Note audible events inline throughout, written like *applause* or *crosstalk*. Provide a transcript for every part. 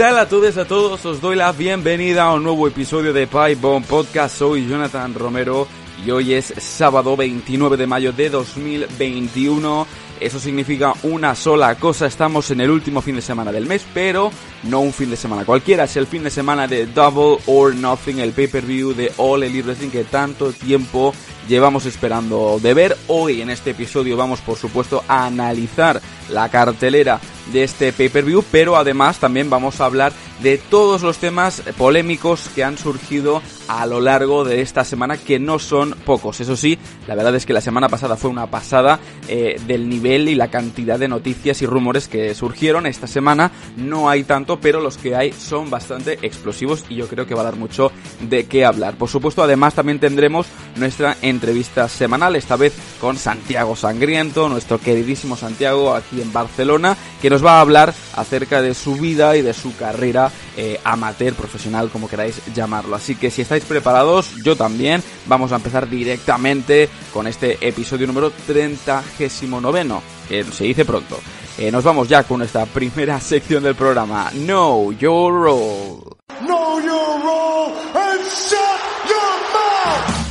tal a todos a todos? Os doy la bienvenida a un nuevo episodio de Pipe Bomb Podcast. Soy Jonathan Romero y hoy es sábado 29 de mayo de 2021. Eso significa una sola cosa, estamos en el último fin de semana del mes, pero no un fin de semana cualquiera, es el fin de semana de Double or Nothing, el pay-per-view de All Elite Wrestling que tanto tiempo llevamos esperando de ver. Hoy en este episodio vamos por supuesto a analizar la cartelera de este pay-per-view, pero además también vamos a hablar de todos los temas polémicos que han surgido a lo largo de esta semana, que no son pocos. Eso sí, la verdad es que la semana pasada fue una pasada eh, del nivel y la cantidad de noticias y rumores que surgieron. Esta semana no hay tanto, pero los que hay son bastante explosivos y yo creo que va a dar mucho de qué hablar. Por supuesto, además también tendremos nuestra entrevista semanal, esta vez con Santiago Sangriento, nuestro queridísimo Santiago aquí en Barcelona, que nos va a hablar acerca de su vida y de su carrera eh, amateur, profesional, como queráis llamarlo. Así que si estáis preparados, yo también, vamos a empezar directamente con este episodio número 39, que se dice pronto. Eh, nos vamos ya con esta primera sección del programa, Know Your Role. Know Your Role and Shut Your Mouth.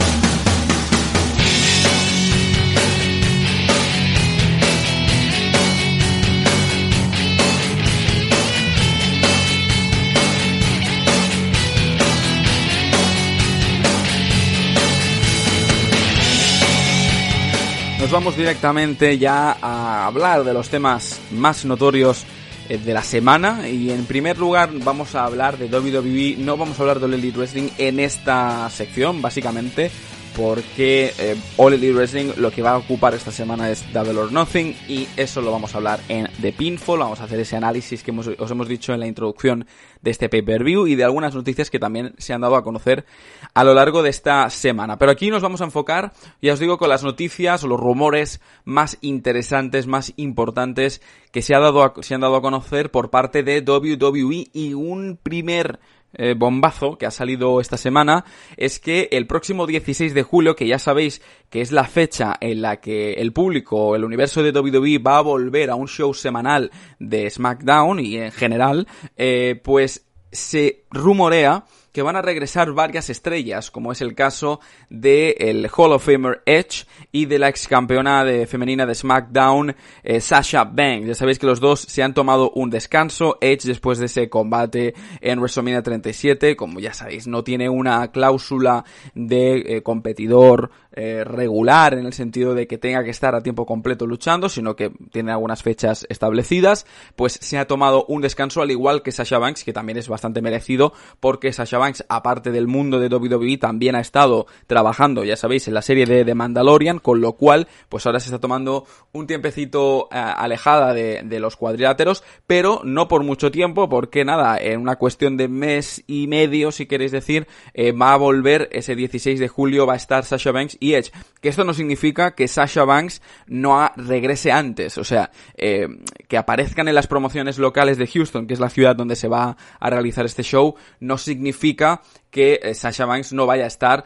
Nos vamos directamente ya a hablar de los temas más notorios eh, de la semana. Y en primer lugar vamos a hablar de WWE, no vamos a hablar de Elite Wrestling en esta sección básicamente porque eh, All Elite Wrestling lo que va a ocupar esta semana es Double or Nothing y eso lo vamos a hablar en The Pinfall, vamos a hacer ese análisis que os hemos dicho en la introducción de este pay-per-view y de algunas noticias que también se han dado a conocer a lo largo de esta semana. Pero aquí nos vamos a enfocar, ya os digo, con las noticias o los rumores más interesantes, más importantes que se, ha dado se han dado a conocer por parte de WWE y un primer eh, bombazo que ha salido esta semana es que el próximo 16 de julio, que ya sabéis que es la fecha en la que el público, el universo de WWE va a volver a un show semanal de SmackDown y en general, eh, pues se rumorea que van a regresar varias estrellas, como es el caso del el Hall of Famer Edge y de la ex campeona de femenina de SmackDown, eh, Sasha Banks. Ya sabéis que los dos se han tomado un descanso. Edge después de ese combate en WrestleMania 37, como ya sabéis, no tiene una cláusula de eh, competidor eh, regular en el sentido de que tenga que estar a tiempo completo luchando, sino que tiene algunas fechas establecidas, pues se ha tomado un descanso al igual que Sasha Banks, que también es bastante merecido, porque Sasha Banks, aparte del mundo de WWE, también ha estado trabajando, ya sabéis, en la serie de The Mandalorian, con lo cual, pues ahora se está tomando un tiempecito eh, alejada de, de, los cuadriláteros, pero no por mucho tiempo, porque nada, en una cuestión de mes y medio, si queréis decir, eh, va a volver ese 16 de julio, va a estar Sasha Banks Edge. Que esto no significa que Sasha Banks no regrese antes, o sea, eh, que aparezcan en las promociones locales de Houston, que es la ciudad donde se va a realizar este show, no significa que eh, Sasha Banks no vaya a estar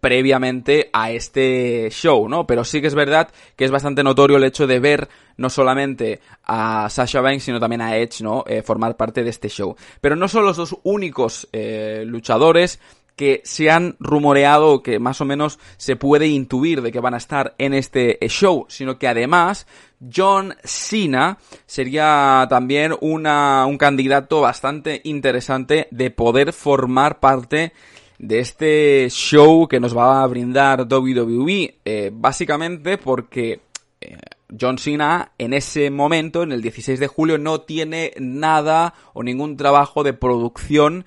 previamente a este show, ¿no? Pero sí que es verdad que es bastante notorio el hecho de ver no solamente a Sasha Banks, sino también a Edge, ¿no? Eh, formar parte de este show. Pero no son los dos únicos luchadores que se han rumoreado que más o menos se puede intuir de que van a estar en este show, sino que además John Cena sería también una, un candidato bastante interesante de poder formar parte de este show que nos va a brindar WWE, eh, básicamente porque eh, John Cena en ese momento, en el 16 de julio, no tiene nada o ningún trabajo de producción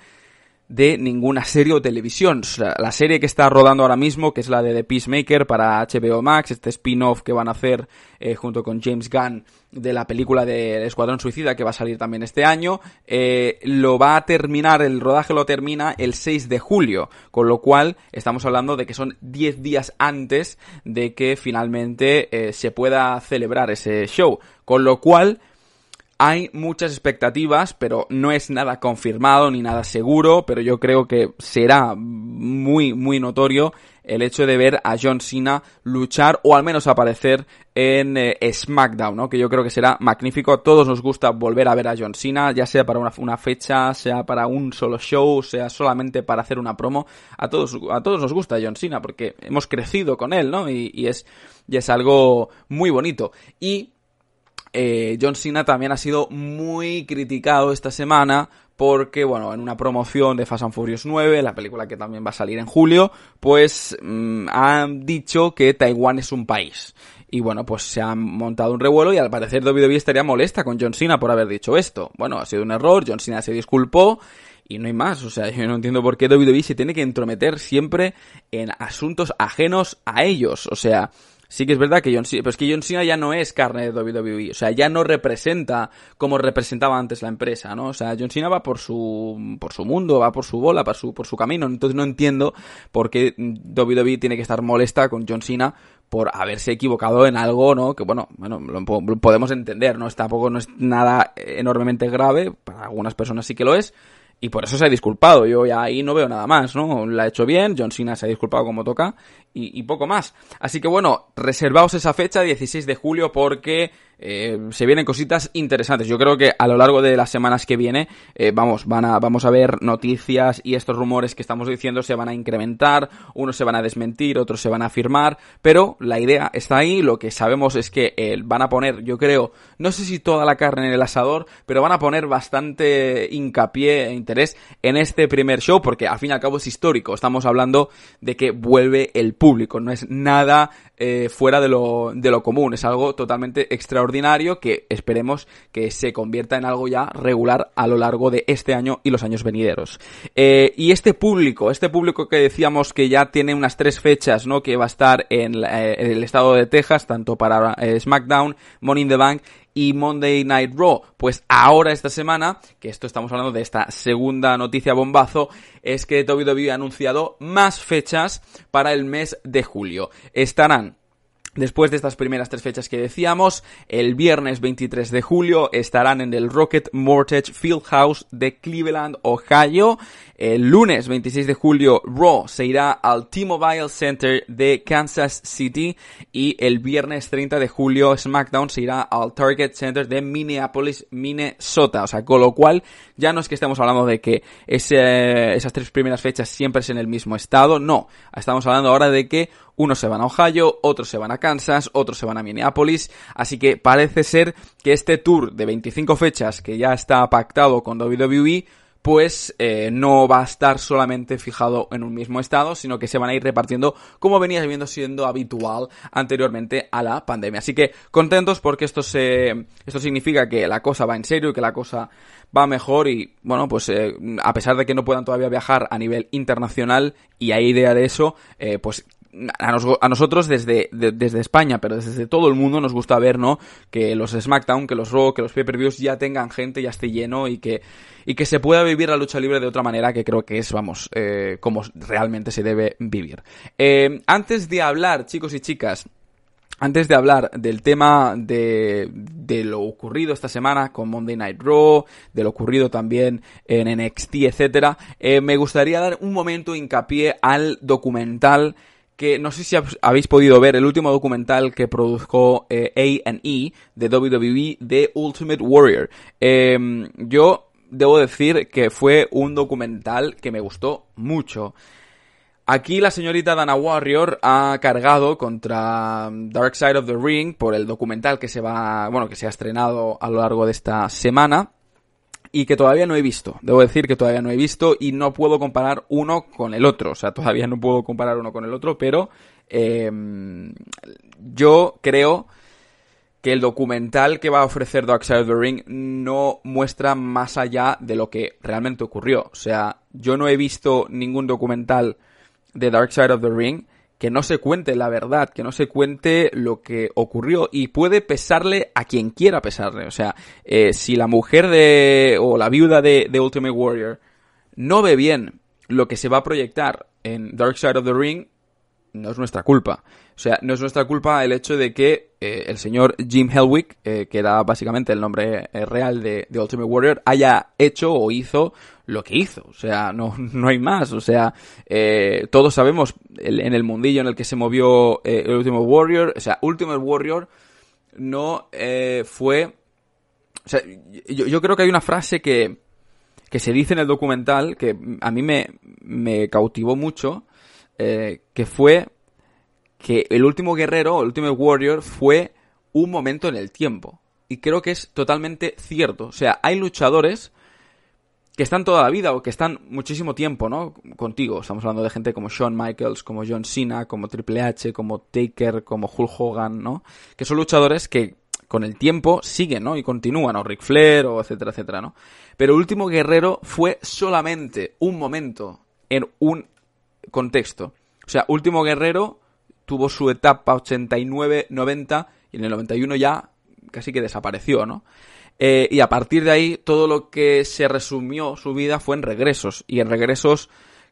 de ninguna serie o televisión. La serie que está rodando ahora mismo, que es la de The Peacemaker para HBO Max, este spin-off que van a hacer eh, junto con James Gunn de la película de Escuadrón Suicida que va a salir también este año, eh, lo va a terminar, el rodaje lo termina el 6 de julio, con lo cual estamos hablando de que son 10 días antes de que finalmente eh, se pueda celebrar ese show, con lo cual Hay muchas expectativas, pero no es nada confirmado ni nada seguro, pero yo creo que será muy, muy notorio el hecho de ver a John Cena luchar o al menos aparecer en eh, SmackDown, ¿no? Que yo creo que será magnífico. A todos nos gusta volver a ver a John Cena, ya sea para una, fecha, sea para un solo show, sea solamente para hacer una promo. A todos, a todos nos gusta John Cena porque hemos crecido con él, ¿no? Y, y es, y es algo muy bonito. Y eh, John Cena también ha sido muy criticado esta semana porque, bueno, en una promoción de Fast and Furious 9, la película que también va a salir en julio, pues mm, han dicho que Taiwán es un país. Y bueno, pues se ha montado un revuelo y al parecer WWE estaría molesta con John Cena por haber dicho esto. Bueno, ha sido un error, John Cena se disculpó y no hay más. O sea, *laughs* yo no entiendo por qué WWE se tiene que entrometer siempre en asuntos ajenos a ellos. O sea, sí que es verdad que John Cena, pero es que John Cena ya no es carne de WWE, o sea, ya no representa como representaba antes la empresa, ¿no? O sea, John Cena va por su, por su mundo, va por su bola, por su, por su camino, entonces no entiendo por qué WWE tiene que estar molesta con John Cena por haberse equivocado en algo, ¿no? Que bueno, bueno, lo podemos entender, ¿no? Tampoco no es nada enormemente grave, para algunas personas sí que lo es, y por eso se ha disculpado. Yo ya ahí no veo nada más, ¿no? La ha hecho bien, John Cena se ha disculpado como toca y, y poco más. Así que bueno, reservaos esa fecha, 16 de julio, porque eh, se vienen cositas interesantes. Yo creo que a lo largo de las semanas que viene, eh, vamos, van a, vamos a ver noticias y estos rumores que estamos diciendo se van a incrementar, unos se van a desmentir, otros se van a afirmar, pero la idea está ahí, lo que sabemos es que eh, van a poner, yo creo, no sé si toda la carne en el asador, pero van a poner bastante hincapié e interés en este primer show, porque al fin y al cabo es histórico, estamos hablando de que vuelve el público, no es nada fuera de lo, de lo común. Es algo totalmente extraordinario que esperemos que se convierta en algo ya regular a lo largo de este año y los años venideros. Eh, y este público, este público que decíamos que ya tiene unas tres fechas, ¿no? Que va a estar en, eh, el estado de Texas, tanto para SmackDown, Money in the Bank y Monday Night Raw. Pues ahora esta semana, que esto estamos hablando de esta segunda noticia bombazo, es que WWE ha anunciado más fechas para el mes de julio. Estarán Después de estas primeras tres fechas que decíamos, el viernes 23 de julio estarán en el Rocket Mortgage Fieldhouse de Cleveland, Ohio. El lunes 26 de julio, Raw se irá al T-Mobile Center de Kansas City. Y el viernes 30 de julio, SmackDown se irá al Target Center de Minneapolis, Minnesota. O sea, con lo cual, ya no es que estemos hablando de que esas tres primeras fechas siempre es en el mismo estado. No. Estamos hablando ahora de que unos se van a Ohio, otros se van a Kansas, otros se van a Minneapolis, así que parece ser que este tour de 25 fechas que ya está pactado con WWE pues eh, no va a estar solamente fijado en un mismo estado, sino que se van a ir repartiendo como venía viendo siendo habitual anteriormente a la pandemia. Así que contentos porque esto se, esto significa que la cosa va en serio y que la cosa va mejor y bueno, pues eh, a pesar de que no puedan todavía viajar a nivel internacional y hay idea de eso, eh, pues a, nosotros desde, desde España, pero desde todo el mundo nos gusta ver, ¿no? Que los SmackDown, que los Raw, que los pay-per-views ya tengan gente, ya esté lleno y que, y que se pueda vivir la lucha libre de otra manera que creo que es, vamos, eh, como realmente se debe vivir. Eh, antes de hablar, chicos y chicas, antes de hablar del tema de, de, lo ocurrido esta semana con Monday Night Raw, de lo ocurrido también en NXT, etcétera, eh, me gustaría dar un momento hincapié al documental que no sé si habéis podido ver el último documental que produjo eh, A&E de WWE de Ultimate Warrior. Em, yo debo decir que fue un documental que me gustó mucho. Aquí la señorita Dana Warrior ha cargado contra Dark Side of the Ring por el documental que se va, bueno, que se ha estrenado a lo largo de esta semana y que todavía no he visto. Debo decir que todavía no he visto y no puedo comparar uno con el otro. O sea, todavía no puedo comparar uno con el otro, pero em, yo creo que el documental que va a ofrecer Dark Side of the Ring no muestra más allá de lo que realmente ocurrió. O sea, yo no he visto ningún documental de Dark Side of the Ring que no se cuente la verdad, que no se cuente lo que ocurrió y puede pesarle a quien quiera pesarle. O sea, eh, si la mujer de o la viuda de, de Ultimate Warrior no ve bien lo que se va a proyectar en Dark Side of the Ring, no es nuestra culpa. O sea, no es nuestra culpa el hecho de que eh, el señor Jim Helwig, eh, que era básicamente el nombre real de, Ultimate Warrior, haya hecho o hizo lo que hizo. O sea, no, *laughs* no hay más. O sea, todos sabemos en el mundillo en el que se movió el Ultimate Warrior. O sea, Ultimate Warrior no fue... O sea, yo, yo creo que hay una frase que, que se dice en el documental que a mí me, me cautivó mucho eh, que fue que el último guerrero, el último warrior, fue un momento en el tiempo. Y creo que es totalmente cierto. O sea, hay luchadores que están toda la vida o que están muchísimo tiempo, ¿no? Contigo. Estamos hablando de gente como Shawn Michaels, como John Cena, como Triple H, como Taker, como Hulk Hogan, ¿no? Que son luchadores que con el tiempo siguen, ¿no? Y continúan, o Ric Flair, o etcétera, etcétera, ¿no? Pero último guerrero fue solamente un momento en un contexto. O sea, Último Guerrero tuvo su etapa 89-90 y en el 91 ya casi que desapareció, ¿no? Eh, y a partir de ahí todo lo que se resumió su vida fue en regresos y en regresos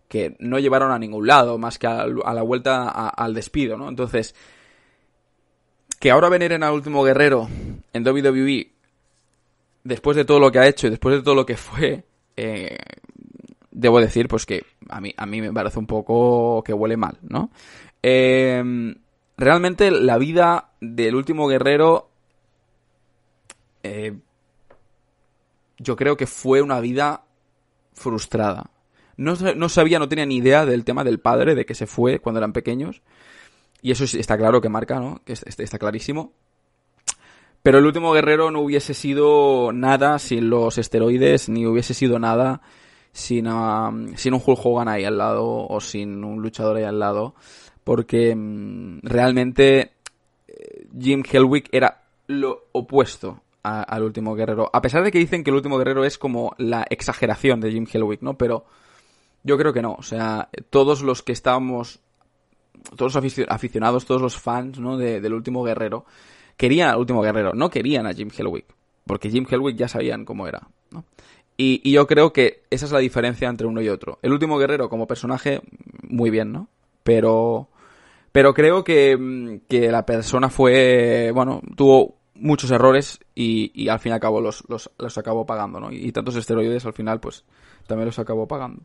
que no llevaron a ningún lado más que a, la vuelta al despido, ¿no? Entonces, que ahora venir en el último guerrero en WWE después de todo lo que ha hecho y después de todo lo que fue, eh, debo decir pues que a mí, a mí me parece un poco que huele mal, ¿no? Em, realmente la vida del último guerrero eh, yo creo que fue una vida frustrada. No, no, sabía, no tenía ni idea del tema del padre, de que se fue cuando eran pequeños. Y eso está claro que marca, ¿no? Que está clarísimo. Pero el último guerrero no hubiese sido nada sin los esteroides, ni hubiese sido nada sin, sin un Hulk Hogan ahí al lado o sin un luchador ahí al lado, porque mm, realmente eh, Jim Hellwick era lo opuesto al último guerrero. A pesar de que dicen que el último guerrero es como la exageración de Jim Hellwick, ¿no? Pero yo creo que no. O sea, todos los que estábamos, todos los aficionados, todos los fans, ¿no? del último guerrero, querían al último guerrero, no querían a Jim Hellwick. Porque Jim Hellwick ya sabían cómo era, ¿no? Y, yo creo que esa es la diferencia entre uno y otro. El último guerrero como personaje, muy bien, ¿no? Pero, pero creo que, que la persona fue, bueno, tuvo muchos errores y, y al fin y al cabo los, los, los acabó pagando, ¿no? Y, tantos esteroides al final, pues, también los acabó pagando.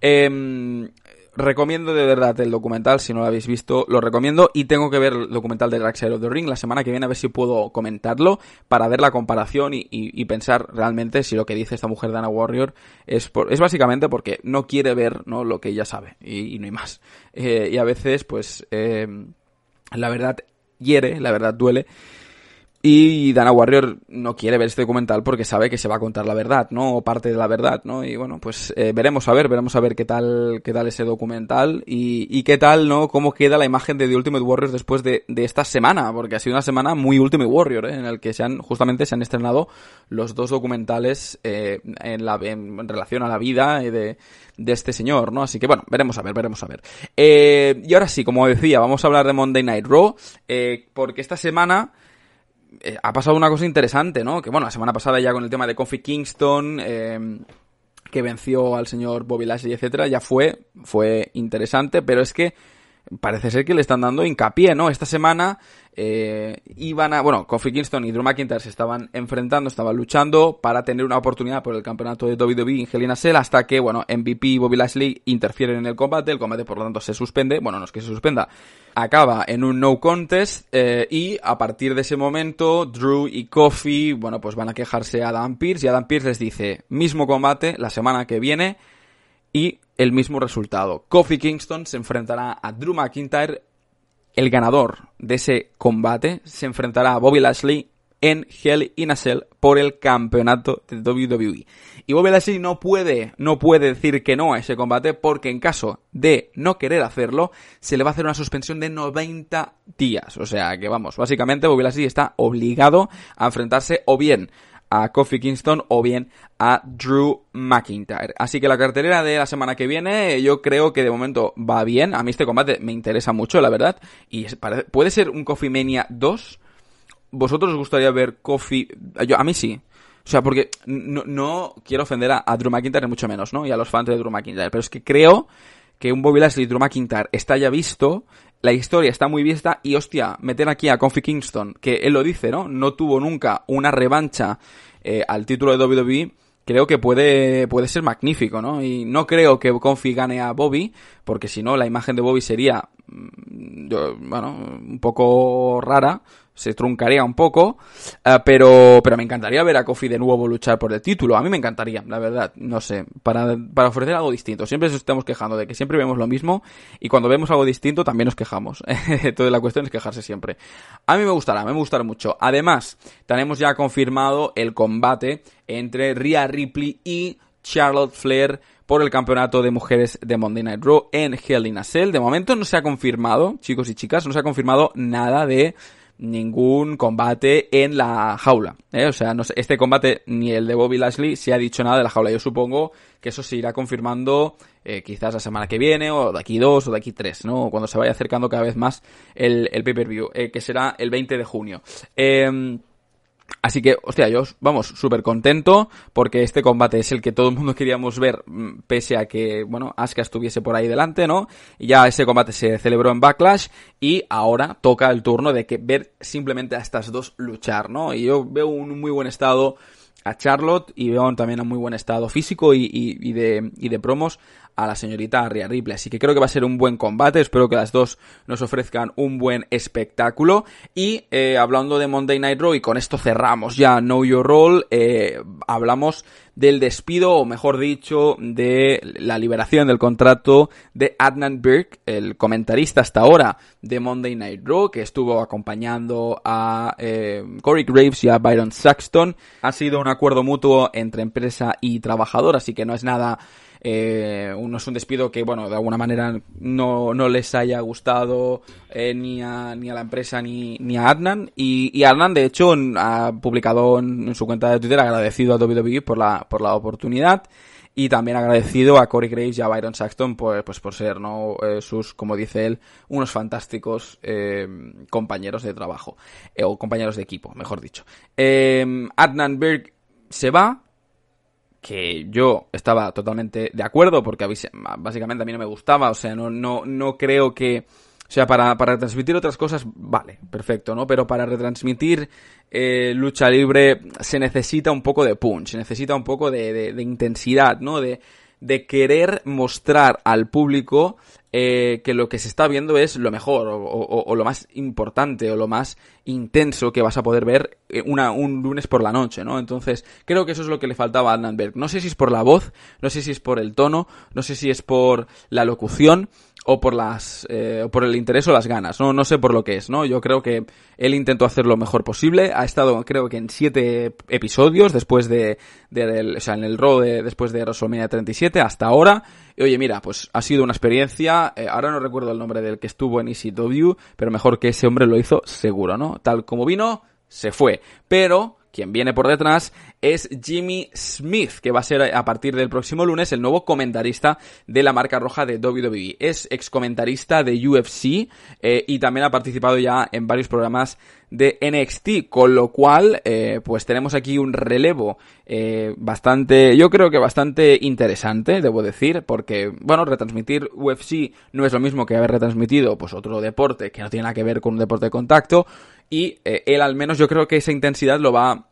Eh, recomiendo de verdad el documental, si no lo habéis visto, lo recomiendo y tengo que ver el documental de Dark Side of the Ring la semana que viene a ver si puedo comentarlo para ver la comparación y, pensar realmente si lo que dice esta mujer Dana Warrior es, es básicamente porque no quiere ver ¿no? lo que ella sabe y, no hay más. Eh, y a veces, pues, eh, la verdad hiere, la verdad duele y Dana Warrior no quiere ver este documental porque sabe que se va a contar la verdad, ¿no? O parte de la verdad, ¿no? Y bueno, pues eh, veremos a ver, veremos a ver qué tal, qué tal ese documental y, y qué tal, ¿no? Cómo queda la imagen de The Ultimate Warrior después de, de esta semana, porque ha sido una semana muy Ultimate Warrior, ¿eh? En el que se han, justamente se han estrenado los dos documentales eh, en, la, en, relación a la vida de, de este señor, ¿no? Así que bueno, veremos a ver, veremos a ver. Eh, y ahora sí, como decía, vamos a hablar de Monday Night Raw, eh, porque esta semana eh, ha pasado una cosa interesante, ¿no? Que bueno, la semana pasada ya con el tema de Kofi Kingston, eh, que venció al señor Bobby Lashley, etcétera, ya fue, fue interesante, pero es que parece ser que le están dando hincapié, ¿no? Esta semana eh, iban a, bueno, Kofi Kingston y Drew McIntyre se estaban enfrentando, estaban luchando para tener una oportunidad por el campeonato de WWE en Hell in Cell hasta que, bueno, MVP y Bobby Lashley interfieren en el combate, el combate por lo tanto se suspende, bueno, no es que se suspenda, acaba en un no contest eh, y a partir de ese momento Drew y Kofi, bueno, pues van a quejarse a Adam Pierce y Adam Pierce les dice, mismo combate la semana que viene y el mismo resultado. Kofi Kingston se enfrentará a Drew McIntyre. El ganador de ese combate se enfrentará a Bobby Lashley en Hell in a Cell por el campeonato de WWE. Y Bobby Lashley no puede, no puede decir que no a ese combate porque en caso de no querer hacerlo, se le va a hacer una suspensión de 90 días. O sea que vamos, básicamente Bobby Lashley está obligado a enfrentarse o bien a Kofi Kingston o bien a Drew McIntyre. Así que la cartelera de la semana que viene yo creo que de momento va bien. A mí este combate me interesa mucho, la verdad. Y puede ser un Coffee Mania 2. ¿Vosotros os gustaría ver Coffee? Yo, a mí sí. O sea, porque no, quiero ofender a, Drew McIntyre mucho menos, ¿no? Y a los fans de Drew McIntyre. Pero es que creo que un Bobby Lashley y Drew McIntyre está ya visto, la historia está muy vista y hostia, meter aquí a Kofi Kingston, que él lo dice, ¿no? No tuvo nunca una revancha eh, al título de WWE, creo que puede, puede ser magnífico, ¿no? Y no creo que Kofi gane a Bobby, porque si no, la imagen de Bobby sería, mm, bueno, un poco rara, se truncaría un poco, eh, pero, pero me encantaría ver a Kofi de nuevo luchar por el título. A mí me encantaría, la verdad, no sé, para, para ofrecer algo distinto. Siempre nos estamos quejando de que siempre vemos lo mismo y cuando vemos algo distinto también nos quejamos. *laughs* Entonces la cuestión es quejarse siempre. A mí me gustará, me gustará mucho. Además, tenemos ya confirmado el combate entre Rhea Ripley y Charlotte Flair por el campeonato de mujeres de Monday Night Raw en Hell in a Cell. De momento no se ha confirmado, chicos y chicas, no se ha confirmado nada de ningún combate en la jaula. ¿eh? O sea, no sé, este combate ni el de Bobby Lashley se ha dicho nada de la jaula. Yo supongo que eso se irá confirmando eh, quizás la semana que viene, o de aquí dos, o de aquí tres, ¿no? Cuando se vaya acercando cada vez más el, el pay-per-view, eh, que será el 20 de junio. Eh, Así que, hostia, yo, vamos, súper contento porque este combate es el que todo el mundo *laughs* queríamos ver, mm, pese a que, bueno, Asuka estuviese por ahí delante, ¿no? Y ya ese combate se celebró en Backlash y ahora toca el turno de que ver simplemente a estas dos luchar, ¿no? Y yo veo un muy buen estado a Charlotte y veo también un muy buen estado físico y de promos a la señorita Rhea Ripley. Así que creo que va a ser un buen combate. Espero que las dos nos ofrezcan un buen espectáculo. Y eh, hablando de Monday Night Raw, y con esto cerramos ya Know Your Role, eh, hablamos del despido, o mejor dicho, de la liberación del contrato de Adnan Birk, el comentarista hasta ahora de Monday Night Raw, que estuvo acompañando a eh, Corey Graves y a Byron Saxton. Ha sido un acuerdo mutuo entre empresa y trabajador, así que no es nada eh, no es un despido que, bueno, de alguna manera no, no les haya gustado eh, ni, a, ni a la empresa ni, ni a Adnan. Y, Adnan, de hecho, ha publicado en, su cuenta de Twitter agradecido a WWE por la, por la oportunidad y también agradecido a Corey Graves y a Byron Saxton pues, pues por ser no eh, sus como dice él unos fantásticos eh, compañeros de trabajo o compañeros de equipo mejor dicho Adnan Berg se va que yo estaba totalmente de acuerdo porque básicamente a mí no me gustaba, o sea, no, no, no creo que... O sea, para, para retransmitir otras cosas, vale, perfecto, ¿no? Pero para retransmitir eh, lucha libre se necesita un poco de punch, se necesita un poco de, de, de intensidad, ¿no? De, de querer mostrar al público eh, que lo que se está viendo es lo mejor o, lo más importante o lo más intenso que vas a poder ver eh, una, un lunes por la noche, ¿no? Entonces, creo que eso es lo que le faltaba a Berg. No sé si es por la voz, no sé si es por el tono, no sé si es por la locución, o por las eh, por el interés o las ganas no no sé por lo que es no yo creo que él intentó hacer lo mejor posible. Ha estado creo que en siete episodios después de, de, o sea en el Raw de, después de WrestleMania 37 hasta ahora. Y oye mira pues ha sido una experiencia eh, ahora no recuerdo el nombre del que estuvo en ECW pero mejor que ese hombre lo hizo seguro no tal como vino se fue. Pero quien viene por detrás es Jimmy Smith, que va a ser a partir del próximo lunes el nuevo comentarista de la marca roja de WWE. Es ex comentarista de UFC eh, y también ha participado ya en varios programas de NXT, con lo cual, eh, pues tenemos aquí un relevo eh, bastante, yo creo que bastante interesante, debo decir, porque, bueno, retransmitir UFC no es lo mismo que haber retransmitido, pues otro deporte que no tiene nada que ver con un deporte de contacto, y eh, él al menos yo creo que esa intensidad lo va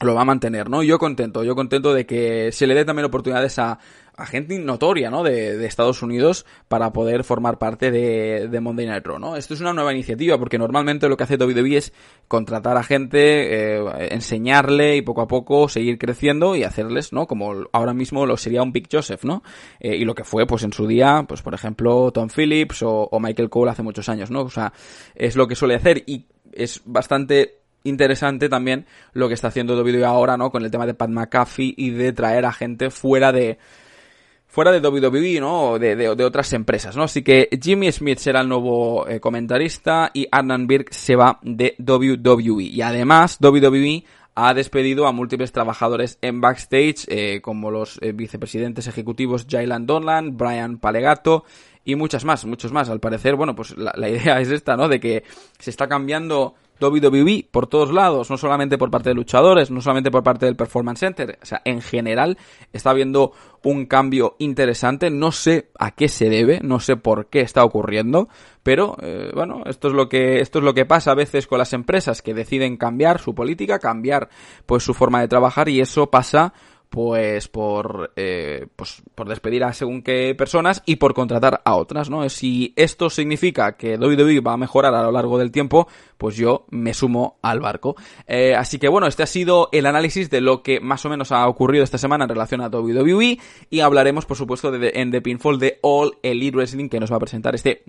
lo va a mantener, ¿no? Yo contento, yo contento de que se le dé también oportunidades a, a gente notoria, ¿no? De, de, Estados Unidos para poder formar parte de, de, Monday Night Raw, ¿no? Esto es una nueva iniciativa porque normalmente lo que hace WWE es contratar a gente, eh, enseñarle y poco a poco seguir creciendo y hacerles, ¿no? Como ahora mismo lo sería un Big Joseph, ¿no? Eh, y lo que fue, pues en su día, pues por ejemplo Tom Phillips o, o Michael Cole hace muchos años, ¿no? O sea, es lo que suele hacer y es bastante interesante también lo que está haciendo WWE ahora, ¿no? Con el tema de Pat McAfee y de traer a gente fuera de fuera de WWE, ¿no? De, de, de, otras empresas, ¿no? Así que Jimmy Smith será el nuevo eh, comentarista y Adnan Birk se va de WWE. Y además, WWE ha despedido a múltiples trabajadores en backstage, eh, como los eh, vicepresidentes ejecutivos Jaylan Donlan, Brian Palegato y muchas más, muchos más. Al parecer, bueno, pues la *laughs* idea es esta, ¿no? De que se está cambiando WWE por todos lados, no solamente por parte de luchadores, no solamente por parte del Performance Center, o sea, en general está habiendo un cambio interesante, no sé a qué se debe, no sé por qué está ocurriendo, pero eh, bueno, esto es lo que esto es lo que pasa a veces con las empresas que deciden cambiar su política, cambiar pues su forma de trabajar y eso pasa pues por eh, pues por despedir a según qué personas y por contratar a otras, ¿no? Si esto significa que WWE va a mejorar a lo largo del tiempo, pues yo me sumo al barco. Eh, así que bueno, este ha sido el análisis de lo que más o menos ha ocurrido esta semana en relación a WWE y hablaremos, por supuesto, en The Pinfall de All Elite Wrestling que nos va a presentar este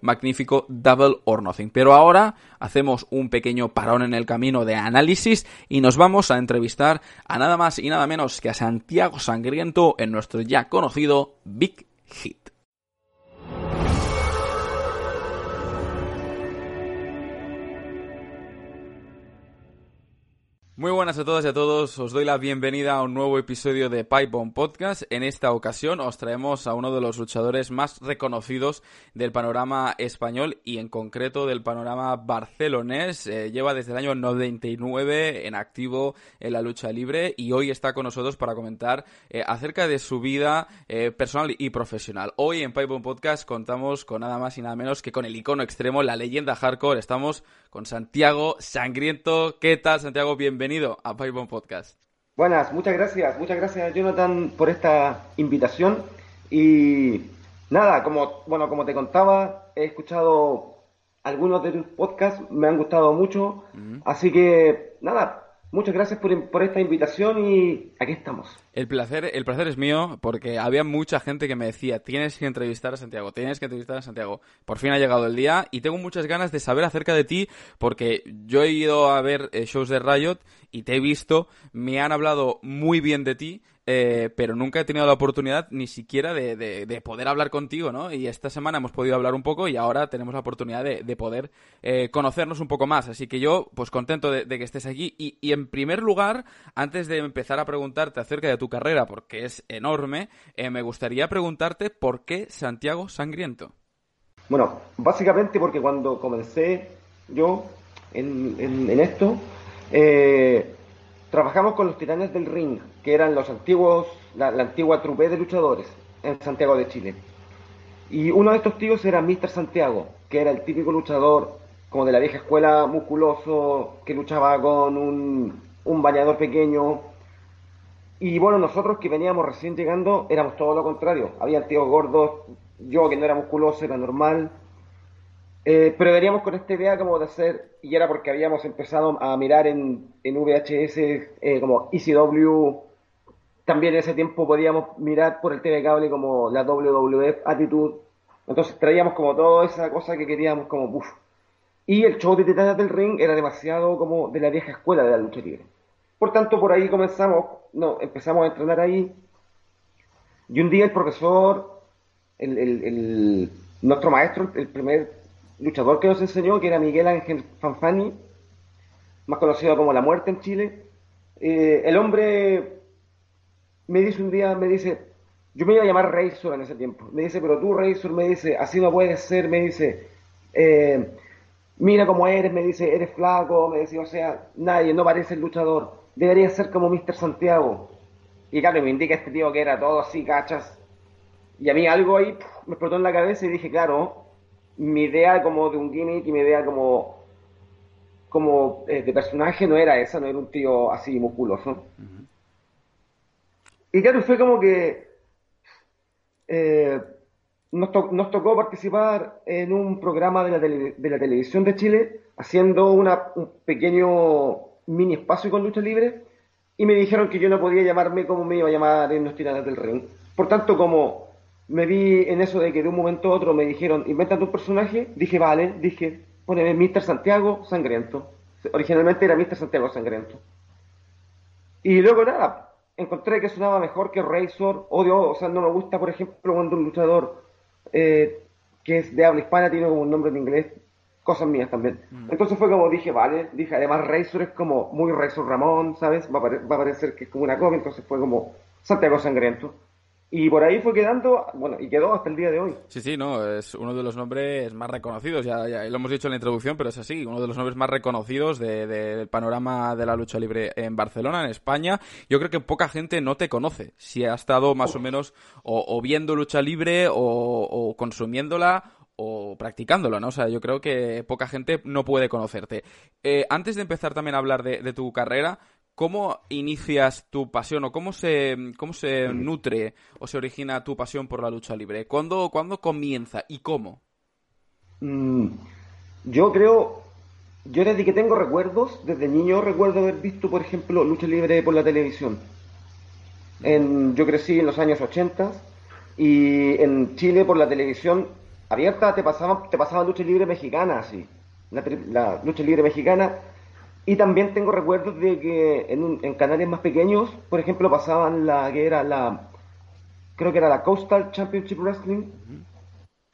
magnífico Double or Nothing. Pero ahora hacemos un pequeño parón en el camino de análisis y nos vamos a entrevistar a nada más y nada menos que a Santiago Sangriento en nuestro ya conocido Big Hit. Muy buenas a todas y a todos, os doy la bienvenida a un nuevo episodio de Pipe Podcast. En esta ocasión os traemos a uno de los luchadores más reconocidos del panorama español y en concreto del panorama barcelonés. Eh, lleva desde el año 99 en activo en la lucha libre y hoy está con nosotros para comentar eh, acerca de su vida eh, personal y profesional. Hoy en Pipe Podcast contamos con nada más y nada menos que con el icono extremo, la leyenda hardcore. Estamos con Santiago Sangriento. ¿Qué tal, Santiago? Bienvenido a Pipebomb Podcast. Buenas, muchas gracias. Muchas gracias, Jonathan, por esta invitación. Y nada, como, bueno, como te contaba, he escuchado algunos de tus podcasts, me han gustado mucho. Así que, nada, Muchas gracias por, esta invitación y aquí estamos. El placer, el placer es mío porque había mucha gente que me decía, tienes que entrevistar a Santiago, tienes que entrevistar a Santiago. Por fin ha llegado el día y tengo muchas ganas de saber acerca de ti porque yo he ido a ver eh, shows de Riot y te he visto, me han hablado muy bien de ti eh, pero nunca he tenido la oportunidad ni siquiera de, poder hablar contigo, ¿no? Y esta semana hemos podido hablar un poco y ahora tenemos la oportunidad de, poder eh, conocernos un poco más. Así que yo, pues contento de, que estés aquí. Y, en primer lugar, antes de empezar a preguntarte acerca de tu carrera, porque es enorme, eh, me gustaría preguntarte por qué Santiago Sangriento. Bueno, básicamente porque cuando comencé yo en, en esto, eh, Trabajamos con los titanes del ring, que eran los antiguos, la, antigua trupe de luchadores en Santiago de Chile. Y uno de estos tíos era Mr. Santiago, que era el típico luchador como de la vieja escuela musculoso, que luchaba con un, un bañador pequeño. Y bueno, nosotros que veníamos recién llegando éramos todo lo contrario. Había tíos gordos, yo que no era musculoso, era normal. Eh, pero veníamos con esta idea como de hacer, y era porque habíamos empezado a mirar en, en VHS eh, como ECW, también en ese tiempo podíamos mirar por el TV cable como la WWF Attitude, entonces traíamos como toda esa cosa que queríamos como puff. Y el show de Titanes del Ring era demasiado como de la vieja escuela de la lucha libre. Por tanto, por ahí comenzamos, no, empezamos a entrenar ahí. Y un día el profesor, el, el nuestro maestro, el primer luchador que nos enseñó, que era Miguel Ángel Fanfani, más conocido como La Muerte en Chile. Eh, el hombre me dice un día, me dice, yo me iba a llamar Razor en ese tiempo, me dice, pero tú Razor, me dice, así no puedes ser, me dice, eh, mira cómo eres, me dice, eres flaco, me dice, o sea, nadie, no parece el luchador, debería ser como Mr. Santiago. Y claro, me indica este tío que era todo así, cachas. Y a mí algo ahí me explotó en la cabeza y dije, claro, mi idea como de un gimmick y mi idea como, como eh, de personaje no era esa, no era un tío así musculoso. Y claro, fue como que eh, nos, nos, tocó participar en un programa de la, de la televisión de Chile haciendo una, un pequeño mini espacio con lucha libre y me dijeron que yo no podía llamarme como me iba a llamar en los tiradas del ring. Por tanto, como me vi en eso de que de un momento a otro me dijeron, inventa tu personaje, dije, vale, dije, poneme Mr. Santiago Sangriento. Originalmente era Mr. Santiago Sangriento. Y luego nada, encontré que sonaba mejor que Razor, odio, o sea, no me gusta, por ejemplo, cuando un luchador eh, que es de habla hispana tiene como un nombre en inglés, cosas mías también. Mm. Entonces fue como dije, vale, dije, además Razor es como muy Razor Ramón, ¿sabes? Va a, va a parecer que es como una copia, entonces fue como Santiago Sangriento. Y por ahí fue quedando, bueno, y quedó hasta el día de hoy. Sí, sí, no, es uno de los nombres más reconocidos, ya, ya lo hemos dicho en la introducción, pero es así, uno de los nombres más reconocidos del panorama de la lucha libre en Barcelona, en España. Yo creo que poca gente no te conoce, si ha estado más o menos o, viendo lucha libre o, consumiéndola o practicándola, ¿no? O sea, yo creo que poca gente no puede conocerte. Eh, antes de empezar también a hablar de, de tu carrera, ¿Cómo inicias tu pasión o cómo se, cómo se nutre o se origina tu pasión por la lucha libre? ¿Cuándo, ¿cuándo comienza y cómo? Mm, yo creo, yo desde que tengo recuerdos, desde niño recuerdo haber visto, por ejemplo, lucha libre por la televisión. Yo crecí en los años 80 y en Chile por la televisión abierta te pasaban, te pasaban lucha libre mexicana, así. la lucha libre mexicana y también tengo recuerdos de que en, canales más pequeños, por ejemplo, pasaban la que era la, creo que era la Coastal Championship Wrestling,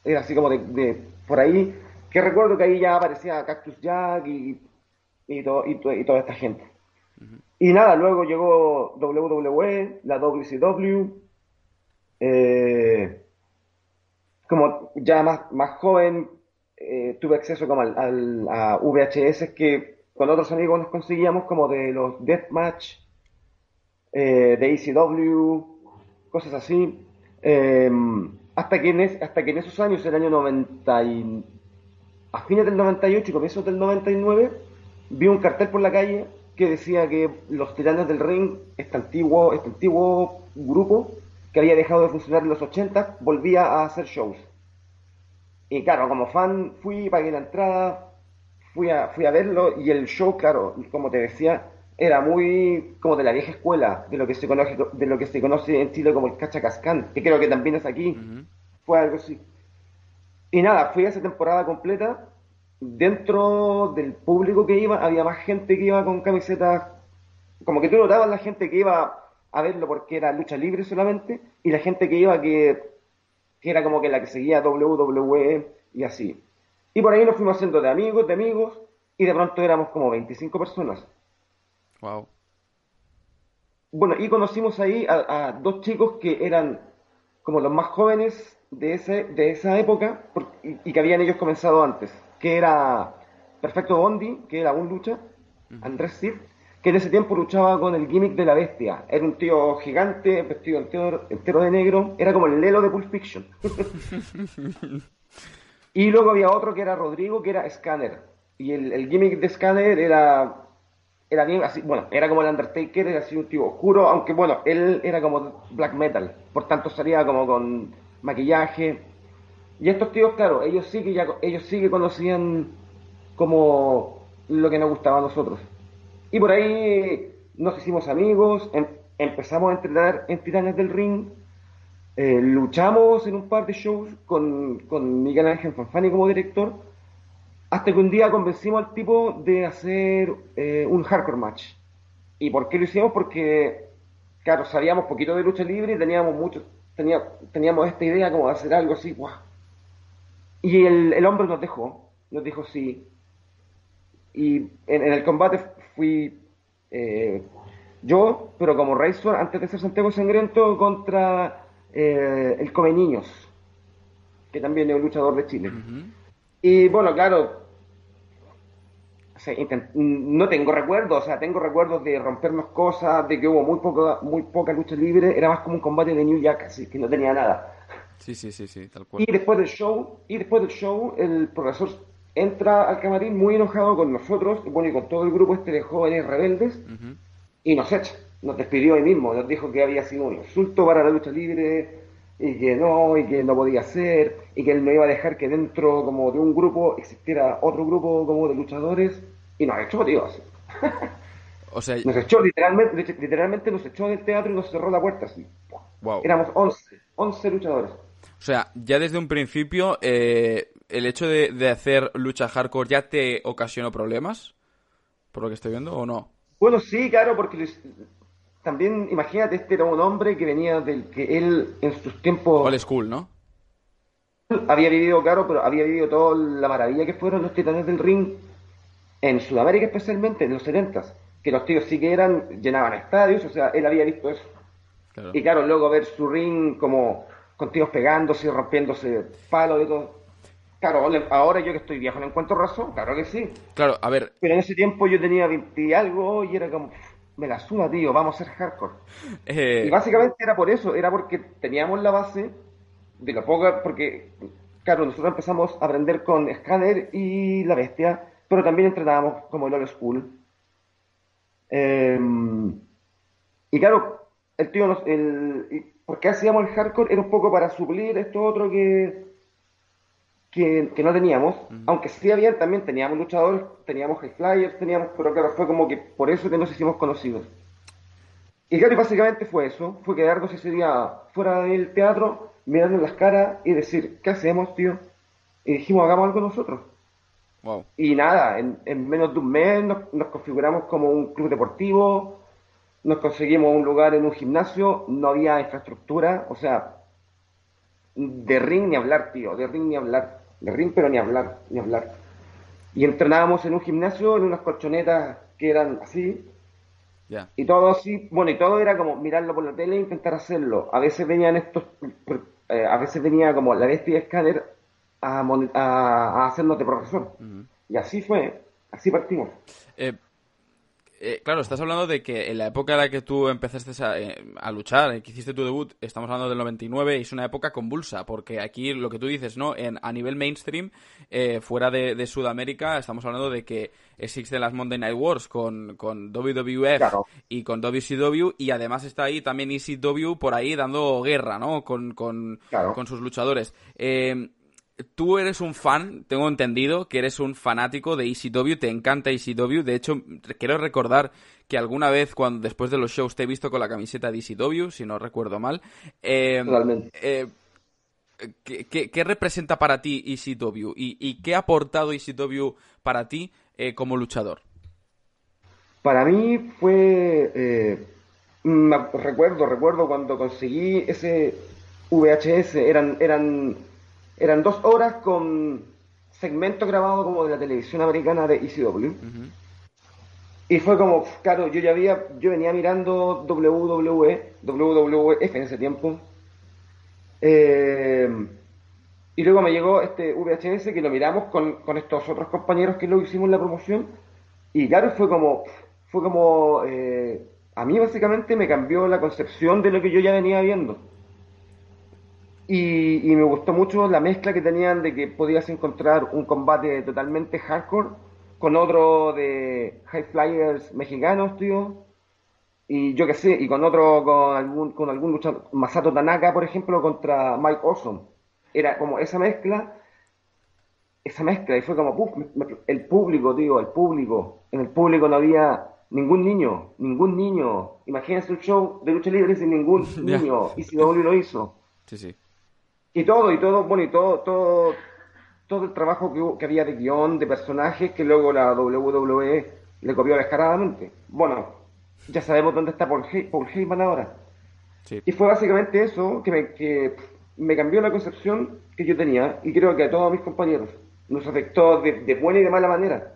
era así como de, por ahí, que recuerdo que ahí ya aparecía Cactus Jack y, y, y, toda esta gente. Y nada, luego llegó WWE, la WCW, eh, como ya más, más joven, eh, tuve acceso como al, a VHS que con otros amigos nos conseguíamos como de los Deathmatch, eh, de ECW, cosas así. Em, hasta, que en hasta que en esos años, el año 90 a fines del 98 y comienzos del 99, vi un cartel por la calle que decía que los Tiranos del Ring, este antiguo, este antiguo grupo que había dejado de funcionar en los 80, volvía a hacer shows. Y claro, como fan fui, pagué la entrada, fui a, fui a verlo y el show, claro, como te decía, era muy como de la vieja escuela, de lo que se conoce, de lo que se conoce en Chile como el cachacascán, que creo que también es aquí. Fue algo así. Y nada, fui a esa temporada completa. Dentro del público que iba, había más gente que iba con camisetas. Como que tú notabas la gente que iba a verlo porque era lucha libre solamente, y la gente que iba que, que era como que la que seguía WWE y así. Y por ahí nos fuimos haciendo de amigos, de amigos, y de pronto éramos como 25 personas. Wow. Bueno, y conocimos ahí a, dos chicos que eran como los más jóvenes de, ese, de esa época y, que habían ellos comenzado antes, que era Perfecto Bondi, que era un lucha, Andrés Cid, que en ese tiempo luchaba con el gimmick de la bestia. Era un tío gigante, vestido entero, entero de negro, era como el Lelo de Pulp Fiction. *laughs* Y luego había otro que era Rodrigo, que era Scanner. Y el, gimmick de Scanner era, era bien así, bueno, era como el Undertaker, era así un tipo oscuro, aunque bueno, él era como black metal, por tanto salía como con maquillaje. Y estos tíos, claro, ellos sí que ya, ellos sí que conocían como lo que nos gustaba a nosotros. Y por ahí nos hicimos amigos, em, empezamos a entrenar en Titanes del Ring, eh, luchamos en un par de shows con, con Miguel Ángel Fanfani como director, hasta que un día convencimos al tipo de hacer eh, un hardcore match. ¿Y por qué lo hicimos? Porque, claro, sabíamos poquito de lucha libre y teníamos mucho, tenía, teníamos esta idea como de hacer algo así, ¡guau! Y el, hombre nos dejó, nos dijo sí. Y en, el combate fui eh, yo, pero como Razor, antes de ser Santiago Sangriento, contra eh, el Come Niños, que también es un luchador de Chile. Y bueno, claro, no tengo recuerdos, o sea, tengo recuerdos de rompernos cosas, de que hubo muy poca, muy poca lucha libre, era más como un combate de New Jack, así que no tenía nada. Sí, sí, sí, sí, tal cual. Y después del show, y después del show, el profesor entra al camarín muy enojado con nosotros, y bueno, y con todo el grupo este de jóvenes rebeldes, y nos echa nos despidió ahí mismo, nos dijo que había sido un insulto para la lucha libre y que no, y que no podía ser, y que él no iba a dejar que dentro como de un grupo existiera otro grupo como de luchadores, y nos echó, tío, así. O sea, nos echó, literalmente, literalmente nos echó del teatro y nos cerró la puerta así. Wow. Éramos 11, 11 luchadores. O sea, ya desde un principio, eh, el hecho de, de hacer lucha hardcore ya te ocasionó problemas, por lo que estoy viendo, o no? Bueno, sí, claro, porque también imagínate, este era un hombre que venía del que él en sus tiempos... Old school, ¿no? Había vivido, claro, pero había vivido toda la maravilla que fueron los titanes del ring en Sudamérica especialmente, en los 70 que los tíos sí que eran, llenaban estadios, o sea, él había visto eso. Y claro, luego ver su ring como con tíos pegándose, rompiéndose palos y todo. Claro, ahora yo que estoy viejo, ¿no encuentro razón? Claro que sí. Claro, a ver. Pero en ese tiempo yo tenía 20 y algo y era como, me la suda, tío, vamos a ser hardcore. Eh, y básicamente era por eso, era porque teníamos la base de lo poco, porque, claro, nosotros empezamos a aprender con Scanner y La Bestia, pero también entrenábamos como el Old School. Em, y claro, el tío, el, ¿por qué hacíamos el hardcore? Era un poco para suplir esto otro que, que, no teníamos, aunque sí había, también teníamos luchadores, teníamos high flyers, teníamos, pero claro, fue como que por eso que nos hicimos conocidos. Y claro, básicamente fue eso, fue quedarnos ese día fuera del teatro, mirando las caras y decir, ¿qué hacemos, tío? Y dijimos, hagamos algo nosotros. Y nada, en, menos de un mes nos, nos, configuramos como un club deportivo, nos conseguimos un lugar en un gimnasio, no había infraestructura, o sea, de ring ni hablar, tío, de ring ni hablar, de ring pero ni hablar, ni hablar. Y entrenábamos en un gimnasio, en unas colchonetas que eran así, y todo así, bueno, y todo era como mirarlo por la tele e intentar hacerlo. A veces venían estos, eh, a veces venía como la bestia escáner a, a, hacernos de profesor. Y así fue, así partimos. Eh, eh, claro, estás hablando de que en la época en la que tú empezaste a, eh, luchar, que hiciste tu debut, estamos hablando del 99, y es una época convulsa, porque aquí lo que tú dices, ¿no? En, a nivel mainstream, eh, fuera de, Sudamérica, estamos hablando de que existen las Monday Night Wars con, con WWF y con WCW, y además está ahí también ECW por ahí dando guerra, ¿no? Con, con, con sus luchadores. Eh, tú eres un fan, tengo entendido que eres un fanático de ECW, te encanta ECW. De hecho, quiero recordar que alguna vez, cuando después de los shows, te he visto con la camiseta de ECW, si no recuerdo mal. Eh, eh, ¿qué, representa para ti ECW? ¿Y, y qué ha aportado ECW para ti eh, como luchador? Para mí fue. recuerdo, recuerdo cuando conseguí ese VHS, eran. eran eran dos horas con segmentos grabados como de la televisión americana de ECW. Y fue como, claro, yo ya había, yo venía mirando WWE, WWF en ese tiempo. Eh, y luego me llegó este VHS que lo miramos con, con, estos otros compañeros que lo hicimos la promoción. Y claro, fue como, fue como, eh, a mí básicamente me cambió la concepción de lo que yo ya venía viendo. Y, me gustó mucho la mezcla que tenían de que podías encontrar un combate totalmente hardcore con otro de high flyers mexicanos, tío. Y yo qué sé, y con otro, con algún, con algún luchador, Masato Tanaka, por ejemplo, contra Mike Awesome. Era como esa mezcla, esa mezcla, y fue como, puff, el público, tío, el público. En el público no había ningún niño, ningún niño. Imagínense un show de lucha libre sin ningún *laughs* niño, y si lo hizo. Sí, sí. Y todo, y todo, bueno, y todo, todo, todo el trabajo que, que había de guion, de personajes, que luego la WWE le copió descaradamente. Bueno, ya sabemos dónde está Paul, Heyman ahora. Y fue básicamente eso que me, que me cambió la concepción que yo tenía, y creo que a todos mis compañeros nos afectó de, buena y de mala manera.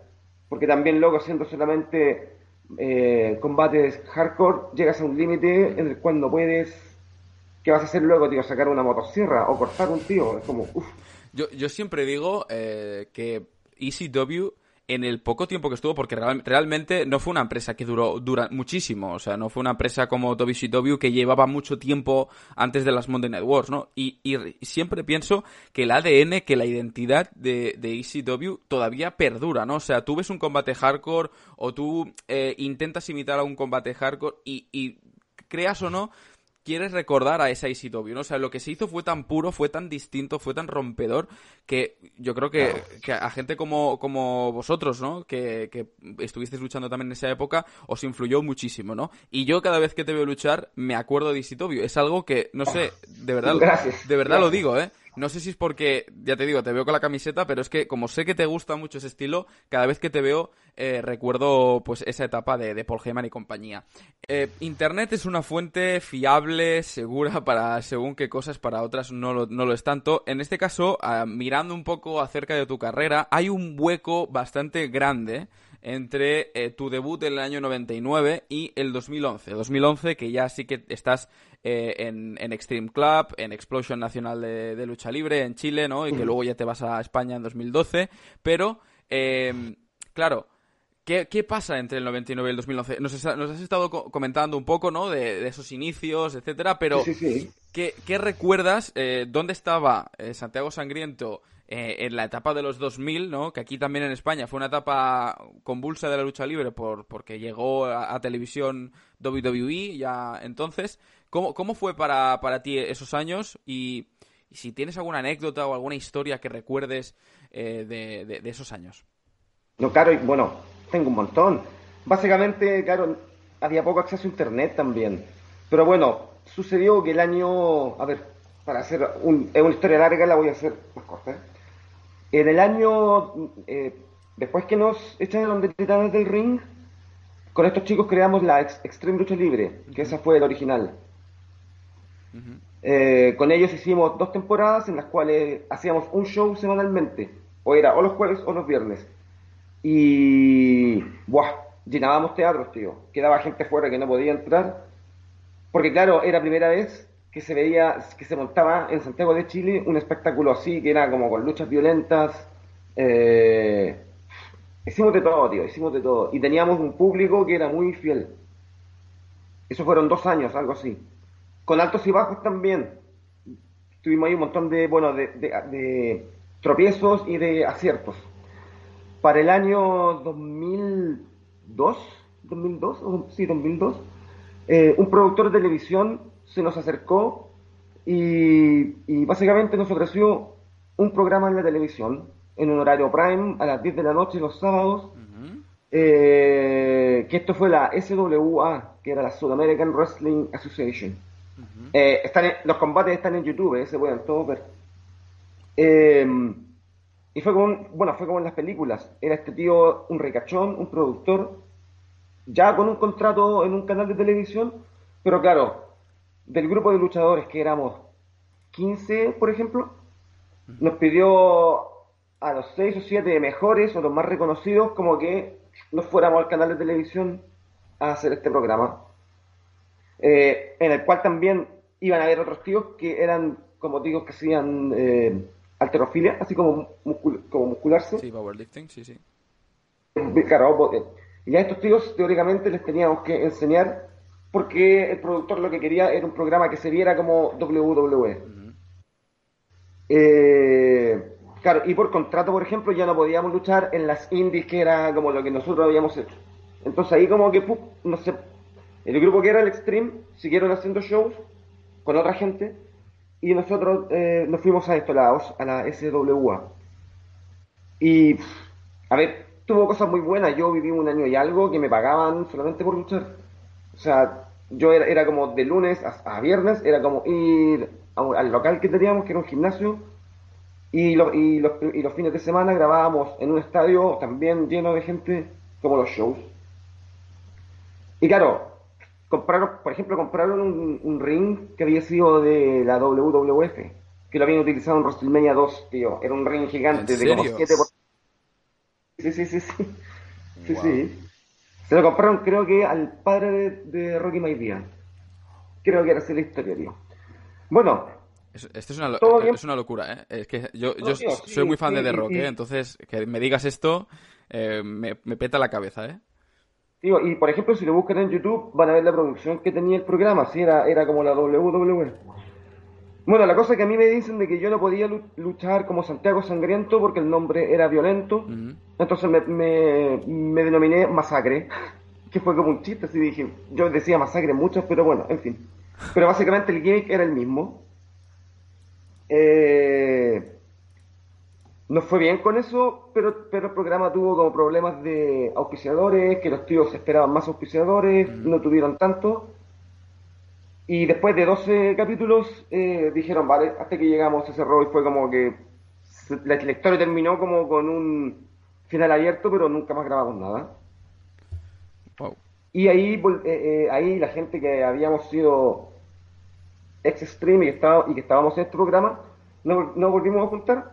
Porque también luego haciendo solamente eh, combates hardcore, llegas a un límite en el cual no puedes ¿qué vas a hacer luego, tío? ¿Sacar una motosierra o cortar un tío? Es como, uff. Yo, yo siempre digo eh, que ECW en el poco tiempo que estuvo, porque realmente no fue una empresa que duró dura muchísimo, o sea, no fue una empresa como WCW que llevaba mucho tiempo antes de las Monday Night Wars, ¿no? Y, siempre pienso que el ADN, que la identidad de, de ECW todavía perdura, ¿no? O sea, tú ves un combate hardcore o tú eh, intentas imitar a un combate hardcore y, y creas o no, quieres recordar a esa ECW, ¿no? O sea, lo que se hizo fue tan puro, fue tan distinto, fue tan rompedor, que yo creo que, a gente como, como vosotros, ¿no? Que, que estuvisteis luchando también en esa época, os influyó muchísimo, ¿no? Y yo cada vez que te veo luchar, me acuerdo de ECW. Es algo que, no sé, de verdad, de verdad lo digo, ¿eh? No sé si es porque, ya te digo, te veo con la camiseta, pero es que como sé que te gusta mucho ese estilo, cada vez que te veo eh, recuerdo pues esa etapa de, Paul Heyman y compañía. Eh, Internet es una fuente fiable, segura *laughs* para según qué cosas, para otras no lo, no lo es tanto. En este caso, ah, mirando un poco acerca de tu carrera, hay un hueco bastante grande entre eh, tu debut en el año 99 y el 2011. 2011 que ya sí que estás eh, en, Extreme Club, en Explosion Nacional de, Lucha Libre en Chile, ¿no? Y que luego ya te vas a España en 2012. Pero, eh, claro, ¿Qué, pasa entre el 99 y el 2011? Nos, has estado comentando un poco, ¿no? De, esos inicios, etcétera, pero ¿qué, recuerdas? Eh, ¿Dónde estaba eh, Santiago Sangriento eh, en la etapa de los 2000, ¿no? Que aquí también en España fue una etapa convulsa de la lucha libre por, porque llegó a, televisión WWE ya entonces. ¿Cómo, cómo fue para, para ti esos años? Y, si tienes alguna anécdota o alguna historia que recuerdes de, de, esos años. No, claro, bueno, tengo un montón. Básicamente, claro, había poco acceso a internet también. Pero bueno, sucedió que el año, a ver, para hacer un, una historia larga la voy a hacer más corta. En el año, eh, después que nos echaron de Titanes del Ring, con estos chicos creamos la Extreme Lucha Libre, que esa fue el original. Eh, con ellos hicimos dos temporadas en las cuales hacíamos un show semanalmente, o era o los jueves o los viernes. Y, ¡buah! Llenábamos teatros, tío. Quedaba gente fuera que no podía entrar. Porque, claro, era primera vez que se veía, que se montaba en Santiago de Chile un espectáculo así, que era como con luchas violentas. Eh, hicimos de todo, tío, hicimos de todo. Y teníamos un público que era muy fiel. Eso fueron dos años, algo así. Con altos y bajos también. Tuvimos ahí un montón de, bueno, de tropiezos y de aciertos para el año 2002, 2002, sí, 2002, eh, un productor de televisión se nos acercó y, básicamente nos ofreció un programa en la televisión, en un horario prime, a las 10 de la noche los sábados, eh, que esto fue la SWA, que era la South American Wrestling Association. Eh, están los combates están en YouTube, se pueden todos ver. Y fue como, bueno, fue como en las películas. Era este tío un ricachón, un productor, ya con un contrato en un canal de televisión, pero claro, del grupo de luchadores que éramos 15, por ejemplo, nos pidió a los 6 o 7 mejores o los más reconocidos como que nos fuéramos al canal de televisión a hacer este programa. Eh, en el cual también iban a haber otros tíos que eran, como digo, que hacían... Eh, alterofilia, así como, como muscularse. Sí, powerlifting, sí, sí. Claro, y a estos tíos teóricamente les teníamos que enseñar porque el productor lo que quería era un programa que se viera como WWE. eh, claro, y por contrato, por ejemplo, ya no podíamos luchar en las indies, que era como lo que nosotros habíamos hecho. Entonces ahí como que, no sé, el grupo que era el Extreme siguieron haciendo shows con otra gente y nosotros eh, nos fuimos a esto, la, a la SWA. Y, a ver, tuvo cosas muy buenas. Yo viví un año y algo que me pagaban solamente por luchar. O sea, yo era, era como de lunes a, viernes, era como ir al local que teníamos, que era un gimnasio, y, y, los, y los fines de semana grabábamos en un estadio también lleno de gente, como los shows. Y claro, compraron, por ejemplo, compraron un, ring que había sido de la WWF, que lo habían utilizado en WrestleMania 2, tío. Era un ring gigante de como 7 por... Sí, sí, sí, sí. Sí, sí. Se lo compraron, creo que al padre de, Rocky Maivia. Creo que era así la historia, tío. Bueno. Esto es una, es una locura, ¿eh? Es que yo, yo soy muy fan de The Rock, ¿eh? Entonces, que me digas esto eh, me, me peta la cabeza, ¿eh? y por ejemplo, si lo buscan en YouTube, van a ver la producción que tenía el programa, si era, era como la WWE. Bueno, la cosa que a mí me dicen de que yo no podía luchar como Santiago Sangriento porque el nombre era violento, entonces me, me, denominé Masacre, *laughs* que fue como un chiste, así dije, yo decía Masacre muchos, pero bueno, en fin. Pero básicamente el gimmick era el mismo. Eh, nos fue bien con eso, pero, pero el programa tuvo como problemas de auspiciadores, que los tíos esperaban más auspiciadores, no tuvieron tanto. Y después de 12 capítulos eh, dijeron, vale, hasta que llegamos a ese y fue como que la, historia terminó como con un final abierto, pero nunca más grabamos nada. Y ahí, eh, eh, ahí la gente que habíamos sido ex stream y, y que estábamos en este programa, nos, nos volvimos a juntar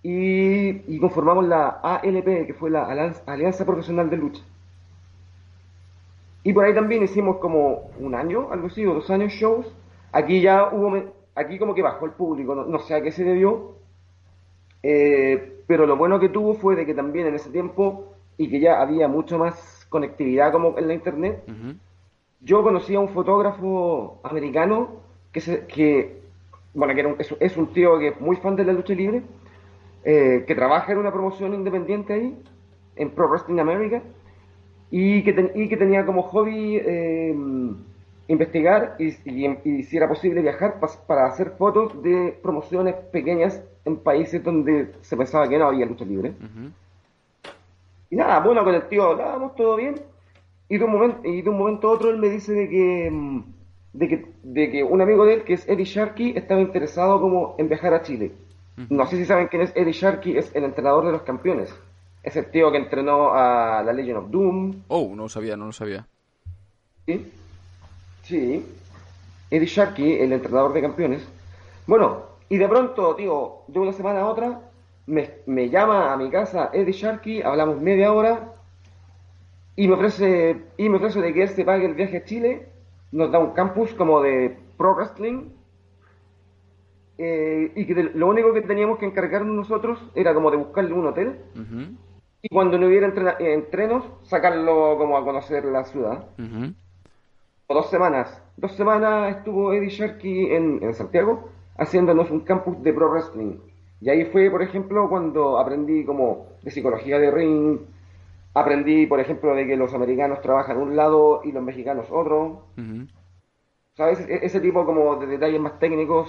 y, conformamos la ALP, que fue la Alianza Profesional de Lucha. Y por ahí también hicimos como un año, algo así, o dos años shows. Aquí ya hubo, aquí como que bajó el público, no, sé a qué se debió. Eh, pero lo bueno que tuvo fue de que también en ese tiempo, y que ya había mucho más conectividad como en la internet, yo conocí a un fotógrafo americano que, se, que bueno, que era es, un tío que es muy fan de la lucha libre, eh, que trabaja en una promoción independiente ahí, en Pro Wrestling America, y que, y que tenía como hobby eh, investigar y, si era posible viajar para hacer fotos de promociones pequeñas en países donde se pensaba que no había lucha libre. Y nada, bueno, con el tío hablábamos todo bien, y de un momento, y de un momento a otro él me dice de que, mm, de que, de que un amigo de él, que es Eddie Sharkey, estaba interesado como en viajar a Chile. No sé si saben quién es Eddie Sharkey, es el entrenador de los campeones. Es el tío que entrenó a la Legion of Doom. Oh, no lo sabía, no lo sabía. Sí, sí. Eddie Sharkey, el entrenador de campeones. Bueno, y de pronto, tío, de una semana a otra, me, me llama a mi casa Eddie Sharkey, hablamos media hora, y me ofrece, y me ofrece de que él se pague el viaje a Chile, nos da un campus como de pro wrestling, eh, y que lo único que teníamos que encargarnos nosotros era como de buscarle un hotel y cuando no hubiera entrenos sacarlo como a conocer la ciudad. O dos semanas. Dos semanas estuvo Eddie Sharkey en, en, Santiago haciéndonos un campus de pro wrestling. Y ahí fue, por ejemplo, cuando aprendí como de psicología de ring, aprendí, por ejemplo, de que los americanos trabajan un lado y los mexicanos otro. ¿Sabes? E-, ese tipo como de detalles más técnicos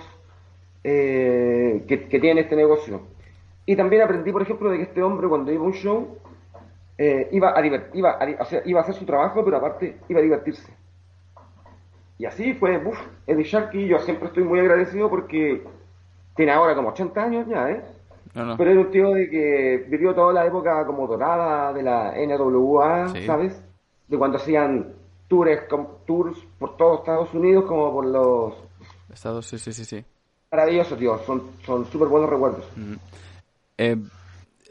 eh, que, tiene este negocio. Y también aprendí, por ejemplo, de que este hombre cuando iba a un show eh, iba, a iba, a, o sea, iba a hacer su trabajo, pero aparte iba a divertirse. Y así fue, uff, Eddie Sharkey, yo siempre estoy muy agradecido porque tiene ahora como 80 años ya, ¿eh? Pero es un tío de que vivió toda la época como dorada de la NWA, ¿sabes? De cuando hacían tours, tours por todos Estados Unidos como por los... Estados, sí, sí, sí, sí maravilloso, tío. Son súper buenos recuerdos. Eh,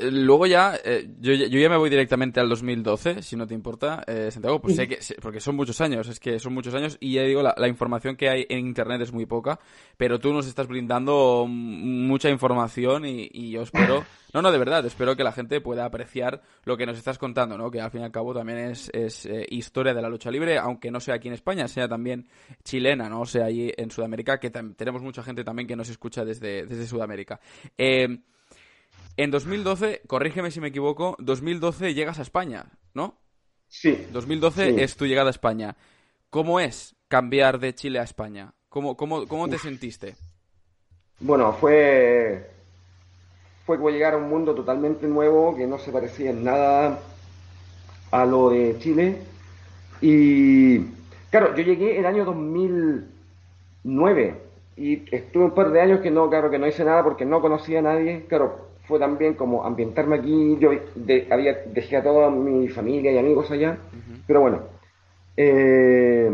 luego ya eh, yo, ya me voy directamente al 2012, si no te importa, eh, Santiago, pues sé que, porque son muchos años, es que son muchos años y ya digo, la, información que hay en Internet es muy poca, pero tú nos estás brindando mucha información y, yo espero, *laughs* no, no, de verdad, espero que la gente pueda apreciar lo que nos estás contando, ¿no? Que al fin y al cabo también es, es historia de la lucha libre, aunque no sea aquí en España, sea también chilena, ¿no? O sea, allí en Sudamérica, que tenemos mucha gente también que nos escucha desde, desde Sudamérica. Eh, en 2012, corrígeme si me equivoco, 2012 llegas a España, ¿no? Sí. 2012 es tu llegada a España. ¿Cómo es cambiar de Chile a España? ¿Cómo, cómo, cómo te sentiste? Bueno, fue, fue como llegar a un mundo totalmente nuevo que no se parecía en nada a lo de Chile. Y claro, yo llegué el año 2009 y estuve un par de años que no, claro, que no hice nada porque no conocía a nadie. Claro, fue también como ambientarme aquí. Yo había dejé a toda mi familia y amigos allá, pero bueno. Eh,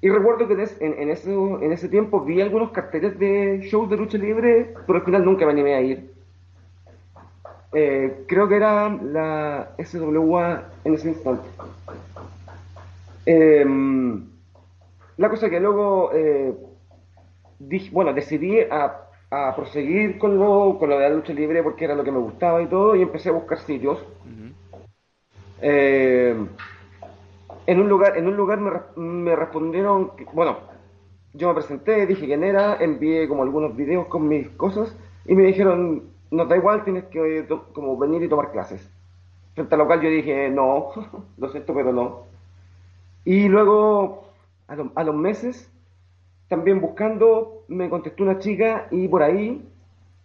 y recuerdo que en, en, ese, en ese tiempo vi algunos carteles de shows de lucha libre, pero al final nunca me animé a ir. Eh, creo que era la SWA en ese instante. Em, la cosa que luego eh, dije, bueno, decidí a a proseguir con lo, con lo de la lucha libre porque era lo que me gustaba y todo, y empecé a buscar sitios. Eh, en un lugar, en un lugar me, me respondieron, bueno, yo me presenté, dije quién era, envié como algunos videos con mis cosas y me dijeron, no da igual, tienes que como venir y tomar clases. Frente al local yo dije, no, *laughs* lo siento, pero no. Y luego, a, a los meses, también buscando, me contestó una chica y por ahí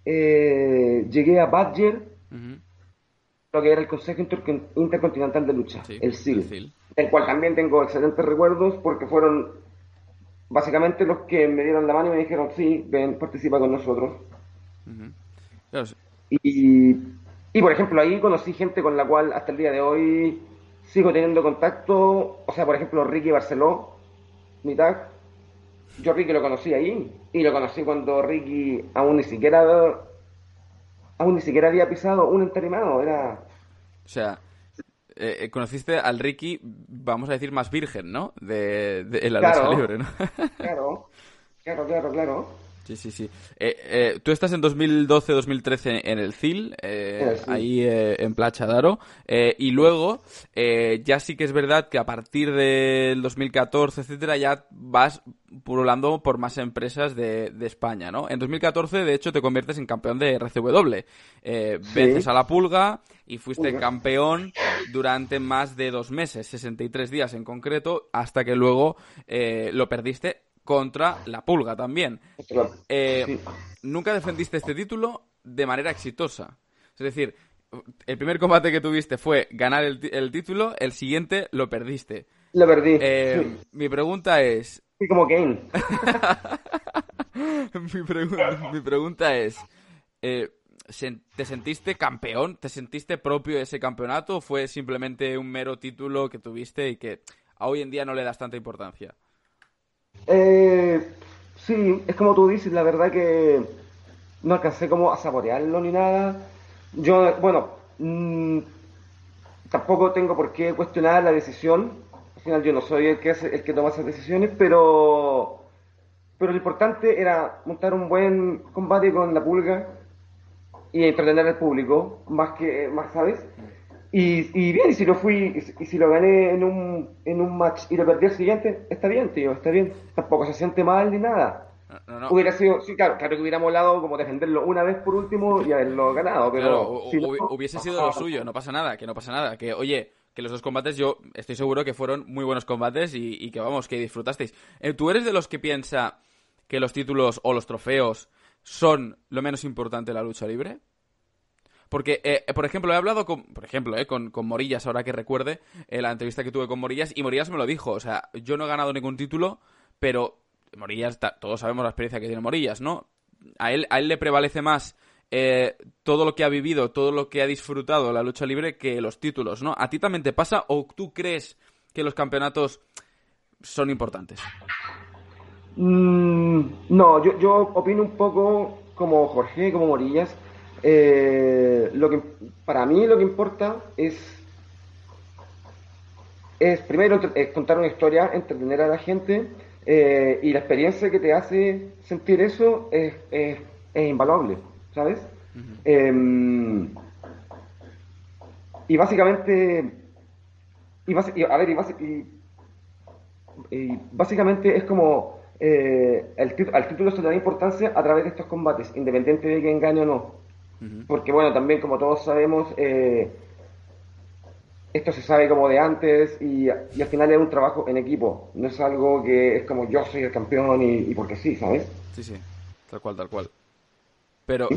eh, llegué a Badger, lo que era el Consejo Intercontinental de Lucha, el CIL, del cual también tengo excelentes recuerdos porque fueron básicamente los que me dieron la mano y me dijeron, sí, ven, participa con nosotros. y, y, por ejemplo, ahí conocí gente con la cual hasta el día de hoy sigo teniendo contacto, o sea, por ejemplo, Ricky Barceló, mi tag, yo Ricky lo conocí ahí y lo conocí cuando Ricky aún ni siquiera aún ni siquiera había pisado un entarimado, era... O sea, eh, eh, conociste al Ricky, vamos a decir, más virgen, ¿no? De, de, la lucha libre, ¿no? *laughs* claro, claro, claro, claro. Sí, sí, sí. Eh, eh, tú estás en 2012-2013 en el CIL, eh, ahí en Placha Daro, y luego ya sí que es verdad que a partir del 2014, etcétera, ya vas pululando por más empresas de, España, ¿no? En 2014, de hecho, te conviertes en campeón de RCW. Vences a la pulga y fuiste campeón durante más de dos meses, 63 días en concreto, hasta que luego lo perdiste contra la Pulga también. Eh, nunca defendiste este título de manera exitosa. Es decir, el primer combate que tuviste fue ganar el, título, el siguiente lo perdiste. Lo perdí. Eh, mi pregunta es... Sí, como Kane. *laughs* mi, pregunta es... Eh, ¿Te sentiste campeón? ¿Te sentiste propio de ese campeonato? ¿O fue simplemente un mero título que tuviste y que hoy en día no le das tanta importancia? Eh, sí, es como tú dices, la verdad que no alcancé como a saborearlo ni nada. Yo, bueno, mm, tampoco tengo por qué cuestionar la decisión. Al final yo no soy el que, el que toma esas decisiones, pero, pero lo importante era montar un buen combate con la pulga y entretener al público, más que, más, ¿sabes? Y, y, bien, y si lo fui, y, si lo gané en un, en un match y lo perdí al siguiente, está bien, tío, está bien. Tampoco se siente mal ni nada. Hubiera sido, sí, claro, claro que hubiera molado como defenderlo una vez por último y haberlo ganado, pero... hubiese sido lo suyo, no pasa nada, que no pasa nada. Que, oye, que los dos combates yo estoy seguro que fueron muy buenos combates y, y que, vamos, que disfrutasteis. Eh, ¿Tú eres de los que piensa que los títulos o los trofeos son lo menos importante de la lucha libre? Porque, eh, por ejemplo, he hablado con, por ejemplo, eh, con, Morillas, ahora que recuerde, eh, la entrevista que tuve con Morillas, y Morillas me lo dijo, o sea, yo no he ganado ningún título, pero Morillas, todos sabemos la experiencia que tiene Morillas, ¿no? A él, a él le prevalece más eh, todo lo que ha vivido, todo lo que ha disfrutado la lucha libre que los títulos, ¿no? ¿A ti también te pasa o tú crees que los campeonatos son importantes? Mm, no, yo, yo opino un poco como Jorge, como Morillas eh, lo que, para mí lo que importa es, es primero contar una historia, entretener a la gente eh, y la experiencia que te hace sentir eso es, es, invaluable, ¿sabes? Em, y básicamente, y, a ver, y, básicamente es como eh, el, al título se le da importancia a través de estos combates, independiente de que engañe o no. Porque bueno, también como todos sabemos, eh, esto se sabe como de antes y, al final es un trabajo en equipo, no es algo que es como yo soy el campeón y, porque sí, ¿sabes? Sí, sí, tal cual, tal cual. Pero,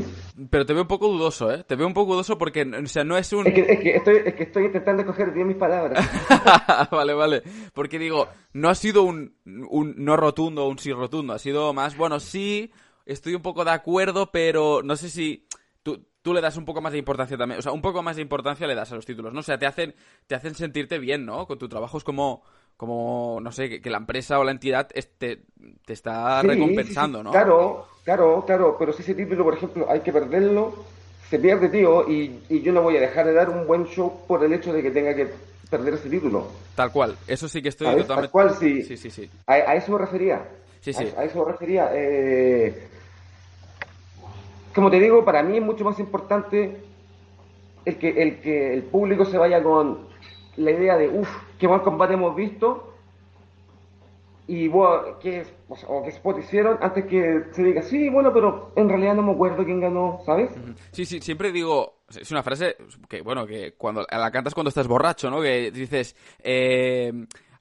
pero te veo un poco dudoso, ¿eh? Te veo un poco dudoso porque, o sea, no es un... Es que, es que, estoy, es que estoy intentando coger bien mis palabras. *laughs* vale, vale. Porque digo, no ha sido un, un no rotundo o un sí rotundo. Ha sido más, bueno, sí, estoy un poco de acuerdo, pero no sé si tú, le das un poco más de importancia también. O sea, un poco más de importancia le das a los títulos, ¿no? O sea, te hacen, te hacen sentirte bien, ¿no? Con tu trabajo es como, como no sé, que, la empresa o la entidad te, te está recompensando, ¿no? Claro, claro, claro. Pero si ese título, por ejemplo, hay que perderlo, se pierde, tío, y, y yo no voy a dejar de dar un buen show por el hecho de que tenga que perder ese título. Tal cual, eso sí que estoy totalmente... Tal cual, sí. Sí, sí, sí. A, eso me refería. Sí, sí. A, a eso me refería. Eh, como te digo, para mí es mucho más importante el que el, que el público se vaya con la idea de, uff, qué buen combate hemos visto y bueno, ¿qué, o qué spot hicieron antes que se diga, sí, bueno, pero en realidad no me acuerdo quién ganó, ¿sabes? Sí, sí, siempre digo, es una frase que, bueno, que cuando la cantas cuando estás borracho, ¿no? Que dices, eh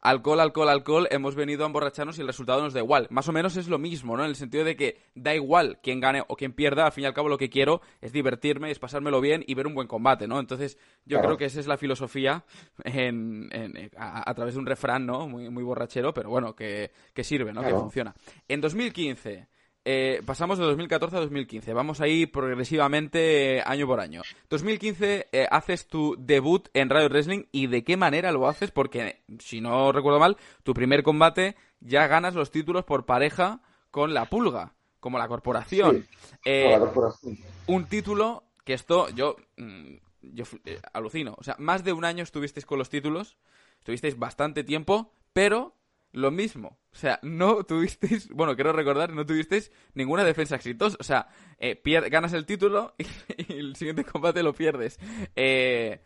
alcohol, alcohol, alcohol, hemos venido a emborracharnos y el resultado nos da igual. Más o menos es lo mismo, ¿no? En el sentido de que da igual quién gane o quién pierda, al fin y al cabo lo que quiero es divertirme, es pasármelo bien y ver un buen combate, ¿no? Entonces yo creo que esa es la filosofía en, a, través de un refrán, ¿no? Muy, muy borrachero, pero bueno, que, que sirve, ¿no? Que funciona. En 2015 eh, pasamos de 2014 a 2015. Vamos ahí progresivamente eh, año por año. 2015 eh, haces tu debut en Radio Wrestling y de qué manera lo haces porque, si no recuerdo mal, tu primer combate ya ganas los títulos por pareja con la pulga, como la corporación. la corporación. Un título que esto yo, mm, yo eh, alucino. O sea, más de un año estuvisteis con los títulos, estuvisteis bastante tiempo, pero lo mismo. O sea, no tuvisteis, bueno, quiero recordar, no tuvisteis ninguna defensa exitosa. O sea, eh, ganas el título *laughs* y, el siguiente combate lo pierdes. Eh,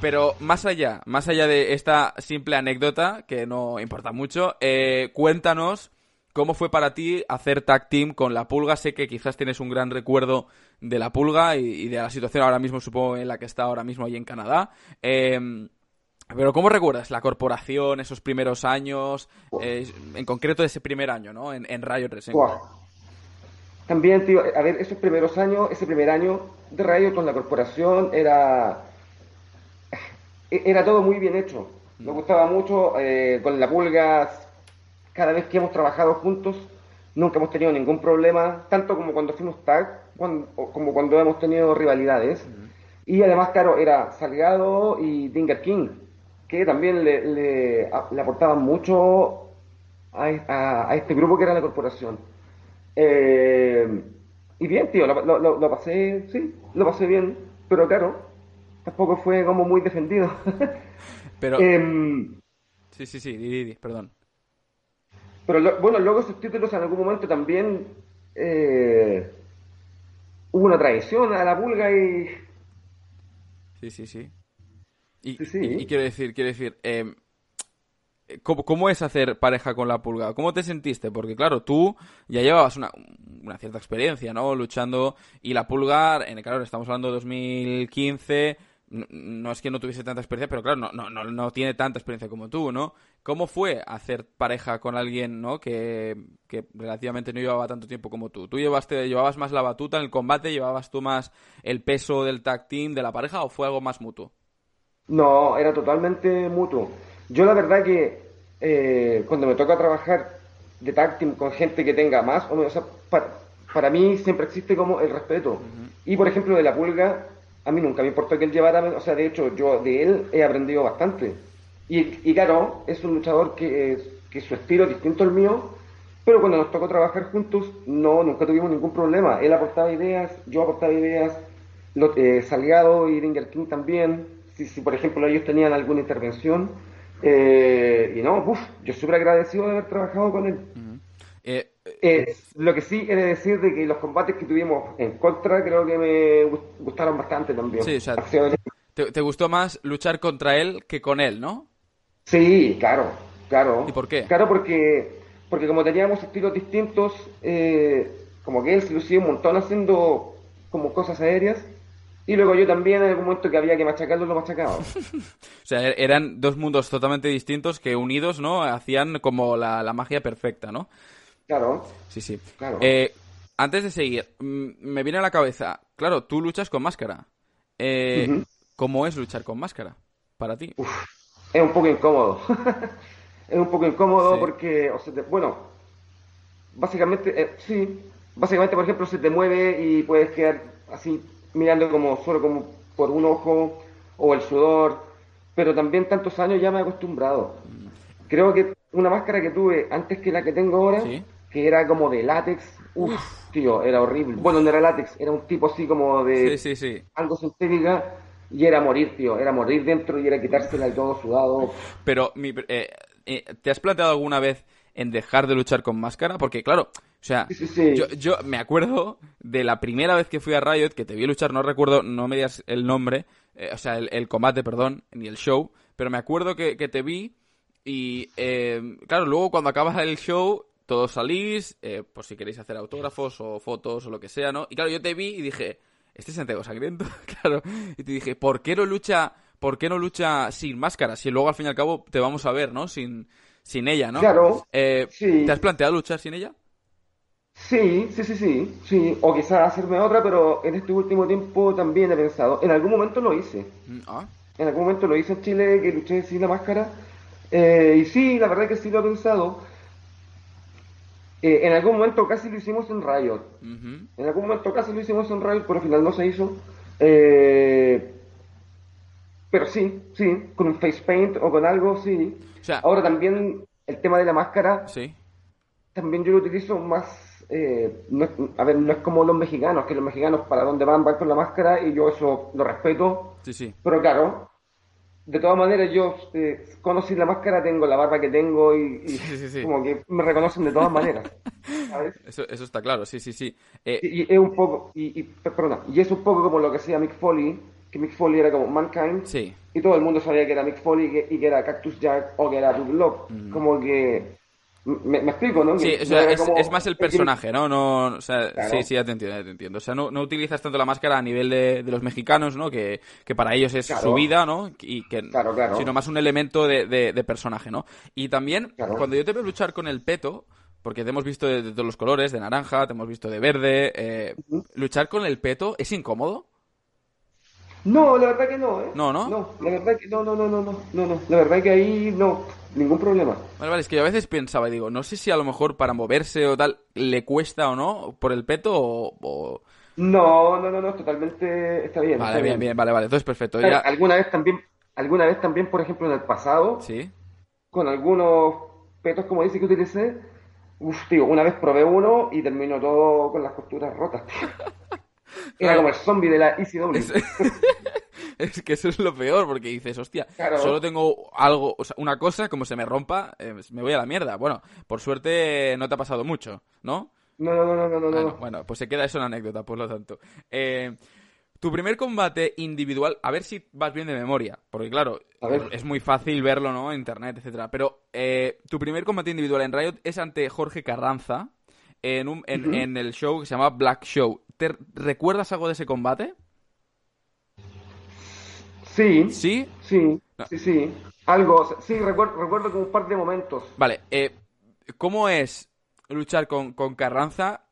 pero más allá, más allá de esta simple anécdota, que no importa mucho, eh, cuéntanos cómo fue para ti hacer tag team con la pulga. Sé que quizás tienes un gran recuerdo de la pulga y, de la situación ahora mismo, supongo, en la que está ahora mismo ahí en Canadá. Eh, pero ¿cómo recuerdas la corporación, esos primeros años, eh, en concreto ese primer año, ¿no? En, en Riot Wrestling. También, tío, a ver, esos primeros años, ese primer año de Riot con la corporación era era todo muy bien hecho. Me mm. gustaba mucho eh, con la pulga. Cada vez que hemos trabajado juntos, nunca hemos tenido ningún problema, tanto como cuando fuimos tag, como cuando hemos tenido rivalidades. Mm. Y además, claro, era Salgado y Dinger King que también le, le, aportaban mucho a, este grupo que era la corporación. Eh, y bien, tío, lo, lo, pasé, sí, lo pasé bien, pero claro, tampoco fue como muy defendido. *laughs* pero... Em, sí, sí, sí, perdón. Pero bueno, luego esos títulos en algún momento también eh, hubo una traición a la pulga y... Sí, sí, sí. Y, quiero decir, quiero decir, em, ¿cómo, es hacer pareja con la pulga? ¿Cómo te sentiste? Porque claro, tú ya llevabas una, cierta experiencia, ¿no? Luchando y la pulga, en el claro, estamos hablando de 2015, no, es que no tuviese tanta experiencia, pero claro, no, no, no, no, tiene tanta experiencia como tú, ¿no? ¿Cómo fue hacer pareja con alguien, ¿no? Que, que relativamente no llevaba tanto tiempo como tú. ¿Tú llevaste, llevabas más la batuta en el combate? ¿Llevabas tú más el peso del tag team, de la pareja o fue algo más mutuo? No, era totalmente mutuo. Yo la verdad que eh, cuando me toca trabajar de tag team con gente que tenga más o menos, para, mí siempre existe como el respeto. Y por ejemplo de la pulga, a mí nunca me importó que él llevara, o sea, de hecho yo de él he aprendido bastante. Y, claro, es un luchador que, que su estilo es distinto al mío, pero cuando nos tocó trabajar juntos, no, nunca tuvimos ningún problema. Él aportaba ideas, yo aportaba ideas, lo, eh, Salgado y Ringer King también si, por ejemplo ellos tenían alguna intervención. Eh, y no, uff, yo súper agradecido de haber trabajado con él. Eh, eh, lo que sí he de decir de que los combates que tuvimos en contra creo que me gustaron bastante también. Sí, o sea, te, gustó más luchar contra él que con él, ¿no? Sí, claro, claro. ¿Y por qué? Claro, porque, porque como teníamos estilos distintos, como que él se lucía un montón haciendo como cosas aéreas y luego yo también en algún momento que había que machacarlo, lo machacaba. *laughs* o sea, er-, eran dos mundos totalmente distintos que unidos, ¿no? Hacían como la, magia perfecta, ¿no? Claro. Sí, sí. Claro. Eh, antes de seguir, me viene a la cabeza, claro, tú luchas con máscara. Eh, ¿Cómo es luchar con máscara para ti? es un poco incómodo. *laughs* es un poco incómodo porque, o sea, bueno, básicamente, eh, sí, básicamente, por ejemplo, se te mueve y puedes quedar así mirando como solo como por un ojo o el sudor, pero también tantos años ya me he acostumbrado. Creo que una máscara que tuve antes que la que tengo ahora, que era como de látex, uff, tío, era horrible. Bueno, no era látex, era un tipo así como de algo sintética y era morir, tío, era morir dentro y era quitársela y todo sudado. Pero, mi, eh, eh, ¿te has planteado alguna vez en dejar de luchar con máscara? Porque, claro, o sea, Yo, me acuerdo de la primera vez que fui a Riot, que te vi luchar, no recuerdo, no me digas el nombre, eh, o sea, el, combate, perdón, ni el show, pero me acuerdo que, te vi y, eh, claro, luego cuando acabas el show, todos salís, eh, por si queréis hacer autógrafos o fotos o lo que sea, ¿no? Y claro, yo te vi y dije, este es Santiago Sangriento, *laughs* claro, y te dije, ¿por qué no lucha, por qué no lucha sin máscara? Si luego al fin y al cabo te vamos a ver, ¿no? Sin, sin ella, ¿no? Claro. ¿Te has planteado luchar sin ella? Sí, sí, sí, sí, sí. O quizás hacerme otra, pero en este último tiempo también he pensado. En algún momento lo hice. Mm, ah. En algún momento lo hice en Chile, que luché sin la máscara. Eh, y sí, la verdad que sí lo he pensado. Eh, en algún momento casi lo hicimos en Riot. En algún momento casi lo hicimos en Riot, pero al final no se hizo. Eh, pero sí, sí, con un face paint o con algo, sí. Ahora también el tema de la máscara. Sí. También yo lo utilizo más eh, no es, a ver, no es como los mexicanos, que los mexicanos para dónde van van con la máscara y yo eso lo respeto. Sí, sí. Pero claro, de todas maneras yo eh, conocí la máscara, tengo la barba que tengo y, y Sí, sí, como que me reconocen de todas maneras. *laughs* ¿sabes? Eso, eso está claro, sí, sí, sí. Eh, Y, y es un poco, y, y, perdona, y es un poco como lo que hacía Mick Foley, que Mick Foley era como Mankind, y todo el mundo sabía que era Mick Foley y que, que era Cactus Jack o que era Doug Love. Como que, me, me explico, ¿no? Sí, o sea, es, como- es más el personaje, ¿no? no o sea, Claro. Sí, sí, ya te entiendo, ya te entiendo. O sea, no, no utilizas tanto la máscara a nivel de, de los mexicanos, ¿no? Que, que para ellos es Claro. su vida, ¿no? Y que, Claro, claro. Sino más un elemento de, de- de personaje, ¿no? Y también, cuando yo te veo luchar con el peto, porque te hemos visto de, todos los colores, de naranja, te hemos visto de verde, eh, luchar con el peto, ¿es incómodo? No, la verdad que no, ¿eh? No, ¿no? No, la verdad que no, no, no, no, no, no, no. La verdad que ahí no, ningún problema. Vale, vale, es que yo a veces pensaba y digo, no sé si a lo mejor para moverse o tal le cuesta o no por el peto o... o- No, no, no, no, totalmente está bien. Vale, está bien, bien, vale, vale, entonces perfecto. Claro, Ya... Alguna vez también, alguna vez también, por ejemplo, en el pasado, Sí. con algunos petos como dice que utilicé, uf, tío, una vez probé uno y terminó todo con las costuras rotas, tío. *laughs* Era Claro. como el zombie de la ECW. *laughs* *laughs* Es, que eso es lo peor, porque dices, hostia, Claro. solo tengo algo, o sea, una cosa, como se me rompa, eh, me voy a la mierda. Bueno, por suerte no te ha pasado mucho, ¿no? No, no, no, no, no, no, Bueno, no. bueno, pues se queda eso en anécdota, por lo tanto. Eh, tu primer combate individual, a ver si vas bien de memoria, porque claro, es muy fácil verlo, ¿no? Internet, etcétera. Pero eh, tu primer combate individual en Riot es ante Jorge Carranza en, un, en, en el show que se llama Black Show. ¿Te recuerdas algo de ese combate? Sí, ¿Sí? sí, No. sí, sí. Algo, sí, recuerdo, recuerdo como un par de momentos. Vale, eh, ¿cómo es luchar con, con Carranza?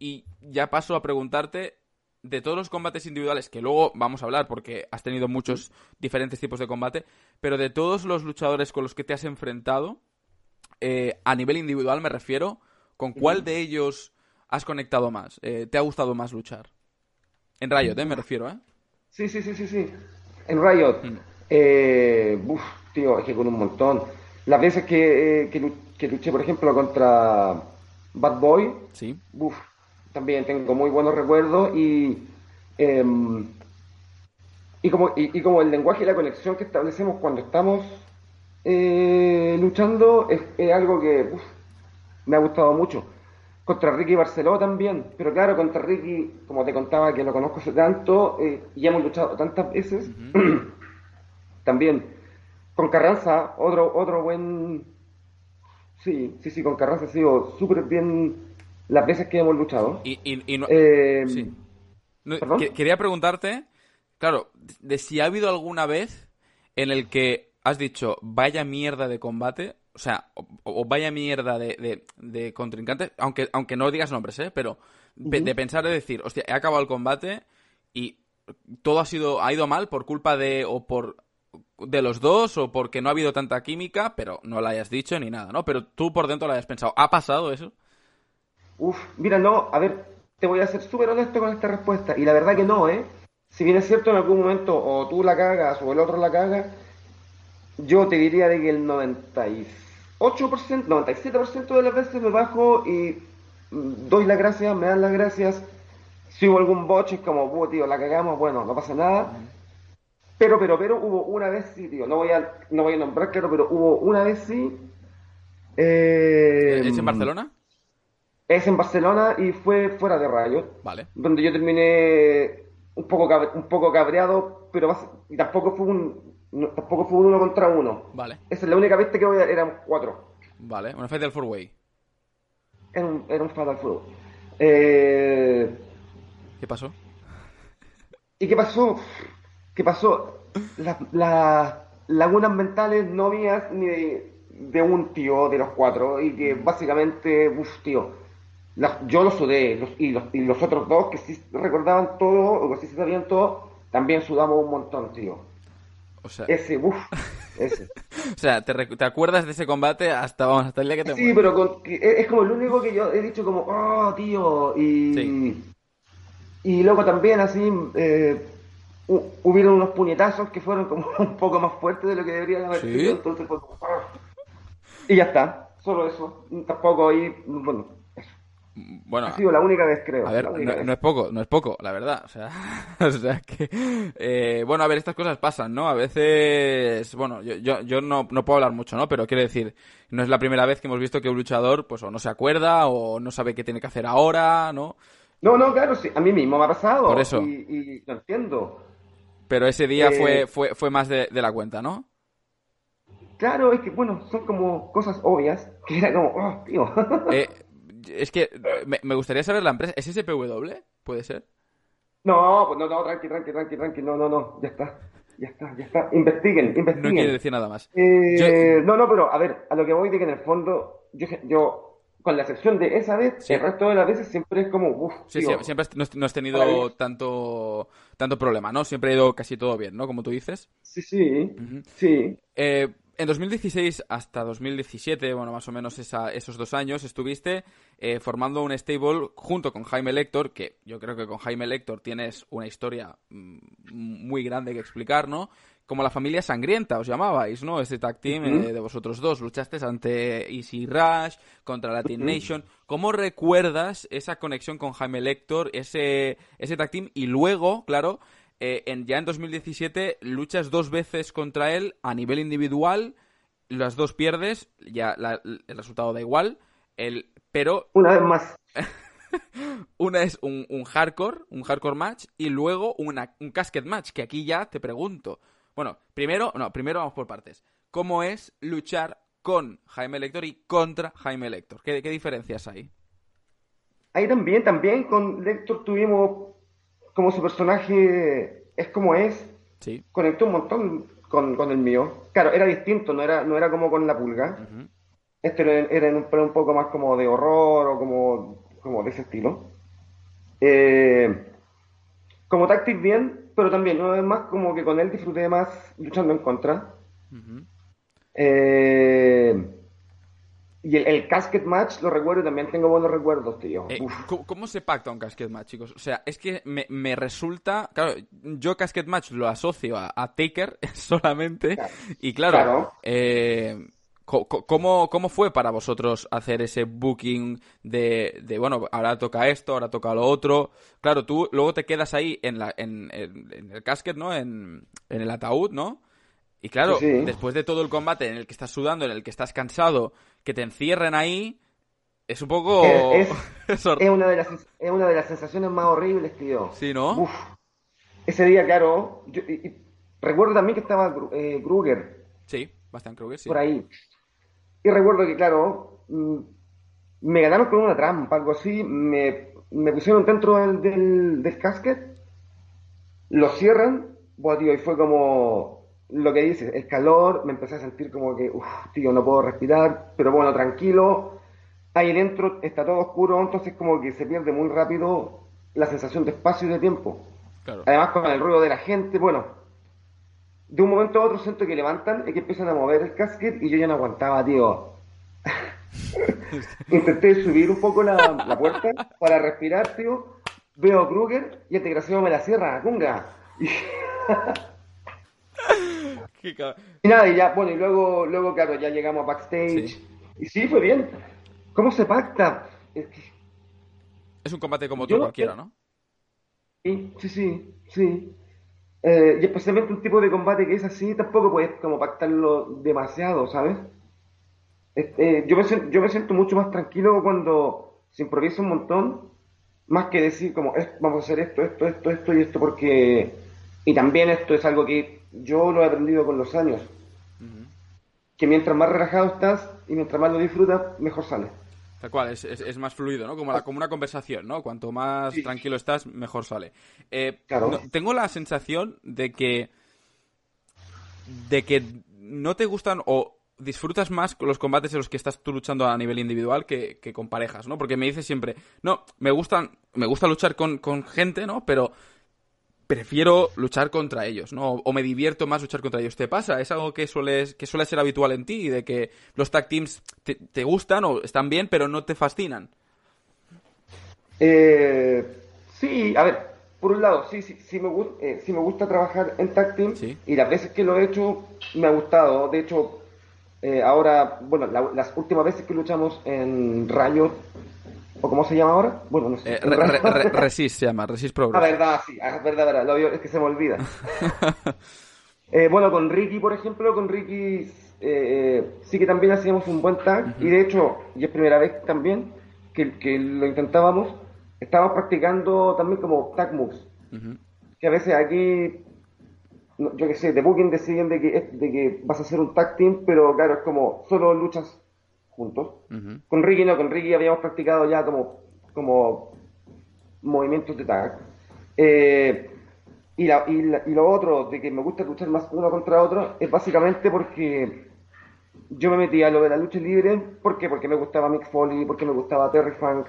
Y ya paso a preguntarte de todos los combates individuales, que luego vamos a hablar porque has tenido muchos diferentes tipos de combate, pero de todos los luchadores con los que te has enfrentado, eh, a nivel individual me refiero, ¿con cuál de ellos has conectado más? Eh, ¿Te ha gustado más luchar? En Riot, ¿eh? Me refiero, ¿eh? Sí, sí, sí, sí, sí. En Riot, Mm. eh, uf, tío, es que con un montón. Las veces que, eh, que, que luché, por ejemplo, contra Bad Boy, Sí. uf, también tengo muy buenos recuerdos y, em, y, como, y, y como el lenguaje y la conexión que establecemos cuando estamos eh, luchando es, es algo que uf, me ha gustado mucho. Contra Ricky Barceló también, pero claro, contra Ricky, como te contaba que lo conozco hace tanto eh, y hemos luchado tantas veces, *clears throat* también. Con Carranza, otro, otro buen... Sí, sí, sí, con Carranza ha sido súper bien las veces que hemos luchado. Y, y- y no- Eh, Sí. No, quería preguntarte, claro, de si ha habido alguna vez en el que has dicho vaya mierda de combate, o sea, o, o vaya mierda de, de, de contrincante, aunque, aunque no digas nombres, ¿eh? Pero pe- de pensar de decir, hostia, he acabado el combate y todo ha sido, ha ido mal por culpa de, o por de los dos, o porque no ha habido tanta química, pero no la hayas dicho ni nada, ¿no? Pero tú por dentro lo hayas pensado, ¿ha pasado eso? Uf, mira, no, a ver, te voy a ser súper honesto con esta respuesta. Y la verdad que no, ¿eh? Si bien es cierto en algún momento o tú la cagas o el otro la caga, yo te diría de que el 98%, 97% de las veces me bajo y mm, doy las gracias, me dan las gracias. Si hubo algún boche, es como, "Uh, tío, la cagamos, bueno, no pasa nada. Pero, pero, pero hubo una vez sí, tío, no voy a, no voy a nombrar, claro, pero hubo una vez sí. eh, ¿Es en Barcelona? es en Barcelona y fue fuera de Riot, Vale. donde yo terminé un poco un poco cabreado, pero y tampoco fue un no- tampoco fue un uno contra uno. Vale, Esa es la única vez que voy a, éramos cuatro. vale. Una Fatal Four Way. Era un, era un Fatal Fury. Eh, ¿Qué pasó? ¿Y qué pasó? ¿Qué pasó? Las las lagunas mentales no mías ni de, de un tío de los cuatro y que básicamente, uff, tío, las- yo lo sudé los- y, los, y los otros dos que sí recordaban todo o que sí sabían todo, también sudamos un montón, tío. O sea, Ese, uff, ese. *laughs* o sea ¿te, te acuerdas de ese combate hasta, vamos, hasta el día que te Sí, pero con- que es como el único que yo he dicho como, oh, tío, y... Sí. Y luego también así, eh, hu- hubieron unos puñetazos que fueron como *laughs* un poco más fuertes de lo que deberían haber ¿Sí? sido, entonces fue como, ah. Y ya está, solo eso. Tampoco ahí, bueno. Bueno, ha sido la única vez, creo. A ver, no, es poco, no es poco, la verdad. O sea, *laughs* o sea que. Eh, bueno, a ver, estas cosas pasan, ¿no? A veces. Bueno, yo, yo, yo no, no, puedo hablar mucho, ¿no? Pero quiero decir, no es la primera vez que hemos visto que un luchador, pues, o no se acuerda, o no sabe qué tiene que hacer ahora, ¿no? No, no, claro, sí. A mí mismo me ha pasado. Por eso. Y, y lo entiendo. Pero ese día fue, eh, fue, fue más de, de la cuenta, ¿no? Claro, es que, bueno, son como cosas obvias, que era como, oh, tío. Eh, es que me, me, gustaría saber la empresa. ¿Es SPW? ¿Puede ser? No, pues no, no, tranqui, tranqui, tranqui, tranqui, no, no, no, ya está. Ya está, ya está. Investiguen, investiguen. No quiere decir nada más. Eh, yo... No, no, pero a ver, a lo que voy de que en el fondo, yo, yo con la excepción de esa vez, sí. el resto de las veces siempre es como, uff. Sí, sí, siempre no, has tenido tanto, tanto problema, ¿no? Siempre ha ido casi todo bien, ¿no? Como tú dices. Sí, sí, uh -huh. sí. Eh, en 2016 hasta 2017, bueno, más o menos esa, esos dos años, estuviste eh, formando un stable junto con Jaime Lector, que yo creo que con Jaime Lector tienes una historia mmm, muy grande que explicar, ¿no? Como la familia sangrienta, os llamabais, ¿no? Ese tag team uh -huh. eh, de vosotros dos. Luchasteis ante Easy Rush, contra Latin uh -huh. Nation. ¿Cómo recuerdas esa conexión con Jaime Lector, ese, ese tag team? Y luego, claro, eh, en, ya en 2017 luchas dos veces contra él a nivel individual, las dos pierdes, ya la, el resultado da igual, el, pero... Una vez más. *laughs* una es un, un, hardcore, un hardcore match, y luego una, un casket match, que aquí ya te pregunto. Bueno, primero, no, primero vamos por partes. ¿Cómo es luchar con Jaime Lector y contra Jaime Lector? ¿Qué, qué diferencias hay? Ahí también, también con Lector tuvimos como su personaje es como es, sí. conectó un montón con, con, el mío. Claro, era distinto, no era, no era como con la pulga. Uh -huh. Este era, era un, un, poco más como de horror o como, como de ese estilo. Eh, como táctil bien, pero también, una vez más, como que con él disfruté más luchando en contra. Uh -huh. eh, y el, el, casket match lo recuerdo y también tengo buenos recuerdos, tío. Eh, ¿Cómo se pacta un casket match, chicos? O sea, es que me, me resulta. Claro, yo casket match lo asocio a, a Taker *laughs* solamente. Claro. Y claro, claro. Eh, ¿cómo, ¿cómo fue para vosotros hacer ese booking de, de, bueno, ahora toca esto, ahora toca lo otro? Claro, tú luego te quedas ahí en, la, en, en, en el casket, ¿no? En, en el ataúd, ¿no? Y claro, sí, sí. después de todo el combate en el que estás sudando, en el que estás cansado, que te encierren ahí, es un poco... Es, es, *laughs* es, una, de las, es una de las sensaciones más horribles, tío. Sí, ¿no? Uf. Ese día, claro, yo, y, y, recuerdo también que estaba eh, Kruger. Sí, bastante Kruger, sí. Por ahí. Y recuerdo que, claro, mm, me ganaron con una trampa, algo así, me, me pusieron dentro del, del, del casket, lo cierran, bueno, tío, y fue como lo que dices, el calor, me empecé a sentir como que, uff, tío, no puedo respirar, pero bueno, tranquilo. Ahí dentro está todo oscuro, entonces como que se pierde muy rápido la sensación de espacio y de tiempo. Claro. Además con el ruido de la gente, bueno, de un momento a otro siento que levantan y que empiezan a mover el casket y yo ya no aguantaba, tío. *laughs* Intenté subir un poco la, la, puerta para respirar, tío. Veo a Kruger y el desgraciado me la cierra, cunga. *laughs* Y... nada, y ya, bueno, y luego, luego claro, ya llegamos a backstage. Sí. Y sí, fue bien. ¿Cómo se pacta? Es, que... es un combate como otro cualquiera, ¿no? Sí, sí, sí, sí. Eh, y especialmente un tipo de combate que es así, tampoco puedes como pactarlo demasiado, ¿sabes? Eh, yo, me yo me siento mucho más tranquilo cuando se improvisa un montón, más que decir como, vamos a hacer esto, esto, esto, esto y esto, porque... Y también esto es algo que yo lo he aprendido con los años. Uh -huh. Que mientras más relajado estás y mientras más lo disfrutas, mejor sale. Tal cual, es, es, es, más fluido, ¿no? Como, la, como una conversación, ¿no? Cuanto más sí. tranquilo estás, mejor sale. Eh, claro. no, tengo la sensación de que. de que no te gustan o disfrutas más los combates en los que estás tú luchando a nivel individual que, que con parejas, ¿no? Porque me dices siempre, no, me gustan, me gusta luchar con, con gente, ¿no? Pero prefiero luchar contra ellos, ¿no? O me divierto más luchar contra ellos. ¿Te pasa? ¿Es algo que, sueles, que suele ser habitual en ti? De que los tag teams te, te gustan o están bien, pero no te fascinan. Eh, sí, a ver, por un lado, sí, sí, sí, me, eh, sí me gusta trabajar en tag team ¿Sí? y las veces que lo he hecho me ha gustado. De hecho, eh, ahora, bueno, la, las últimas veces que luchamos en Rayo, ¿O cómo se llama ahora? Bueno, no sé. Eh, *laughs* *laughs* Resist se llama, Resist Progress. Ah, verdad, sí, ah, verdad, verdad, lo, es que se me olvida. *laughs* Eh, bueno, con Ricky, por ejemplo, con Ricky eh, sí que también hacíamos un buen tag, y de hecho, y es primera vez también que, que lo intentábamos, estábamos practicando también como tag moves. Que a veces aquí yo qué sé, de Booking deciden de que, de que vas a hacer un tag team, pero claro, es como solo luchas juntos. Con Ricky no, con Ricky habíamos practicado ya como, como movimientos de tag. Eh, y, la, y, lo otro, de que me gusta luchar más uno contra otro, es básicamente porque yo me metí a lo de la lucha libre. ¿Por qué? Porque me gustaba Mick Foley, porque me gustaba Terry Funk.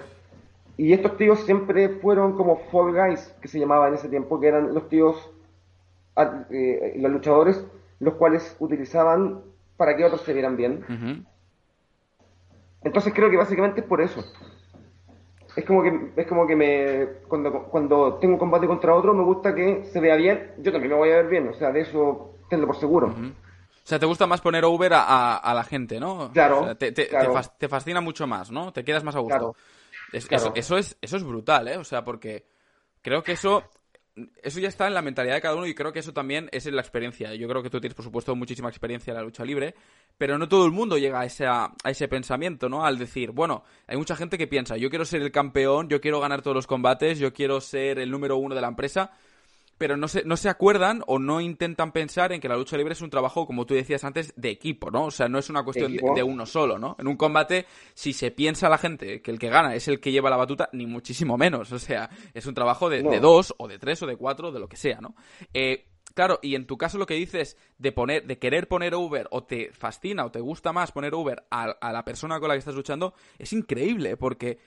Y estos tíos siempre fueron como Fall Guys, que se llamaba en ese tiempo, que eran los tíos eh, los luchadores, los cuales utilizaban para que otros se vieran bien. Entonces creo que básicamente es por eso. Es como que, es como que me, cuando, cuando tengo un combate contra otro, me gusta que se vea bien, yo también me voy a ver bien, o sea, de eso tenlo por seguro. O sea, te gusta más poner over a, la gente, ¿no? Claro, te, te, fascina mucho más, ¿no? Te quedas más a gusto. Eso, eso, es, eso es brutal, ¿eh? O sea, porque creo que eso eso ya está en la mentalidad de cada uno y creo que eso también es en la experiencia. Yo creo que tú tienes, por supuesto, muchísima experiencia en la lucha libre, pero no todo el mundo llega a ese, a ese pensamiento, ¿no? Al decir, bueno, hay mucha gente que piensa, yo quiero ser el campeón, yo quiero ganar todos los combates, yo quiero ser el número uno de la empresa, pero no se, no se acuerdan o no intentan pensar en que la lucha libre es un trabajo, como tú decías antes, de equipo, ¿no? O sea, no es una cuestión de, uno solo, ¿no? En un combate, si se piensa la gente que el que gana es el que lleva la batuta, ni muchísimo menos. O sea, es un trabajo de, dos, o de tres, o de cuatro, de lo que sea, ¿no? Eh, claro, y en tu caso lo que dices de poner, de querer poner over, o te fascina, o te gusta más poner over a, a la persona con la que estás luchando, es increíble, porque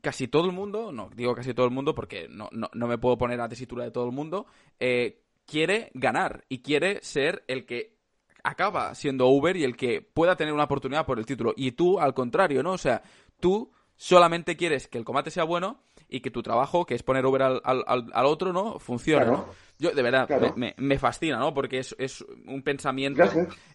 casi todo el mundo, no digo casi todo el mundo porque no, no, no me puedo poner a tesitura de todo el mundo, eh, quiere ganar y quiere ser el que acaba siendo Uber y el que pueda tener una oportunidad por el título. Y tú, al contrario, ¿no? O sea, tú solamente quieres que el combate sea bueno y que tu trabajo, que es poner Uber al, al, al otro, ¿no? Funcione, ¿no? Yo, de verdad, me, me, fascina, ¿no? Porque es, es un pensamiento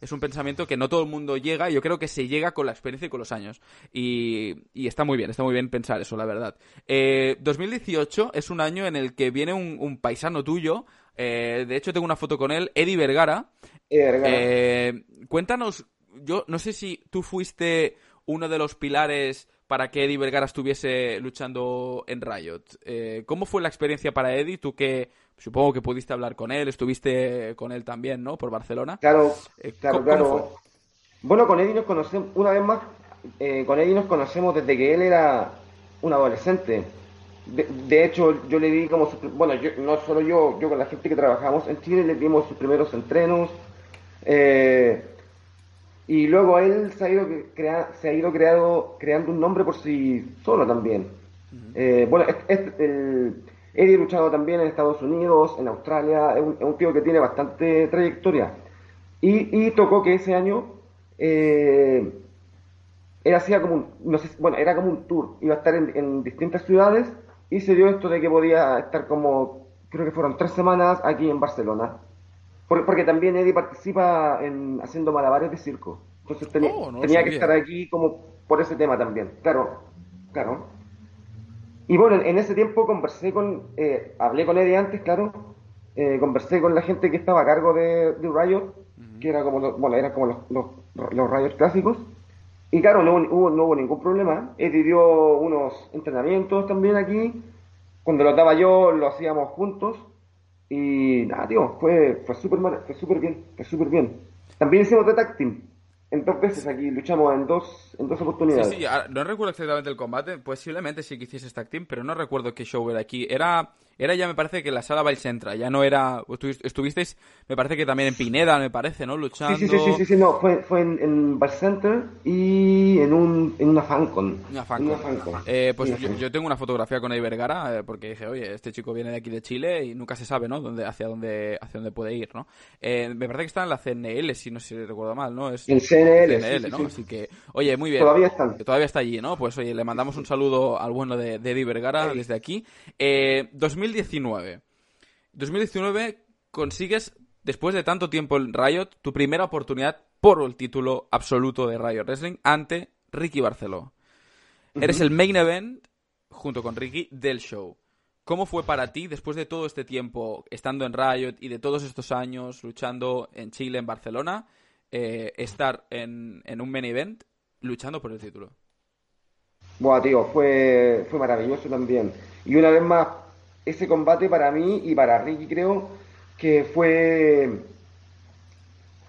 es un pensamiento que no todo el mundo llega y yo creo que se llega con la experiencia y con los años. Y, y está muy bien, está muy bien pensar eso, la verdad. Eh, 2018 es un año en el que viene un, un paisano tuyo, eh, de hecho tengo una foto con él, Eddie Vergara. Eh, cuéntanos, yo no sé si tú fuiste uno de los pilares para que Eddie Vergara estuviese luchando en Riot. Eh, ¿Cómo fue la experiencia para Eddie? Tú que supongo que pudiste hablar con él, estuviste con él también, ¿no? Por Barcelona. Claro, eh, claro, claro. Bueno, con Eddie nos conocemos, una vez más, eh, con Eddie nos conocemos desde que él era un adolescente. De, hecho, yo le di como, bueno, no solo yo, yo con la gente que trabajamos en Chile le dimos sus primeros entrenos. Eh, y luego él se ha ido, se ha ido creado, creando un nombre por sí solo también. Eh, bueno, Eddie ha luchado también en Estados Unidos, en Australia, es un, tío que tiene bastante trayectoria. Y, tocó que ese año eh, él hacía como un, no sé, bueno, era como un tour, iba a estar en, distintas ciudades y se dio esto de que podía estar como, creo que fueron tres semanas aquí en Barcelona. Porque, también Eddie participa en haciendo malabares de circo. Entonces oh, tenía que estar aquí como por ese tema también. Claro, claro. Y bueno, en ese tiempo conversé con, eh, hablé con Eddie antes, claro, eh, conversé con la gente que estaba a cargo de, Riot, que era como, bueno, eran como los, los, los Riot clásicos. Y claro, no hubo, no hubo ningún problema. Eddie dio unos entrenamientos también aquí. Cuando los daba yo, lo hacíamos juntos. Y nada, tío, fue, fue súper fue súper bien, fue súper bien. También hicimos de tag team. En dos veces aquí, luchamos en dos, en dos oportunidades. Sí, sí, no recuerdo exactamente el combate, posiblemente sí que hiciese tag team, pero no recuerdo qué show era aquí. Era era ya me parece que la sala Centra, ya no era... Estuvisteis, me parece que también en Pineda, me parece, ¿no? Luchando... Sí, sí, sí, sí, sí no, fue, fue en, en Center y en, un, en una FanCon. Una FanCon. Eh, pues yo, tengo una fotografía con Eddie Vergara, eh, porque dije, oye, este chico viene de aquí de Chile y nunca se sabe, ¿no? Dónde, hacia, dónde, hacia dónde puede ir, ¿no? Eh, me parece que está en la CNL, si no se recuerdo mal, ¿no? Es, en CNL, CNL ¿no? Así que, oye, muy bien. Todavía está. Todavía está allí, ¿no? Pues oye, le mandamos un saludo al bueno de, de Eddie Vergara desde aquí. Eh, 2019. 2019 consigues, después de tanto tiempo en Riot, tu primera oportunidad por el título absoluto de Riot Wrestling ante Ricky Barceló. Eres el main event junto con Ricky, del show. ¿Cómo fue para ti, después de todo este tiempo estando en Riot y de todos estos años luchando en Chile, en Barcelona, eh, estar en, en, un main event luchando por el título? Buah, tío, fue, fue maravilloso también. Y una vez más, ese combate para mí y para Ricky creo que fue,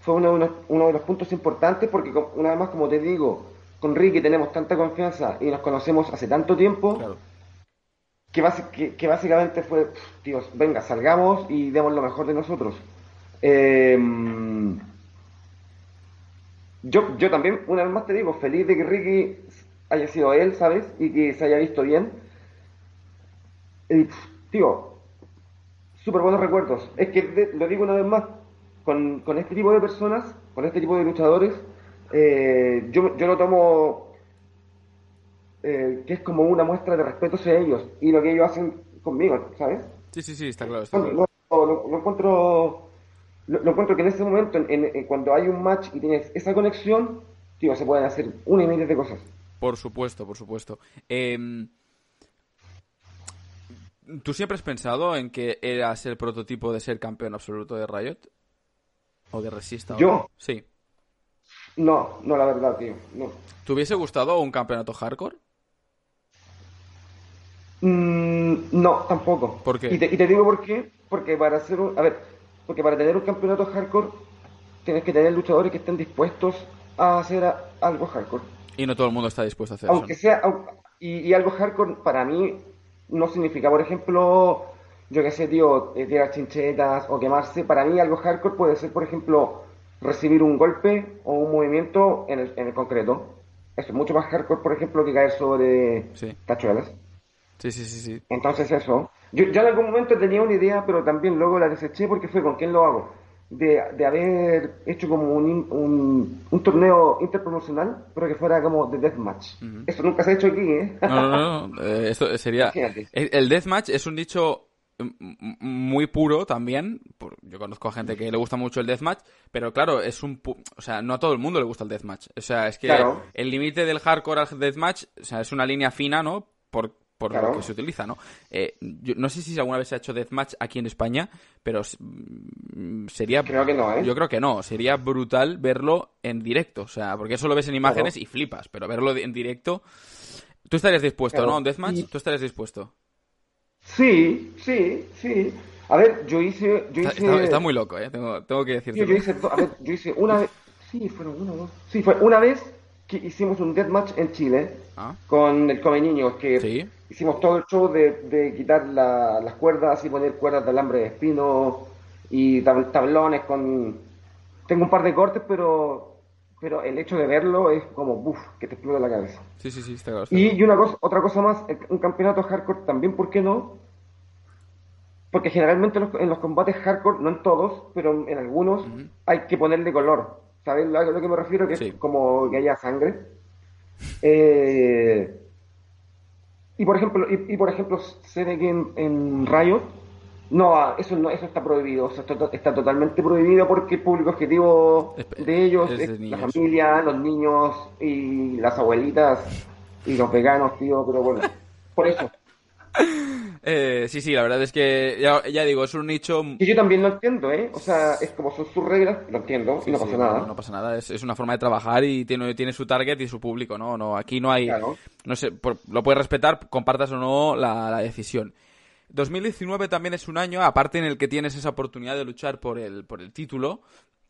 fue uno, de los, uno de los puntos importantes porque una vez más, como te digo, con Ricky tenemos tanta confianza y nos conocemos hace tanto tiempo que, que, básicamente fue, Dios, venga, salgamos y demos lo mejor de nosotros. Em, yo, yo también, una vez más te digo, feliz de que Ricky haya sido él, ¿sabes? Y que se haya visto bien. Y, tío, súper buenos recuerdos. Es que lo digo una vez más, con, con, este tipo de personas, con este tipo de luchadores, eh, yo, yo lo tomo eh, que es como una muestra de respeto hacia ellos y lo que ellos hacen conmigo, ¿sabes? Sí, sí, sí, está claro. Lo, encuentro, lo, encuentro que en ese momento, en, cuando hay un match y tienes esa conexión, tío, se pueden hacer una y media de cosas. Por supuesto, por supuesto. Em, ¿Tú siempre has pensado en que eras el prototipo de ser campeón absoluto de Riot? ¿O de Resista? ¿Yo? Sí. No, no, la verdad, tío. No. ¿Te hubiese gustado un campeonato hardcore? Mm, no, tampoco. ¿Por qué? Y te, digo por qué. Porque para hacer un, a ver, porque para tener un campeonato hardcore tienes que tener luchadores que estén dispuestos a hacer algo hardcore. Y no todo el mundo está dispuesto a hacer aunque Sea, y, algo hardcore para mí no significa, por ejemplo, yo qué sé, tío, eh, tirar chinchetas o quemarse. Para mí algo hardcore puede ser, por ejemplo, recibir un golpe o un movimiento en el, en el concreto. Eso es mucho más hardcore, por ejemplo, que caer sobre tachuelas. Sí, sí, sí, sí. Entonces eso. Yo, en algún momento tenía una idea, pero también luego la deseché porque fue con quién lo hago. De, de haber hecho como un, un, un, torneo interpromocional, pero que fuera como de deathmatch. Eso nunca se ha hecho aquí, ¿eh? No, no, no. Eh, esto sería... El deathmatch es un dicho muy puro también. Yo conozco a gente que le gusta mucho el deathmatch, pero claro, es un. O sea, no a todo el mundo le gusta el deathmatch. O sea, es que el límite del hardcore al deathmatch, o sea, es una línea fina, ¿no? Por, por lo que se utiliza, ¿no? Eh, yo no sé si alguna vez se ha hecho deathmatch aquí en España, pero mm, sería... Creo que no, ¿eh? Yo creo que no, sería brutal verlo en directo, o sea, porque eso lo ves en imágenes y flipas, pero verlo en directo... Tú estarías dispuesto, ¿no? ¿Un deathmatch? ¿Tú estarías dispuesto? Sí, sí, sí. A ver, yo hice... Yo hice... Está, muy loco, ¿eh? Tengo, tengo que decirte. Yo, hice, a ver, yo hice una vez... Sí, fueron una o dos. Sí, fue una vez que hicimos un deathmatch en Chile ah. con el Come Niños, que hicimos todo el show de, quitar las cuerdas y poner cuerdas de alambre de espino y tablones con... Tengo un par de cortes, pero pero el hecho de verlo es como, uff, que te explota la cabeza. Sí, sí, sí, está claro. y, una cosa, otra cosa más, un campeonato hardcore también, ¿por qué no? Porque generalmente en los, combates hardcore, no en todos, pero en algunos, hay que ponerle color. ¿Sabes a lo que me refiero? Que es como que haya sangre. Eh, y por ejemplo, y, por ejemplo, sé de que en, en Riot no, eso no, eso está prohibido, está, totalmente prohibido porque el público objetivo de ellos es, la familia, los niños y las abuelitas y los veganos, tío, pero bueno, por eso. *laughs* Eh, sí, sí, la verdad es que ya, digo, es un nicho. Y yo también lo entiendo, ¿eh? O sea, es como son sus reglas, lo entiendo, y no pasa nada. No, pasa nada, es, una forma de trabajar y tiene, tiene su target y su público, ¿no? no Aquí no hay. No sé, lo puedes respetar, compartas o no la decisión. 2019 también es un año, aparte en el que tienes esa oportunidad de luchar por el, por el título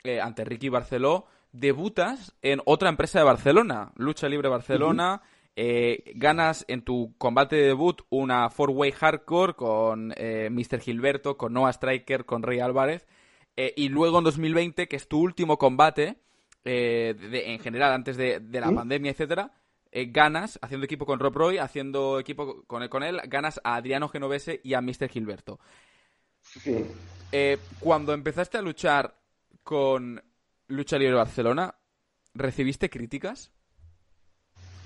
eh, ante Ricky Barceló, debutas en otra empresa de Barcelona, Lucha Libre Barcelona. Eh, ganas en tu combate de debut una four-way hardcore con eh, Mr. Gilberto, con Noah Striker, con Rey Álvarez. y luego en 2020, que es tu último combate, en general, antes de, la pandemia, etcétera, eh, ganas, haciendo equipo con Rob Roy, haciendo equipo con él, con él, ganas a Adriano Genovese y a Mr. Gilberto. Sí. Eh, cuando empezaste a luchar con Lucha Libre Barcelona, ¿recibiste críticas?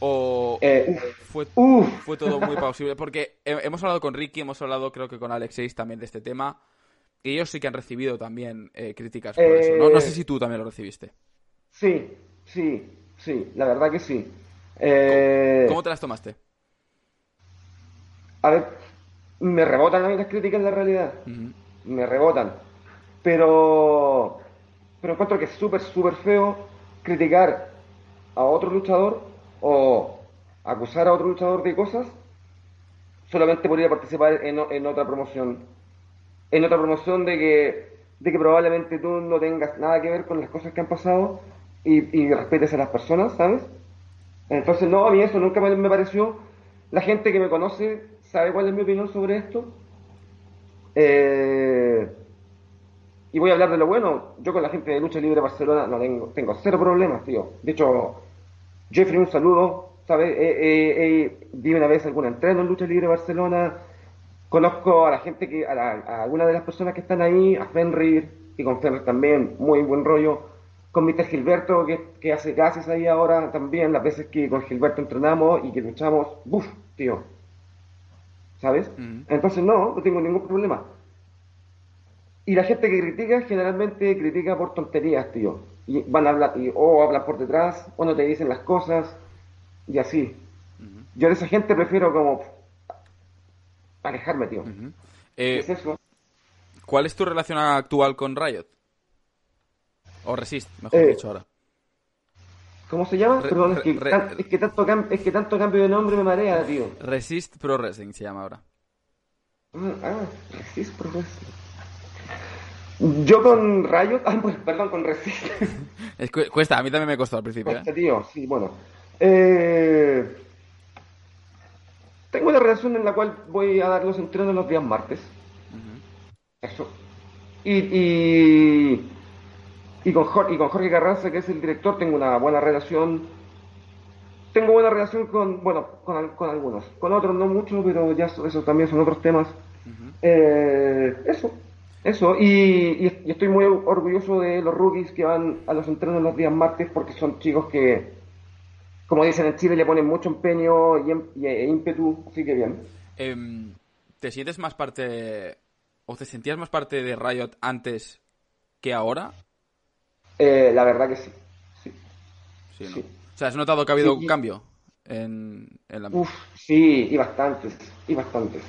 ¿O eh, fue, fue, todo muy posible? Porque hemos hablado con Ricky, hemos hablado creo que con Alexis también de este tema. Y ellos sí que han recibido también críticas por eso. ¿no? no sé si tú también lo recibiste. Sí, sí, sí, la verdad que sí. Eh, ¿Cómo te las tomaste? a ver, me rebotan a mí las críticas en la realidad. Me rebotan. Pero, pero encuentro que es súper, súper feo criticar a otro luchador o acusar a otro luchador de cosas solamente por ir a participar en, otra promoción. En otra promoción de que, de que probablemente tú no tengas nada que ver con las cosas que han pasado y, y respetes a las personas, ¿sabes? Entonces, no, a mí eso nunca me, me pareció. La gente que me conoce sabe cuál es mi opinión sobre esto. Eh, y voy a hablar de lo bueno. Yo con la gente de Lucha Libre Barcelona no tengo, tengo cero problemas, tío. De hecho, Jeffrey, un saludo. ¿Sabes? Eh, vi una vez algún entreno en Lucha Libre Barcelona. Conozco a la gente que, a, a algunas de las personas que están ahí, a Fenrir, y con Fenrir también, muy buen rollo. Con Mr. Gilberto, que, que hace gases ahí ahora también, las veces que con Gilberto entrenamos y que luchamos, ¡buf! Tío, ¿sabes? Entonces no, no tengo ningún problema. Y la gente que critica generalmente critica por tonterías, tío. Y van a hablar, y, o hablan por detrás, o no te dicen las cosas, y así. Yo de esa gente prefiero como alejarme, tío. ¿Qué es eso? ¿Cuál es tu relación actual con Riot? O Resist, mejor eh, dicho ahora. ¿Cómo se llama? Perdón, es, que, es, que tanto es, que, tanto cambio de nombre me marea, tío. Resist Pro Wrestling se llama ahora. Ah, ah Resist Pro Wrestling. Yo con Riot, ah, pues, perdón, con Resist. *laughs* es, cuesta, a mí también me costó al principio. Cuesta, ¿eh? tío, sí, bueno. Eh, tengo una relación en la cual voy a dar los entrenos los días martes. Eso. Y, y, y con, Jorge, y con Jorge Carranza, que es el director, tengo una buena relación. Tengo buena relación con, bueno, con, con algunos. Con otros no mucho, pero ya eso, también son otros temas. Eh, eso, eso. Y, y, estoy muy orgulloso de los rookies que van a los entrenos los días martes porque son chicos que, como dicen en Chile, le ponen mucho empeño y, em, e ímpetu, así que bien. Em, ¿Te sientes más parte, o te sentías más parte de Riot antes que ahora? Eh, la verdad que sí. Sí. O sea, ¿has notado que ha habido un cambio en, la... Uf, sí, y bastantes, y bastantes.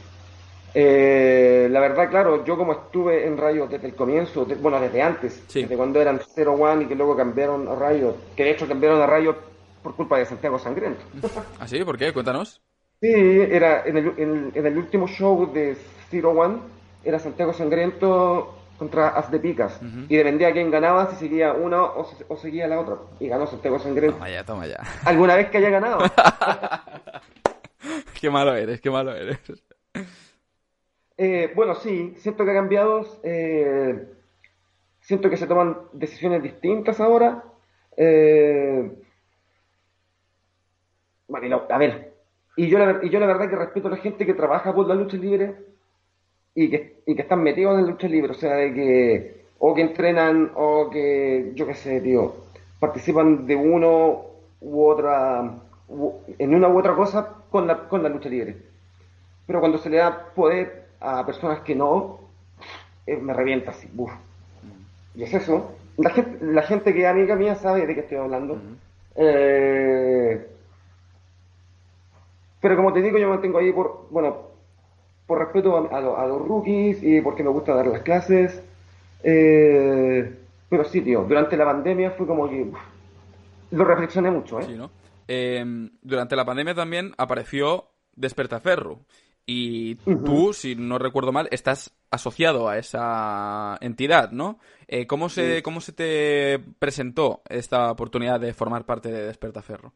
Eh, la verdad, claro, yo como estuve en Rayo desde el comienzo, bueno, desde antes, desde cuando eran 0-1 y que luego cambiaron a Rayo, que de hecho cambiaron a Rayo por culpa de Santiago Sangriento. *laughs* ¿Ah, sí? ¿Por qué? Cuéntanos. Sí, era en el, en el último show de Zero One, era Santiago Sangriento contra As de Picas. Y dependía a quién ganaba, si seguía una o, seguía la otra. Y ganó Santiago Sangriento. Toma ya, toma ya. ¿Alguna vez que haya ganado? *laughs* qué malo eres, qué malo eres. Eh, bueno, sí, siento que ha cambiado. Eh, siento que se toman decisiones distintas ahora. Eh, a ver, y yo, la, y yo la verdad que respeto a la gente que trabaja por la lucha libre y que, y que están metidos en la lucha libre, o sea, de que o que entrenan o que, yo qué sé, tío, participan de uno u otra, en una u otra cosa con la, con la lucha libre. Pero cuando se le da poder a personas que no, eh, me revienta así, buf. Y es eso. La gente, la gente que es amiga mía sabe de qué estoy hablando. eh, pero como te digo, yo me mantengo ahí por, bueno, por respeto a, los rookies y porque me gusta dar las clases. Eh, pero sí, tío, durante la pandemia fue como que lo reflexioné mucho, ¿eh? Sí, ¿no? Durante la pandemia también apareció Despertaferro. Y tú, si no recuerdo mal, estás asociado a esa entidad, ¿no? Eh, ¿cómo, se, ¿Cómo se te presentó esta oportunidad de formar parte de Despertaferro?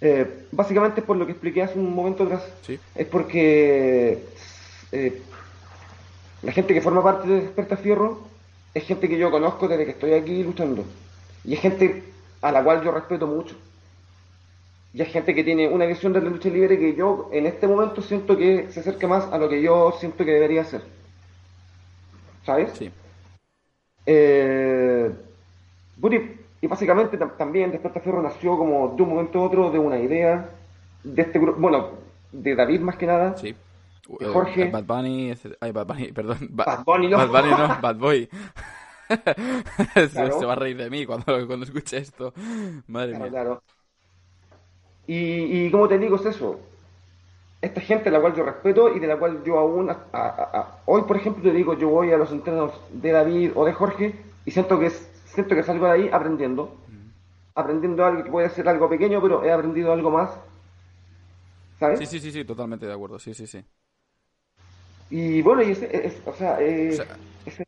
Eh, básicamente por lo que expliqué hace un momento atrás. Es porque eh, la gente que forma parte de Desperta Fierro es gente que yo conozco desde que estoy aquí luchando. Y es gente a la cual yo respeto mucho. Y es gente que tiene una visión de la lucha libre que yo en este momento siento que se acerca más a lo que yo siento que debería ser. ¿Sabes? Sí. Eh, y básicamente también Desperta Ferro nació como de un momento a otro de una idea de este grupo, bueno, de David más que nada. Sí. De Jorge. Bad Bunny, ay, Bad Bunny, perdón. Bad Bunny no. Bad Bunny no, *laughs* Bad Boy. *laughs* Se va a reír de mí cuando, cuando escuche esto. Madre claro, mía. Claro. Y, y como te digo, es eso. esta gente a la cual yo respeto y de la cual yo aún, hoy por ejemplo, te digo, yo voy a los entrenos de David o de Jorge y siento que, siento que salgo de ahí aprendiendo, aprendiendo algo que puede ser algo pequeño, pero he aprendido algo más. ¿Sabes? Sí, sí, sí, sí, totalmente de acuerdo, sí, sí, sí. Y bueno, y es, o sea, es,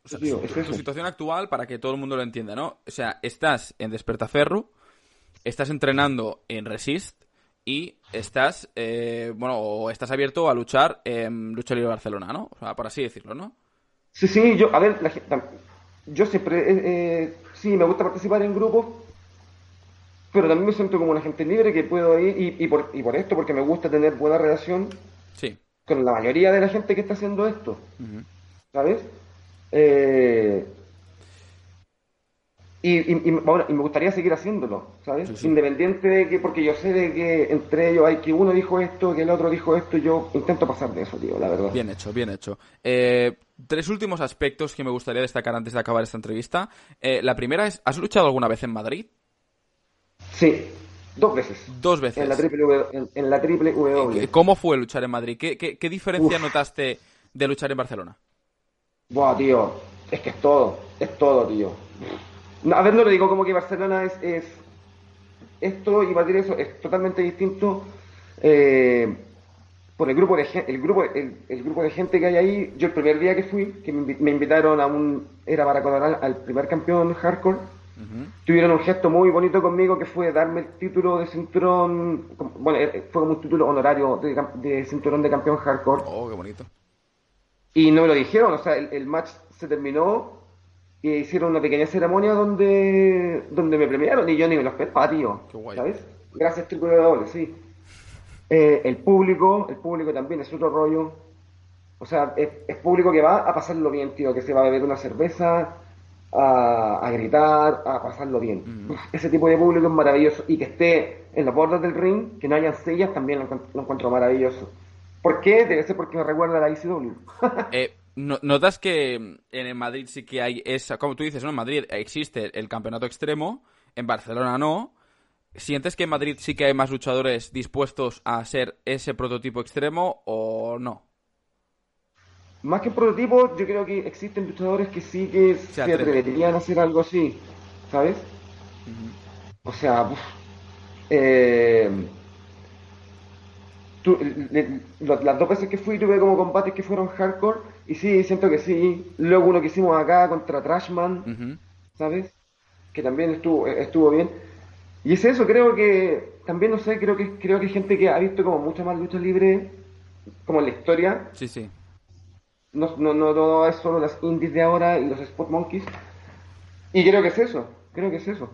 tu, situación actual, para que todo el mundo lo entienda, ¿no? O sea, estás en Despertaferro, estás entrenando en Resist, y estás, eh, bueno, o estás abierto a luchar en Lucha Libre Barcelona, ¿no? O sea, por así decirlo, ¿no? Sí, sí, yo, a ver, yo siempre, eh, eh, sí, me gusta participar en grupos, pero también me siento como una gente libre que puedo ir, y, y, por, y por esto, porque me gusta tener buena relación sí. con la mayoría de la gente que está haciendo esto, ¿sabes? Eh, y, y, bueno, y, me gustaría seguir haciéndolo, ¿sabes? Independiente de que, porque yo sé de que entre ellos hay que uno dijo esto, que el otro dijo esto, yo intento pasar de eso, tío, la verdad. Bien hecho, bien hecho. Eh, tres últimos aspectos que me gustaría destacar antes de acabar esta entrevista. Eh, la primera es, ¿has luchado alguna vez en Madrid? Sí, dos veces. Dos veces. En la triple, en, la triple W. ¿Cómo fue luchar en Madrid? ¿Qué, qué, diferencia notaste de luchar en Barcelona? Buah, tío, es que es todo, es todo, tío a ver, no le digo como que Barcelona es, es esto y Madrid eso, es totalmente distinto eh, por el grupo de el grupo el, grupo de gente que hay ahí. Yo el primer día que fui, que me, invitaron a un era para coronar al primer campeón hardcore. Tuvieron un gesto muy bonito conmigo que fue darme el título de cinturón, bueno, eh, fue como un título honorario de, de cinturón de campeón hardcore. Oh, qué bonito. Y no me lo dijeron, o sea, el, el match se terminó y hicieron una pequeña ceremonia donde donde me premiaron y yo ni me lo esperaba, tío. ¿Sabes? Gracias, Triple doble, sí. Eh, el público, el público también es otro rollo. O sea, es, público que va a pasarlo bien, tío, que se va a beber una cerveza, a, gritar, a pasarlo bien. Mm. Ese tipo de público es maravilloso. Y que esté en los bordes del ring, que no haya sillas, también lo, encuentro maravilloso. ¿Por qué? Debe ser porque me recuerda a la ICW. eh, ¿Notas que en Madrid sí que hay esa, como tú dices, ¿no? En Madrid existe el campeonato extremo, en Barcelona no. ¿Sientes que en Madrid sí que hay más luchadores dispuestos a ser ese prototipo extremo o no? Más que prototipo, yo creo que existen luchadores que sí que se, atreverían a hacer algo así, ¿sabes? O sea, eh, las dos veces que fui tuve como combates que fueron hardcore y sí, siento que sí. Luego uno que hicimos acá contra Trashman, ¿sabes? Que también estuvo, eh, estuvo bien. Y es eso, creo que también no sé, creo que creo que hay gente que ha visto como mucha más lucha libre como en la historia. Sí, sí. No, no, no, es solo las indies de ahora y los Spot Monkeys. Y creo que es eso, creo que es eso.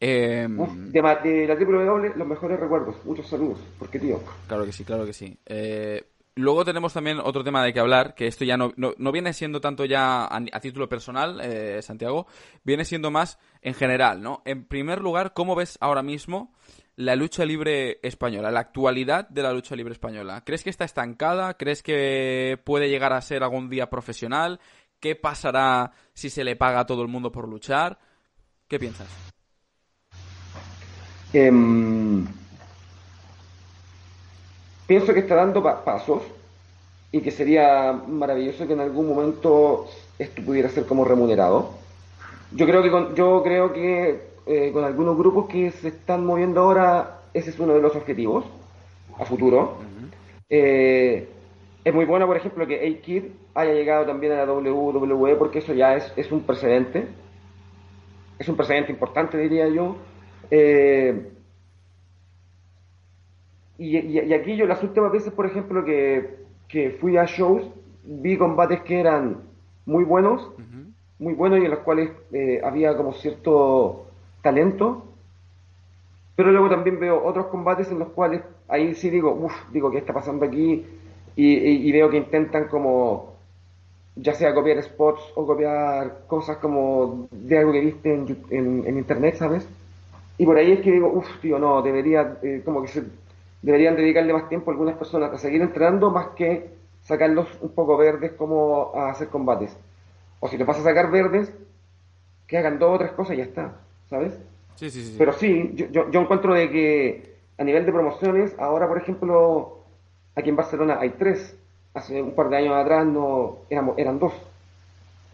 Em, de, la triple los mejores recuerdos. Muchos saludos. Porque, tío. Claro que sí, claro que sí. Eh, luego tenemos también otro tema de que hablar, que esto ya no, no, viene siendo tanto ya a, título personal, eh, Santiago, viene siendo más en general, ¿no? En primer lugar, ¿cómo ves ahora mismo la lucha libre española, la actualidad de la lucha libre española? ¿Crees que está estancada? ¿Crees que puede llegar a ser algún día profesional? ¿Qué pasará si se le paga a todo el mundo por luchar? ¿Qué piensas? Em, pienso que está dando pasos y que sería maravilloso que en algún momento esto pudiera ser como remunerado. Yo creo que con, yo creo que eh, con algunos grupos que se están moviendo ahora ese es uno de los objetivos a futuro. Eh, es muy bueno, por ejemplo, que A-Kid haya llegado también a la WWE porque eso ya es, es un precedente. Es un precedente importante, diría yo. Eh, y, aquí yo las últimas veces, por ejemplo, que, fui a shows, vi combates que eran muy buenos, muy buenos y en los cuales eh, había como cierto talento, pero luego también veo otros combates en los cuales ahí sí digo, uff, digo, ¿qué está pasando aquí? Y, veo que intentan como, ya sea copiar spots o copiar cosas como de algo que viste en, en internet, ¿sabes? Y por ahí es que digo, uff, tío, no, debería, eh, como que deberían dedicarle más tiempo a algunas personas a seguir entrenando más que sacarlos un poco verdes como a hacer combates. O si te pasa a sacar verdes, que hagan dos o tres cosas y ya está, ¿sabes? Sí, sí, sí. Pero sí, yo, yo, encuentro de que a nivel de promociones, ahora por ejemplo, aquí en Barcelona hay tres. Hace un par de años atrás no éramos, eran dos.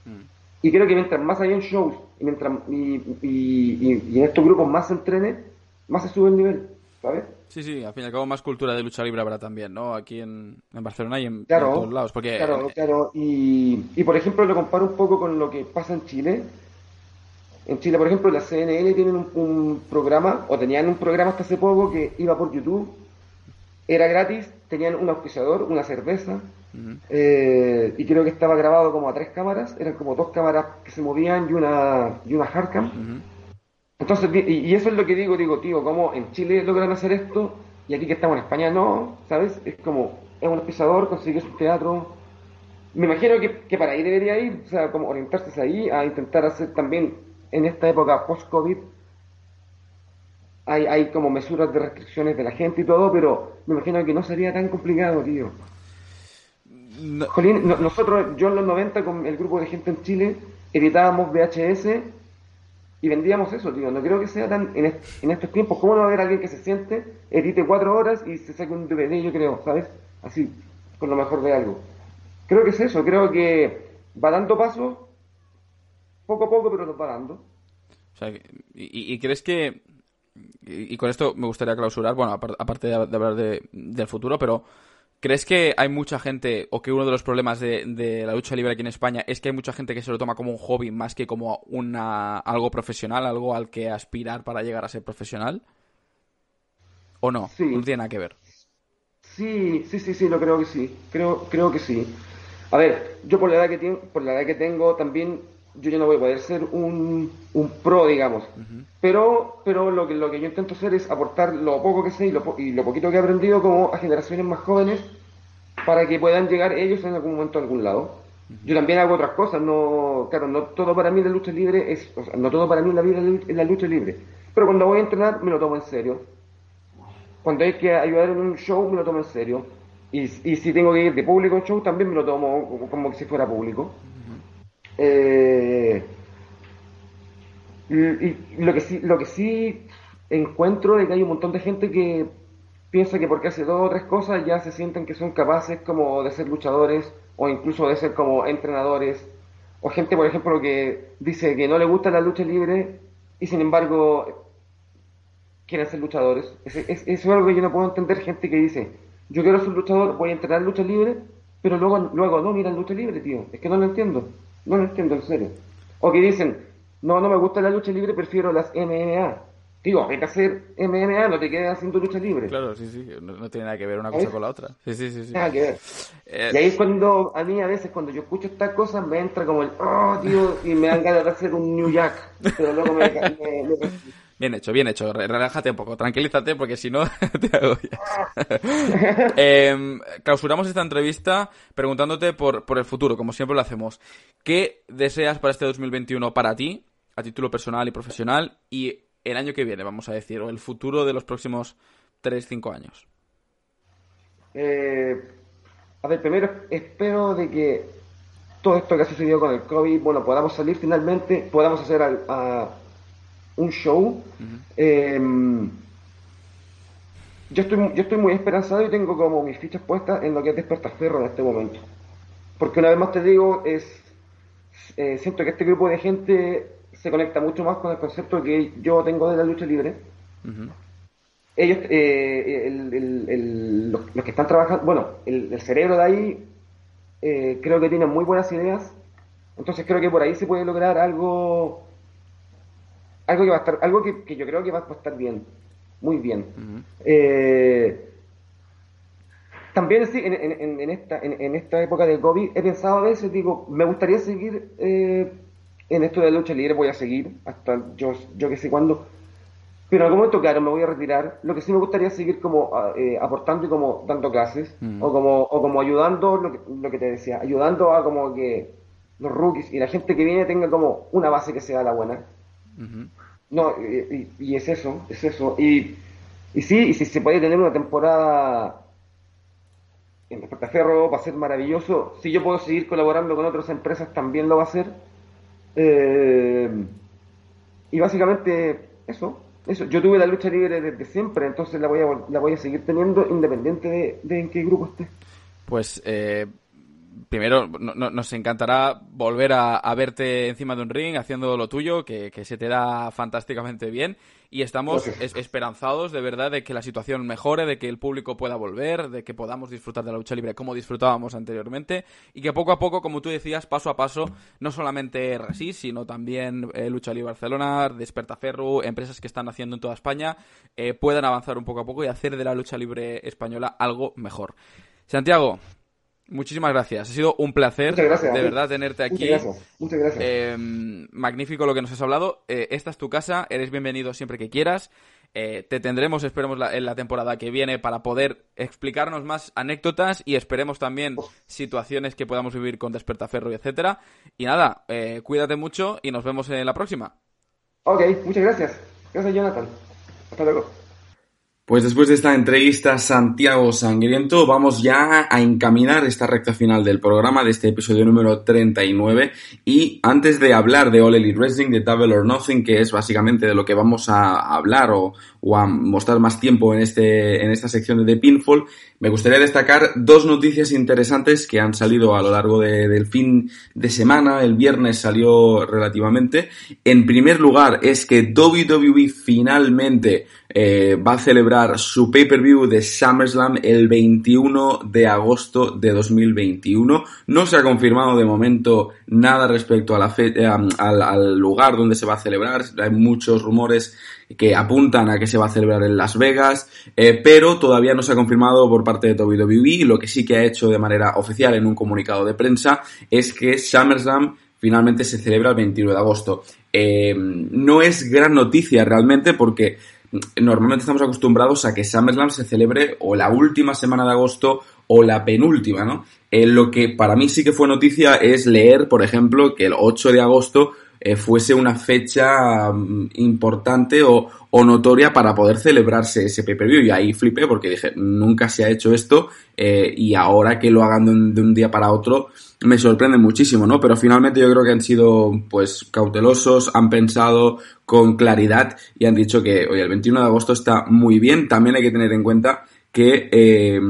Mm. Y creo que mientras más hay en shows y, mientras, y, y, en estos grupos más se entrene, más se sube el nivel, ¿sabes? Sí, sí, al fin y al cabo más cultura de lucha libre habrá también, ¿no? Aquí en, Barcelona y en, todos lados. Porque... Claro, claro. Y, y por ejemplo lo comparo un poco con lo que pasa en Chile. En Chile, por ejemplo, la CNN tienen un, programa, o tenían un programa hasta hace poco que iba por YouTube, era gratis, tenían un auspiciador, una cerveza, eh, y creo que estaba grabado como a tres cámaras, eran como dos cámaras que se movían y una, y una hardcam. Entonces, y, eso es lo que digo, digo, tío, como en Chile logran hacer esto y aquí que estamos en España no, ¿sabes? Es como, es un auspiciador, consigues un teatro. Me imagino que, que para ahí debería ir, o sea, como orientarse ahí a intentar hacer también en esta época post-COVID hay, hay como mesuras de restricciones de la gente y todo, pero me imagino que no sería tan complicado, tío. nosotros, yo en los 90 con el grupo de gente en Chile, editábamos VHS y vendíamos eso, tío. No creo que sea tan en, en estos tiempos. ¿Cómo no va a haber alguien que se siente, edite cuatro horas y se saque un DVD, yo creo, ¿sabes? Así, con lo mejor de algo. Creo que es eso, creo que va dando pasos poco a poco, pero lo pagando. O sea, y, crees que, y, con esto me gustaría clausurar, bueno, aparte de, hablar del futuro, pero ¿crees que hay mucha gente, o que uno de los problemas de, la lucha libre aquí en España es que hay mucha gente que se lo toma como un hobby más que como una algo profesional, algo al que aspirar para llegar a ser profesional? ¿O no? No tiene nada que ver. Sí, sí, sí, sí, lo creo que sí. Creo, creo que sí. A ver, yo por la edad que, por la edad que tengo también yo ya no voy a poder ser un, un pro, digamos. Pero, pero lo, que, lo que yo intento hacer es aportar lo poco que sé y lo, y lo poquito que he aprendido como a generaciones más jóvenes para que puedan llegar ellos en algún momento a algún lado. Yo también hago otras cosas, no, claro, no todo para mí la lucha libre es, o sea, no todo para mí la vida es la lucha libre. Pero cuando voy a entrenar me lo tomo en serio. Cuando hay que ayudar en un show me lo tomo en serio. Y, y si tengo que ir de público a un show también me lo tomo como, como si fuera público. Eh, lo que sí, lo que sí encuentro es que hay un montón de gente que piensa que porque hace dos o tres cosas ya se sienten que son capaces como de ser luchadores o incluso de ser como entrenadores. O gente por ejemplo que dice que no le gusta la lucha libre y sin embargo quieren ser luchadores. Eso es, algo que yo no puedo entender gente que dice yo quiero ser luchador voy a entrenar lucha libre pero luego luego no miran lucha libre tío es que no lo entiendo no lo entiendo, en serio. O que dicen, no, no me gusta la lucha libre, prefiero las MMA. Digo, hay que hacer MMA, no te quedes haciendo lucha libre. Claro, sí, sí, no, tiene nada que ver una cosa con la otra. Sí, sí, sí. sí. Nada que ver. Eh, y ahí es cuando, a mí a veces, cuando yo escucho estas cosas, me entra como el, oh, tío, y me dan ganas de hacer un New Jack. Pero luego me, me, Bien hecho, bien hecho. Relájate un poco, tranquilízate, porque si no *laughs* te agobias. *laughs* eh, clausuramos esta entrevista preguntándote por, por el futuro, como siempre lo hacemos. ¿Qué deseas para este 2021 para ti, a título personal y profesional, y el año que viene, vamos a decir, o el futuro de los próximos 3-5 años? Eh, a ver, primero espero de que todo esto que ha sucedido con el COVID, bueno, podamos salir finalmente, podamos hacer a un show. Em, yo, estoy, yo estoy muy esperanzado y tengo como mis fichas puestas en lo que es Despertaferro en este momento. Porque una vez más te digo, es eh, siento que este grupo de gente se conecta mucho más con el concepto que yo tengo de la lucha libre. Ellos, eh, los, que están trabajando, bueno, el, cerebro de ahí eh, creo que tienen muy buenas ideas. Entonces creo que por ahí se puede lograr algo algo que va a estar, algo que, yo creo que va a estar bien, muy bien. Eh, también sí, en, esta, en, esta época de COVID he pensado a veces, digo, me gustaría seguir eh, en esto de lucha libre, voy a seguir hasta yo, yo que sé cuándo. Pero en algún momento, claro, me voy a retirar. Lo que sí me gustaría seguir como eh, aportando y como dando clases, o como o como ayudando, lo que, lo que te decía, ayudando a como que los rookies y la gente que viene tenga como una base que sea la buena. No, y, es eso, es eso. Y, y sí, y si se puede tener una temporada en Ferro va a ser maravilloso. Si yo puedo seguir colaborando con otras empresas, también lo va a hacer. Eh, y básicamente eso, eso, yo tuve la lucha libre desde siempre, entonces la voy a, la voy a seguir teniendo independiente de, en qué grupo esté. Pues eh, primero nos encantará volver a, verte encima de un ring haciendo lo tuyo, que, se te da fantásticamente bien. Y estamos esperanzados de verdad de que la situación mejore, de que el público pueda volver, de que podamos disfrutar de la lucha libre como disfrutábamos anteriormente. Y que poco a poco, como tú decías, paso a paso, no solamente Resist, sino también eh, Lucha Libre Barcelona, Despertaferru, empresas que están haciendo en toda España, eh, puedan avanzar un poco a poco y hacer de la lucha libre española algo mejor. Santiago, Muchísimas gracias. Ha sido un placer, de verdad, tenerte aquí. Muchas gracias. Eh, magnífico lo que nos has hablado. Eh, esta es tu casa, eres bienvenido siempre que quieras. Eh, te tendremos, esperemos, en la temporada que viene para poder explicarnos más anécdotas y esperemos también situaciones que podamos vivir con Despertaferro y etcétera. Y nada, cuídate mucho y nos vemos en la próxima. Ok, muchas gracias. Gracias, Jonathan. Hasta luego. Pues después de esta entrevista Santiago Sangriento, vamos ya a encaminar esta recta final del programa de este episodio número 39 y antes de hablar de All Elite Wrestling, de Double or Nothing, que es básicamente de lo que vamos a hablar o, a mostrar más tiempo en, este, en esta sección de Pinfall, me gustaría destacar dos noticias interesantes que han salido a lo largo del fin de semana. El viernes salió relativamente. En primer lugar es que WWE finalmente eh, va a celebrar su pay-per-view de SummerSlam el 21 de agosto de 2021. No se ha confirmado de momento nada respecto a la fe eh, al, lugar donde se va a celebrar. Hay muchos rumores que apuntan a que se va a celebrar en Las Vegas, eh, pero todavía no se ha confirmado por parte de WWE. Lo que sí que ha hecho de manera oficial en un comunicado de prensa es que SummerSlam finalmente se celebra el 21 de agosto. no es gran noticia realmente porque normalmente estamos acostumbrados a que SummerSlam se celebre o la última semana de agosto o la penúltima, ¿no? Eh, lo que para mí sí que fue noticia es leer, por ejemplo, que el 8 de agosto eh, fuese una fecha mm, importante o, notoria para poder celebrarse ese pay-per-view. Y ahí flipé porque dije, nunca se ha hecho esto eh, y ahora que lo hagan de un, día para otro me sorprende muchísimo, ¿no? Pero finalmente yo creo que han sido pues cautelosos, han pensado con claridad y han dicho que, oye, el 21 de agosto está muy bien. También hay que tener en cuenta que... Eh,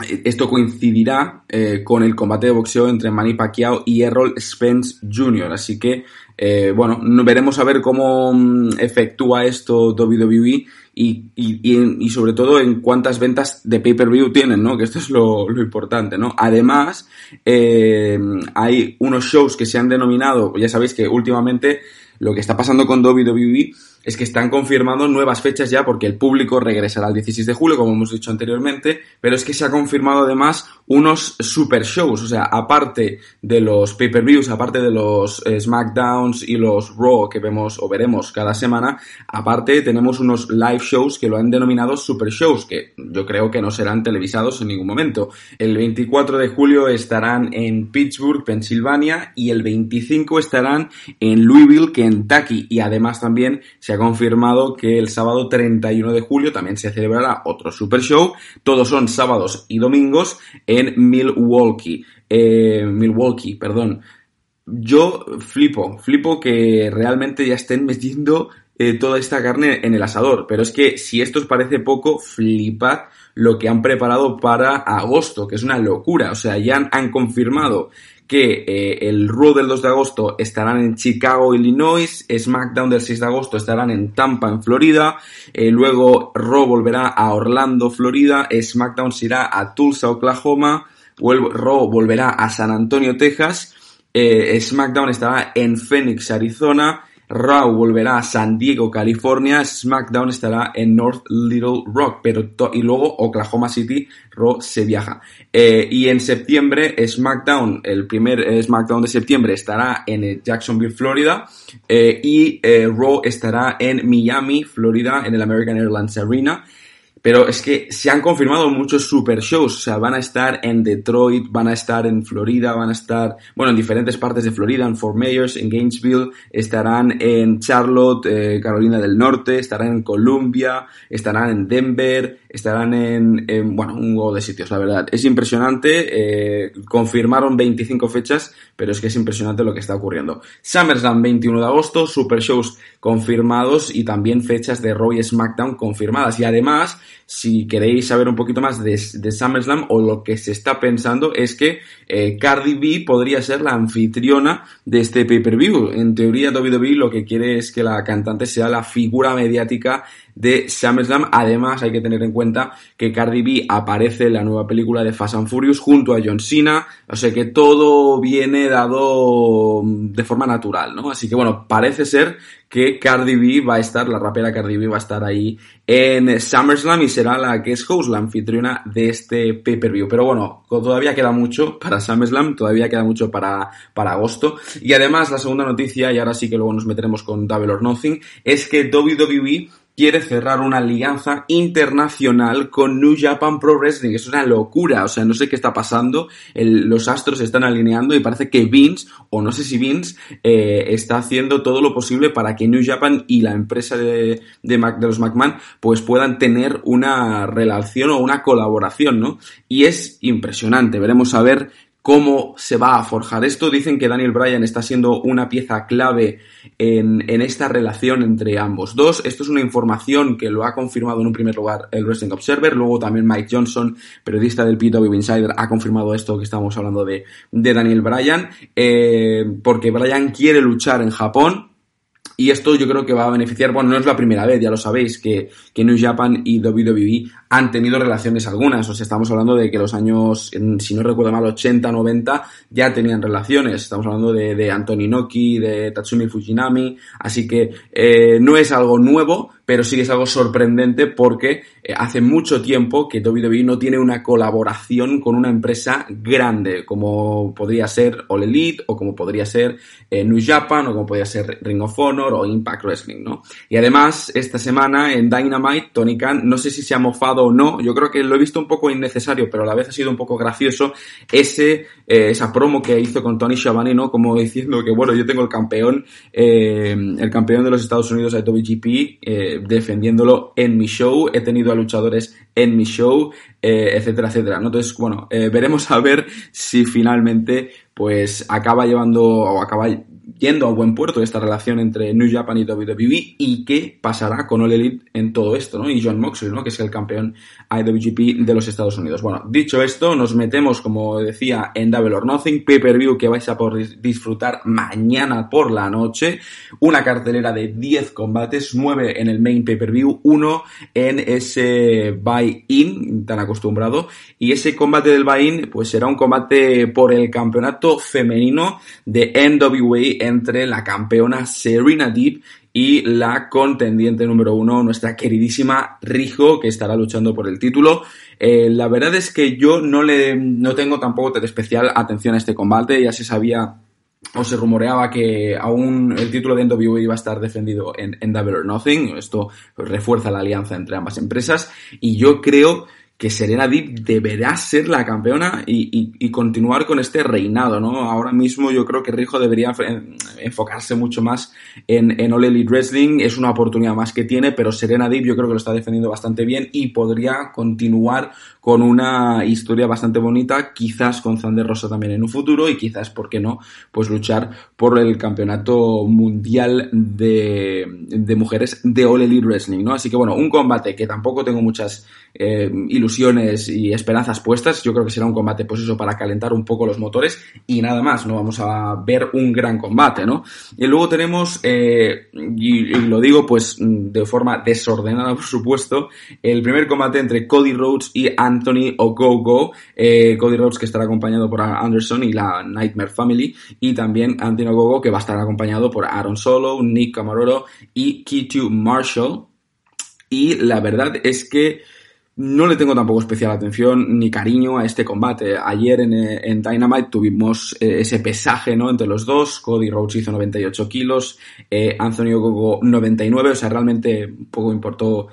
esto coincidirá eh, con el combate de boxeo entre Manny Pacquiao y Errol Spence Jr. Así que, eh, bueno, veremos a ver cómo mm, efectúa esto WWE y, y, y, sobre todo en cuántas ventas de pay-per-view tienen, ¿no? Que esto es lo, importante, ¿no? Además, eh, hay unos shows que se han denominado, ya sabéis que últimamente lo que está pasando con WWE es que están confirmando nuevas fechas ya porque el público regresará el 16 de julio, como hemos dicho anteriormente, pero es que se ha confirmado además unos super shows, o sea, aparte de los pay-per-views, aparte de los eh, SmackDowns y los Raw que vemos o veremos cada semana, aparte tenemos unos live shows que lo han denominado super shows, que yo creo que no serán televisados en ningún momento. El 24 de julio estarán en Pittsburgh, Pensilvania, y el 25 estarán en Louisville, Kentucky, y además también se ha confirmado que el sábado 31 de julio también se celebrará otro Super Show. Todos son sábados y domingos en Milwaukee. Eh, Milwaukee, perdón. Yo flipo, flipo que realmente ya estén metiendo eh, toda esta carne en el asador. Pero es que si esto os parece poco, flipad lo que han preparado para agosto, que es una locura. O sea, ya han confirmado que eh, el Raw del 2 de agosto estarán en Chicago, Illinois, SmackDown del 6 de agosto estarán en Tampa, en Florida, eh, luego Raw volverá a Orlando, Florida, SmackDown se irá a Tulsa, Oklahoma, Raw volverá a San Antonio, Texas, eh, SmackDown estará en Phoenix, Arizona, Raw volverá a San Diego, California, SmackDown estará en North Little Rock, pero y luego Oklahoma City, Raw se viaja. Eh, y en septiembre, SmackDown, el primer eh, SmackDown de septiembre estará en eh, Jacksonville, Florida, y Raw estará en Miami, Florida, en el American Airlines Arena. Pero es que se han confirmado muchos super shows, o sea, van a estar en Detroit, van a estar en Florida, van a estar, bueno, en diferentes partes de Florida, en Fort Myers, en Gainesville, estarán en Charlotte, eh, Carolina del Norte, estarán en Columbia, estarán en Denver, estarán en, bueno, un huevo de sitios, la verdad. Es impresionante, eh, confirmaron 25 fechas, pero es que es impresionante lo que está ocurriendo. SummerSlam 21 de agosto, super shows confirmados y también fechas de Raw y SmackDown confirmadas. Y además, si queréis saber un poquito más de, SummerSlam o lo que se está pensando es que eh, Cardi B podría ser la anfitriona de este pay-per-view. En teoría WWE lo que quiere es que la cantante sea la figura mediática de SummerSlam. Además, hay que tener en cuenta que Cardi B aparece en la nueva película de Fast and Furious junto a John Cena. O sea que todo viene dado de forma natural, ¿no? Así que bueno, parece ser que Cardi B va a estar, la rapera Cardi B va a estar ahí en SummerSlam y será la que es host, la anfitriona de este pay-per-view. Pero bueno, todavía queda mucho para SummerSlam, todavía queda mucho para, para agosto. Y además, la segunda noticia, y ahora sí que luego nos meteremos con Double or Nothing, es que WWE quiere cerrar una alianza internacional con New Japan Pro Wrestling. Es una locura, o sea, no sé qué está pasando. los astros se están alineando y parece que Vince, o no sé si Vince, eh, está haciendo todo lo posible para que New Japan y la empresa de, de, de los McMahon pues puedan tener una relación o una colaboración, ¿no? Y es impresionante. Veremos a ver cómo se va a forjar esto. Dicen que Daniel Bryan está siendo una pieza clave en, esta relación entre ambos dos. Esto es una información que lo ha confirmado en un primer lugar el Wrestling Observer, luego también Mike Johnson, periodista del PW Insider, ha confirmado esto que estamos hablando de, Daniel Bryan, eh, porque Bryan quiere luchar en Japón, y esto yo creo que va a beneficiar, bueno, no es la primera vez, ya lo sabéis, que, que New Japan y WWE han tenido relaciones algunas. O sea, estamos hablando de que los años, si no recuerdo mal, 80, 90, ya tenían relaciones. Estamos hablando de, de Anthony Noki, de Tatsumi Fujinami. Así que eh, no es algo nuevo, pero sí que es algo sorprendente porque eh, hace mucho tiempo que WWE no tiene una colaboración con una empresa grande, como podría ser All Elite, o como podría ser eh, New Japan, o como podría ser Ring of Honor, o Impact Wrestling, ¿no? Y además, esta semana en Dynamite, Tony Khan, no sé si se ha mofado o no, yo creo que lo he visto un poco innecesario, pero a la vez ha sido un poco gracioso ese, eh, esa promo que hizo con Tony Schiavone, ¿no? Como diciendo que, bueno, yo tengo el campeón, eh, el campeón de los Estados Unidos de WGP, eh, defendiéndolo en mi show, he tenido a luchadores en mi show, etcétera, etcétera, ¿no? Entonces, bueno, veremos a ver si finalmente, pues, acaba llevando, o acaba yendo a buen puerto esta relación entre New Japan y WWE y qué pasará con All Elite en todo esto, ¿no? Y John Moxley, ¿no? Que es el campeón IWGP de los Estados Unidos. Bueno, dicho esto, nos metemos, como decía, en Double or Nothing, pay-per-view que vais a poder disfrutar mañana por la noche. Una cartelera de 10 combates, 9 en el main pay-per-view, 1 en ese buy-in tan acostumbrado. Y ese combate del buy-in, pues será un combate por el campeonato femenino de NWA entre la campeona Serena Deep y la contendiente número uno, nuestra queridísima Rijo, que estará luchando por el título. Eh, la verdad es que yo no le no tengo tampoco de especial atención a este combate, ya se sabía o se rumoreaba que aún el título de NWA iba a estar defendido en, en Double or Nothing. Esto refuerza la alianza entre ambas empresas y yo creo que Serena Deep deberá ser la campeona y, continuar con este reinado, ¿no? Ahora mismo yo creo que Rijo debería enfocarse mucho más en, en All Elite Wrestling, es una oportunidad más que tiene, pero Serena Deep yo creo que lo está defendiendo bastante bien y podría continuar con una historia bastante bonita, quizás con Zander Rosa también en un futuro y quizás, ¿por qué no?, pues luchar por el campeonato mundial de, de mujeres de All Elite Wrestling, ¿no? Así que bueno, un combate que tampoco tengo muchas eh, ilusiones y esperanzas puestas. Yo creo que será un combate, pues eso, para calentar un poco los motores y nada más. No vamos a ver un gran combate, ¿no? Y luego tenemos, eh, y, lo digo pues de forma desordenada, *laughs* por supuesto, el primer combate entre Cody Rhodes y Anthony Ogogo. Eh, Cody Rhodes que estará acompañado por Anderson y la Nightmare Family y también Anthony Ogogo que va a estar acompañado por Aaron Solo, Nick Camaroro y Kitu Marshall. Y la verdad es que no le tengo tampoco especial atención ni cariño a este combate. Ayer en, eh, Dynamite tuvimos eh, ese pesaje ¿no? entre los dos. Cody Rhodes hizo 98 kilos, eh, Anthony Ogogo 99, o sea, realmente poco importó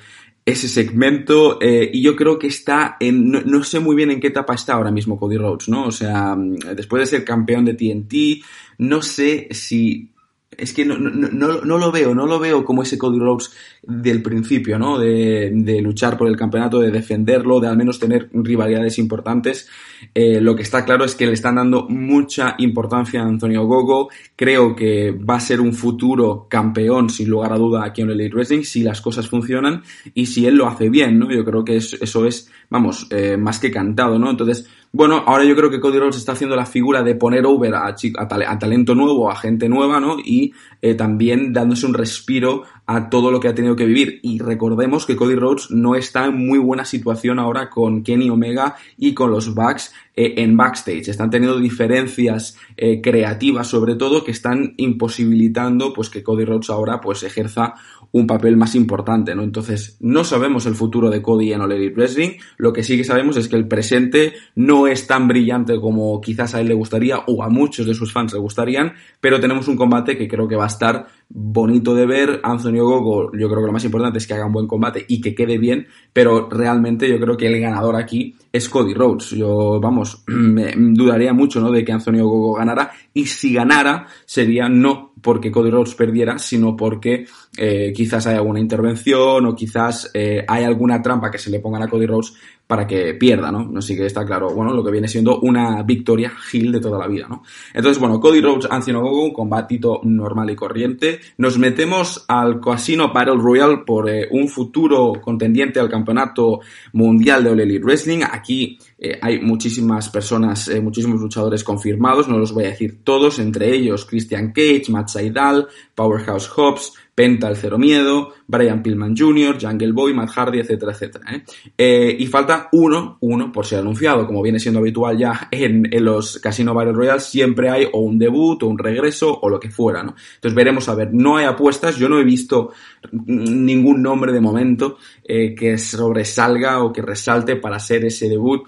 ese segmento y yo creo que está en, no, sé muy bien en qué etapa está ahora mismo Cody Rhodes, ¿no? O sea, después de ser campeón de TNT, no sé si es que no, no, no, no, lo veo, no lo veo como ese Cody Rhodes del principio, ¿no? De, de, luchar por el campeonato, de defenderlo, de al menos tener rivalidades importantes. Eh, lo que está claro es que le están dando mucha importancia a Antonio Gogo. Creo que va a ser un futuro campeón, sin lugar a duda, aquí en el Elite Wrestling, si las cosas funcionan y si él lo hace bien, ¿no? Yo creo que eso es, vamos, eh, más que cantado, ¿no? Entonces, bueno, ahora yo creo que Cody Rhodes está haciendo la figura de poner over a, a, talento nuevo, a gente nueva, ¿no? Y eh, también dándose un respiro a todo lo que ha tenido que vivir. Y recordemos que Cody Rhodes no está en muy buena situación ahora con Kenny Omega y con los Bucks eh, en backstage. Están teniendo diferencias eh, creativas, sobre todo, que están imposibilitando pues que Cody Rhodes ahora pues ejerza un papel más importante, ¿no? Entonces, no sabemos el futuro de Cody en All Elite Wrestling, lo que sí que sabemos es que el presente no es tan brillante como quizás a él le gustaría o a muchos de sus fans le gustarían, pero tenemos un combate que creo que va a estar bonito de ver. Anthony Gogo, yo creo que lo más importante es que haga un buen combate y que quede bien, pero realmente yo creo que el ganador aquí es Cody Rhodes. Yo, vamos, *clears throat* me dudaría mucho, ¿no? De que Anthony Gogo ganara y si ganara sería no porque Cody Rhodes perdiera, sino porque eh, quizás hay alguna intervención o quizás eh, hay alguna trampa que se le pongan a Cody Rhodes para que pierda, ¿no? Así que está claro, bueno, lo que viene siendo una victoria Hill de toda la vida, ¿no? Entonces, bueno, Cody Rhodes, Ancino Gogo, un combatito normal y corriente. Nos metemos al Casino Battle Royale por eh, un futuro contendiente al campeonato mundial de All Wrestling. Aquí eh, hay muchísimas personas, eh, muchísimos luchadores confirmados, no los voy a decir todos, entre ellos Christian Cage, Matt Seidel, Powerhouse Hobbs, Penta el Cero Miedo, Brian Pillman Jr., Jungle Boy, Matt Hardy, etcétera, etcétera. ¿eh? Eh, y falta uno, uno por ser anunciado, como viene siendo habitual ya en, los Casino Battle Royale, siempre hay o un debut o un regreso o lo que fuera, ¿no? Entonces veremos a ver, no hay apuestas, yo no he visto ningún nombre de momento eh, que sobresalga o que resalte para ser ese debut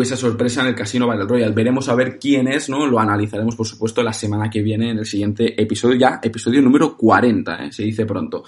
esa sorpresa en el Casino Battle Royale. Veremos a ver quién es, ¿no? Lo analizaremos, por supuesto, la semana que viene en el siguiente episodio, ya episodio número 40, ¿eh? se dice pronto.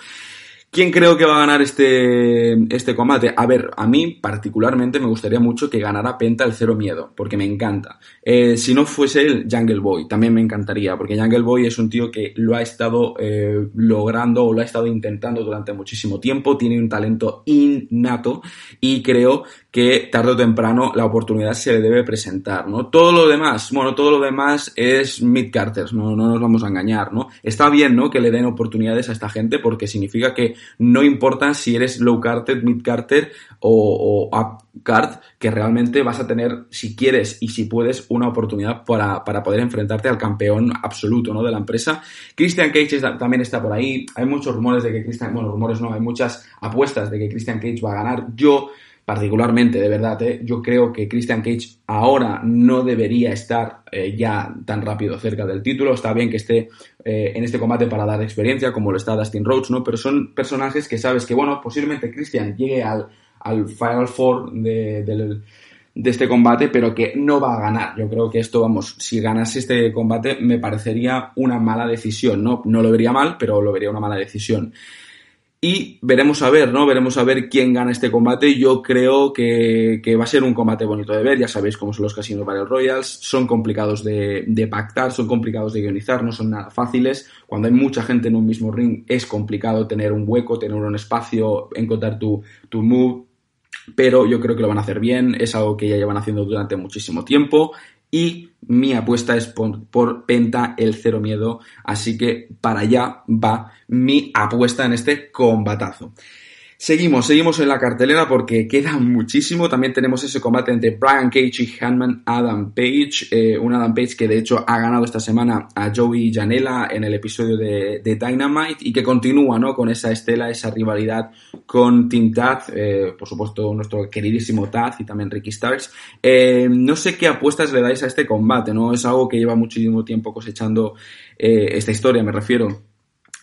¿Quién creo que va a ganar este, este combate? A ver, a mí particularmente me gustaría mucho que ganara Penta el Cero Miedo, porque me encanta. Eh, si no fuese el Jungle Boy, también me encantaría, porque Jungle Boy es un tío que lo ha estado eh, logrando o lo ha estado intentando durante muchísimo tiempo, tiene un talento innato y creo que tarde o temprano la oportunidad se le debe presentar, ¿no? Todo lo demás, bueno, todo lo demás es mid carters, ¿no? no nos vamos a engañar, ¿no? Está bien, ¿no? Que le den oportunidades a esta gente porque significa que no importa si eres low carter, mid carter o, o up card, que realmente vas a tener, si quieres y si puedes, una oportunidad para, para poder enfrentarte al campeón absoluto, ¿no? De la empresa. Christian Cage también está por ahí. Hay muchos rumores de que Christian, bueno, rumores no, hay muchas apuestas de que Christian Cage va a ganar. Yo, particularmente, de verdad, ¿eh? yo creo que Christian Cage ahora no debería estar eh, ya tan rápido cerca del título. Está bien que esté eh, en este combate para dar experiencia, como lo está Dustin Rhodes, ¿no? Pero son personajes que sabes que, bueno, posiblemente Christian llegue al, al Final Four de, de este combate, pero que no va a ganar. Yo creo que esto, vamos, si ganase este combate me parecería una mala decisión, ¿no? No lo vería mal, pero lo vería una mala decisión. Y veremos a ver, ¿no? Veremos a ver quién gana este combate. Yo creo que, va a ser un combate bonito de ver. Ya sabéis cómo son los casinos Battle Royals. Son complicados de, pactar, son complicados de guionizar, no son nada fáciles. Cuando hay mucha gente en un mismo ring es complicado tener un hueco, tener un espacio, encontrar tu, tu move. Pero yo creo que lo van a hacer bien. Es algo que ya llevan haciendo durante muchísimo tiempo y mi apuesta es por, Penta el cero miedo, así que para allá va mi apuesta en este combatazo. Seguimos, seguimos en la cartelera porque queda muchísimo. También tenemos ese combate entre Brian Cage y Hanman Adam Page. Eh, un Adam Page que de hecho ha ganado esta semana a Joey Janela en el episodio de, Dynamite y que continúa ¿no? con esa estela, esa rivalidad con Team Taz. Eh, por supuesto, nuestro queridísimo Taz y también Ricky Starks. Eh, no sé qué apuestas le dais a este combate, ¿no? Es algo que lleva muchísimo tiempo cosechando esta historia, me refiero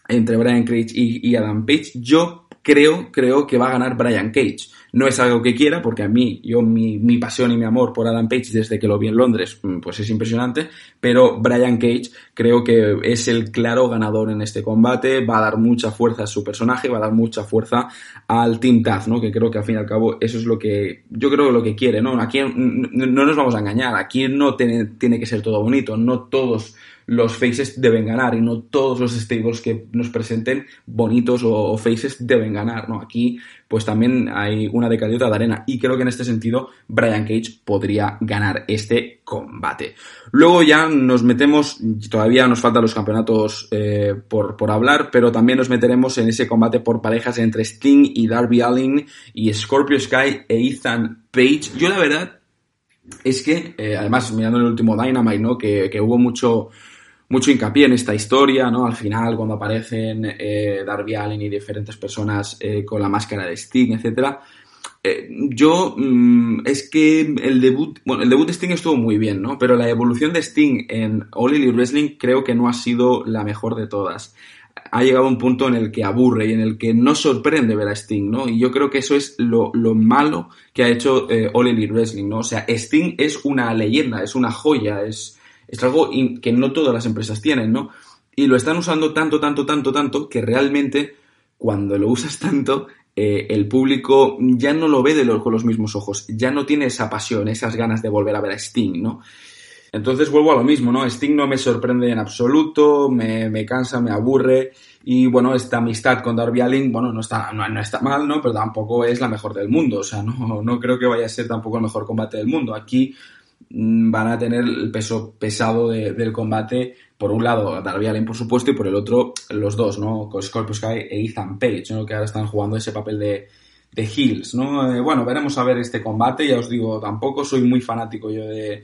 entre Brian Cage y, y Adam Page. Yo creo, creo que va a ganar Brian Cage. No es algo que quiera, porque a mí, yo, mi, mi pasión y mi amor por Adam Page desde que lo vi en Londres, mm, pues es impresionante, pero Brian Cage creo que es el claro ganador en este combate, va a dar mucha fuerza a su personaje, va a dar mucha fuerza al Team Taz, ¿no? Que creo que al fin y al cabo eso es lo que, yo creo lo que quiere, ¿no? Aquí no nos vamos a engañar, aquí no tiene, tiene que ser todo bonito, no todos los faces deben ganar y no todos los stables que nos presenten bonitos o, faces deben ganar, ¿no? Aquí pues también hay una de de arena y creo que en este sentido Brian Cage podría ganar este combate. Luego ya nos metemos, todavía nos faltan los campeonatos eh, por, por hablar, pero también nos meteremos en ese combate por parejas entre Sting y Darby Allin y Scorpio Sky e Ethan Page. Yo la verdad es que, eh, además mirando el último Dynamite, ¿no? Que, que hubo mucho mucho hincapié en esta historia, ¿no? Al final, cuando aparecen eh, Darby Allin y diferentes personas eh, con la máscara de Sting, etc. Eh, yo, mm, es que el debut, bueno, el debut de Sting estuvo muy bien, ¿no? Pero la evolución de Sting en All Elite Wrestling creo que no ha sido la mejor de todas. Ha llegado a un punto en el que aburre y en el que no sorprende ver a Sting, ¿no? Y yo creo que eso es lo, malo que ha hecho All Elite Wrestling, ¿no? O sea, Sting es una leyenda, es una joya, es, es algo que no todas las empresas tienen, ¿no? Y lo están usando tanto, tanto, tanto, tanto, que realmente cuando lo usas tanto, eh, el público ya no lo ve de con los mismos ojos, ya no tiene esa pasión, esas ganas de volver a ver a Sting, ¿no? Entonces vuelvo a lo mismo, ¿no? Sting no me sorprende en absoluto, me, cansa, me aburre y bueno, esta amistad con Darby Allin, bueno, no está, no, está mal, ¿no? Pero tampoco es la mejor del mundo, o sea, no, no creo que vaya a ser tampoco el mejor combate del mundo. Aquí van a tener el peso pesado del combate, por un lado Darby Allin por supuesto y por el otro los dos, ¿no? Scorpio Sky e Ethan Page, ¿no? Que ahora están jugando ese papel de, de heels, ¿no? Eh, bueno, veremos a ver este combate, ya os digo, tampoco soy muy fanático yo de,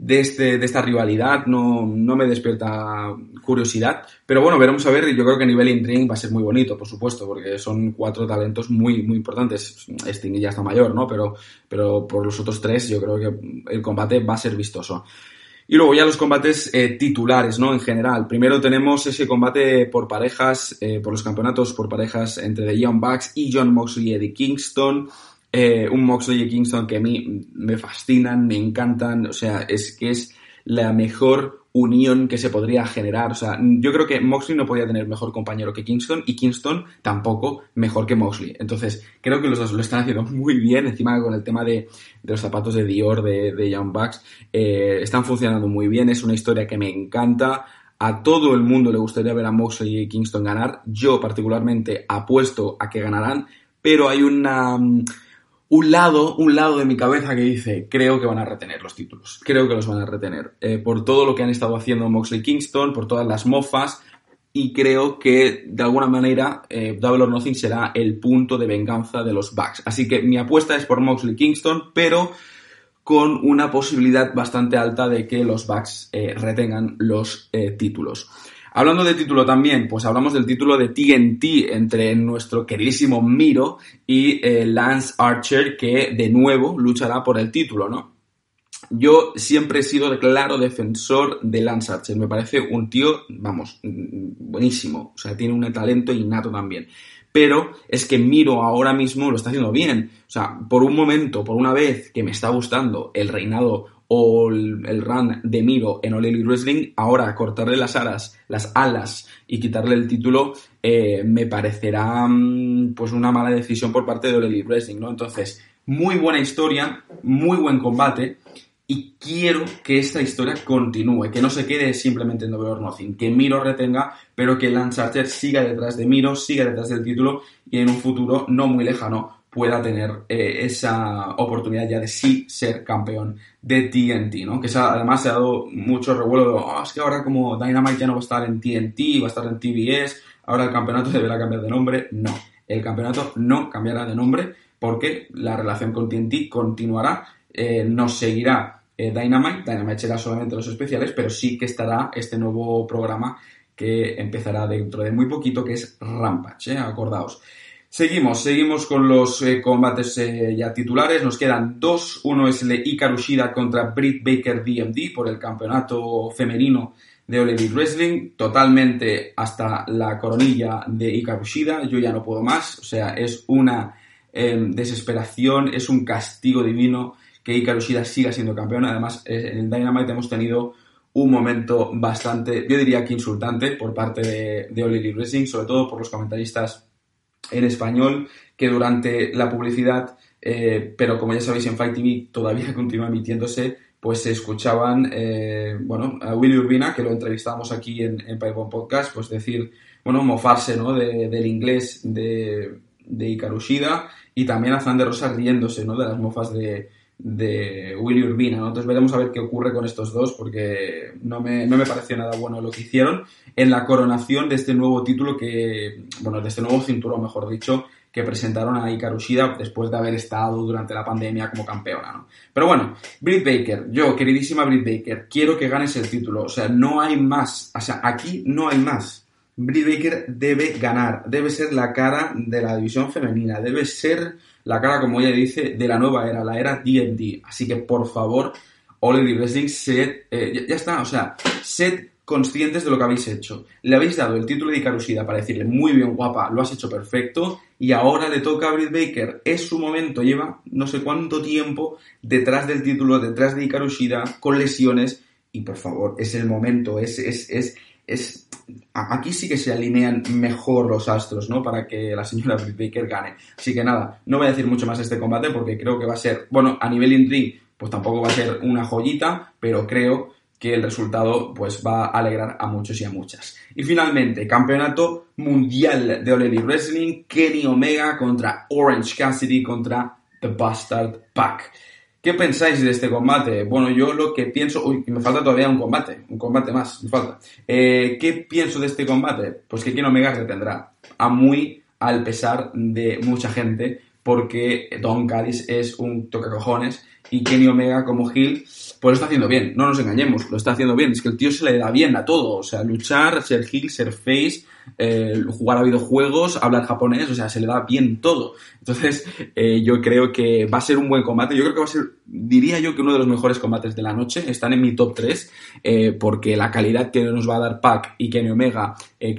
de, este, de esta rivalidad, no, no me despierta curiosidad. Pero bueno, veremos a ver. Yo creo que a nivel in-ring va a ser muy bonito, por supuesto, porque son cuatro talentos muy, muy importantes. Sting ya está mayor, ¿no? Pero, pero por los otros tres, yo creo que el combate va a ser vistoso. Y luego ya los combates eh, titulares, ¿no? En general. Primero tenemos ese combate por parejas, eh, por los campeonatos por parejas entre The Young Bucks y John Moxley y Eddie Kingston. Eh, un Moxley y Kingston que a mí me fascinan, me encantan, o sea, es que es la mejor unión que se podría generar. O sea, yo creo que Moxley no podía tener mejor compañero que Kingston y Kingston tampoco mejor que Moxley. Entonces, creo que los dos lo están haciendo *laughs* muy bien. Encima con el tema de, los zapatos de Dior de, de Young Bucks, eh, están funcionando muy bien. Es una historia que me encanta. A todo el mundo le gustaría ver a Moxley y Kingston ganar. Yo particularmente apuesto a que ganarán, pero hay una un lado, un lado de mi cabeza que dice, creo que van a retener los títulos, creo que los van a retener, eh, por todo lo que han estado haciendo Moxley Kingston, por todas las mofas, y creo que de alguna manera eh, Double or Nothing será el punto de venganza de los Bucks. Así que mi apuesta es por Moxley Kingston, pero con una posibilidad bastante alta de que los Bucks eh, retengan los títulos. Hablando de título también, pues hablamos del título de TNT entre nuestro queridísimo Miro y eh, Lance Archer, que de nuevo luchará por el título, ¿no? Yo siempre he sido claro defensor de Lance Archer. Me parece un tío, vamos, buenísimo. O sea, tiene un talento innato también. Pero es que Miro ahora mismo lo está haciendo bien. O sea, por un momento, por una vez que me está gustando el reinado o el, run de Miro en All Wrestling, ahora cortarle las alas, las alas y quitarle el título eh, me parecerá mm, pues una mala decisión por parte de All Wrestling, ¿no? Entonces, muy buena historia, muy buen combate y quiero que esta historia continúe, que no se quede simplemente en Double or Nothing, que Miro retenga, pero que Lance Archer siga detrás de Miro, siga detrás del título y en un futuro no muy lejano pueda tener eh, esa oportunidad ya de sí ser campeón de TNT, ¿no? Que además se ha dado mucho revuelo de, oh, es que ahora como Dynamite ya no va a estar en TNT, va a estar en TBS, ahora el campeonato *laughs* deberá cambiar de nombre. No, el campeonato no cambiará de nombre porque la relación con TNT continuará, eh, no seguirá eh, Dynamite, Dynamite será solamente los especiales, pero sí que estará este nuevo programa que empezará dentro de muy poquito, que es Rampage, ¿eh? acordaos. Seguimos, seguimos con los eh, combates eh, ya titulares. Nos quedan dos. Uno es el Ikarushida contra Britt Baker DMD por el campeonato femenino de All Wrestling. Totalmente hasta la coronilla de Ikarushida. Yo ya no puedo más. O sea, es una em, desesperación, es un castigo divino que Hikaru Shida siga siendo campeón. Además, en el Dynamite hemos tenido un momento bastante, yo diría que insultante por parte de, de Racing, sobre todo por los comentaristas en español, que durante la publicidad, eh, pero como ya sabéis en Fight TV todavía *laughs* continúa emitiéndose, pues se escuchaban, eh, bueno, a Willy Urbina, que lo entrevistamos aquí en, en Podcast, pues decir, bueno, mofarse, ¿no? del inglés de, de Ikarushida y también a Zander Rosa riéndose, ¿no? De las mofas de, de Willy Urbina. Entonces veremos a ver qué ocurre con estos dos porque no me, no me pareció nada bueno lo que hicieron en la coronación de este nuevo título que, bueno, de este nuevo cinturón, mejor dicho, que presentaron a Ikarushida después de haber estado durante la pandemia como campeona, ¿no? Pero bueno, Britt Baker, yo, queridísima Britt Baker, quiero que ganes el título, o sea, no hay más, o sea, aquí no hay más. Britt Baker debe ganar, debe ser la cara de la división femenina, debe ser la cara, como ella dice, de la nueva era, la era D&D. Así que, por favor, All Elite Wrestling, sed, eh, ya, está, o sea, sed conscientes de lo que habéis hecho. Le habéis dado el título de Ikarushida para decirle, muy bien, guapa, lo has hecho perfecto, y ahora le toca a Britt Baker. Es su momento, lleva no sé cuánto tiempo detrás del título, detrás de Ikarushida, con lesiones, y por favor, es el momento, es, es, es es aquí sí que se alinean mejor los astros, ¿no? Para que la señora *laughs* Baker gane. Así que nada, no voy a decir mucho más de este combate porque creo que va a ser, bueno, a nivel in pues tampoco va a ser una joyita, pero creo que el resultado pues va a alegrar a muchos y a muchas. Y finalmente, campeonato mundial de All Wrestling, Kenny Omega contra Orange Cassidy contra The Bastard Pack. ¿Qué pensáis de este combate? Bueno, yo lo que pienso... Uy, me falta todavía un combate, un combate más, me falta. Eh, ¿Qué pienso de este combate? Pues que Ken Omega retendrá, a muy al pesar de mucha gente, porque Don Cádiz es un tocacojones y Kenny Omega como Hill pues lo está haciendo bien, no nos engañemos, lo está haciendo bien, es que el tío se le da bien a todo, o sea, luchar, ser Hill, ser Face, eh, jugar a videojuegos, hablar japonés, o sea, se le da bien todo. Entonces, eh, yo creo que va a ser un buen combate. Yo creo que va a ser, diría yo que uno de los mejores combates de la noche. Están en mi top 3, eh, porque la calidad que nos va a dar Pac y Kenny Omega,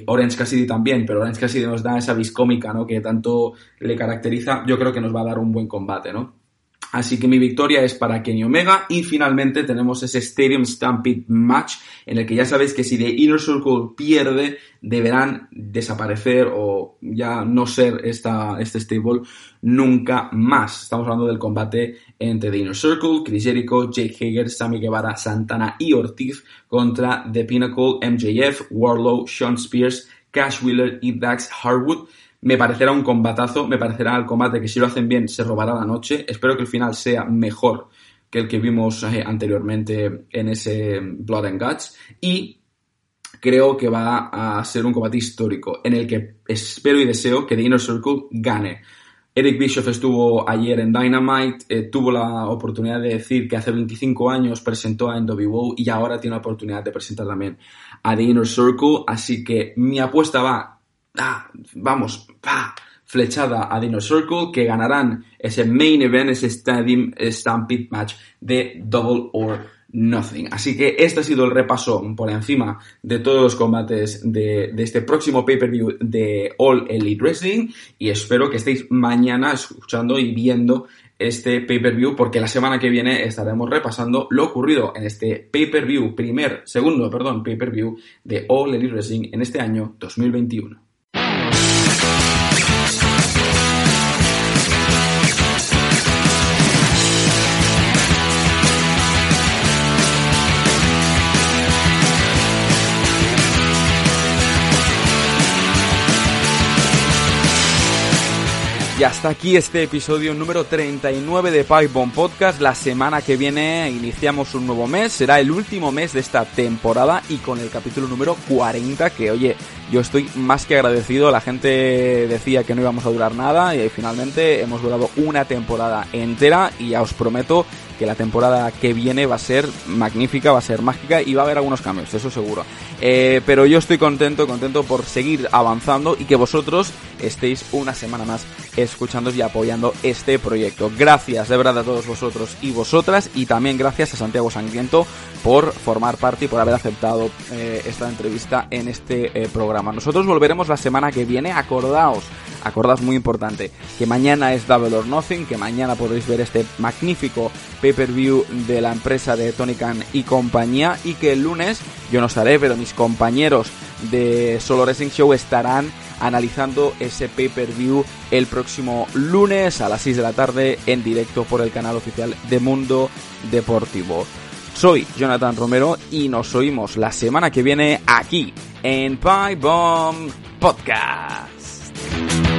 Orange Cassidy también, pero Orange Cassidy nos da esa viscómica, ¿no? Que tanto le caracteriza. Yo creo que nos va a dar un buen combate, ¿no? Así que mi victoria es para Kenny Omega y finalmente tenemos ese Stadium Stampede match en el que ya sabéis que si The Inner Circle pierde deberán desaparecer o ya no ser esta, este stable nunca más. Estamos hablando del combate entre The Inner Circle, Chris Jericho, Jake Hager, Sammy Guevara, Santana y Ortiz contra The Pinnacle, MJF, Warlow, Sean Spears, Cash Wheeler y Dax Harwood me parecerá un combatazo, me parecerá el combate que si lo hacen bien se robará la noche. Espero que el final sea mejor que el que vimos eh, anteriormente en ese Blood and Guts. Y creo que va a ser un combate histórico en el que espero y deseo que The Inner Circle gane. Eric Bischoff estuvo ayer en Dynamite, eh, tuvo la oportunidad de decir que hace 25 años presentó a NWO y ahora tiene la oportunidad de presentar también a The Inner Circle, así que mi apuesta va ah, vamos, flechada a Dino Circle, que ganarán ese main event, ese Stadium Stampede match de Double or Nothing. Así que este ha sido el repaso por encima de todos los combates de, de este próximo pay-per-view de All Elite Wrestling y espero que estéis mañana escuchando y viendo este pay-per-view porque la semana que viene estaremos repasando lo ocurrido en este pay-per-view, primer, segundo, perdón, pay-per-view de All Elite Wrestling en este año 2021. Y hasta aquí este episodio número 39 de Pipe Podcast. La semana que viene iniciamos un nuevo mes, será el último mes de esta temporada y con el capítulo número 40 que oye, yo estoy más que agradecido. La gente decía que no íbamos a durar nada y finalmente hemos durado una temporada entera y ya os prometo que la temporada que viene va a ser magnífica, va a ser mágica y va a haber algunos cambios, eso seguro. Eh, pero yo estoy contento, contento por seguir avanzando y que vosotros estéis una semana más escuchando y apoyando este proyecto. Gracias de verdad a todos vosotros y vosotras y también gracias a Santiago Sangriento por formar parte y por haber aceptado eh, esta entrevista en este eh, programa. Nosotros volveremos la semana que viene, acordaos Acordad muy importante que mañana es Double or Nothing, que mañana podéis ver este magnífico pay-per-view de la empresa de Tony Khan y compañía y que el lunes yo no estaré, pero mis compañeros de Solo Wrestling Show estarán analizando ese pay-per-view el próximo lunes a las 6 de la tarde en directo por el canal oficial de Mundo Deportivo. Soy Jonathan Romero y nos oímos la semana que viene aquí en Pie Bomb Podcast. Bye.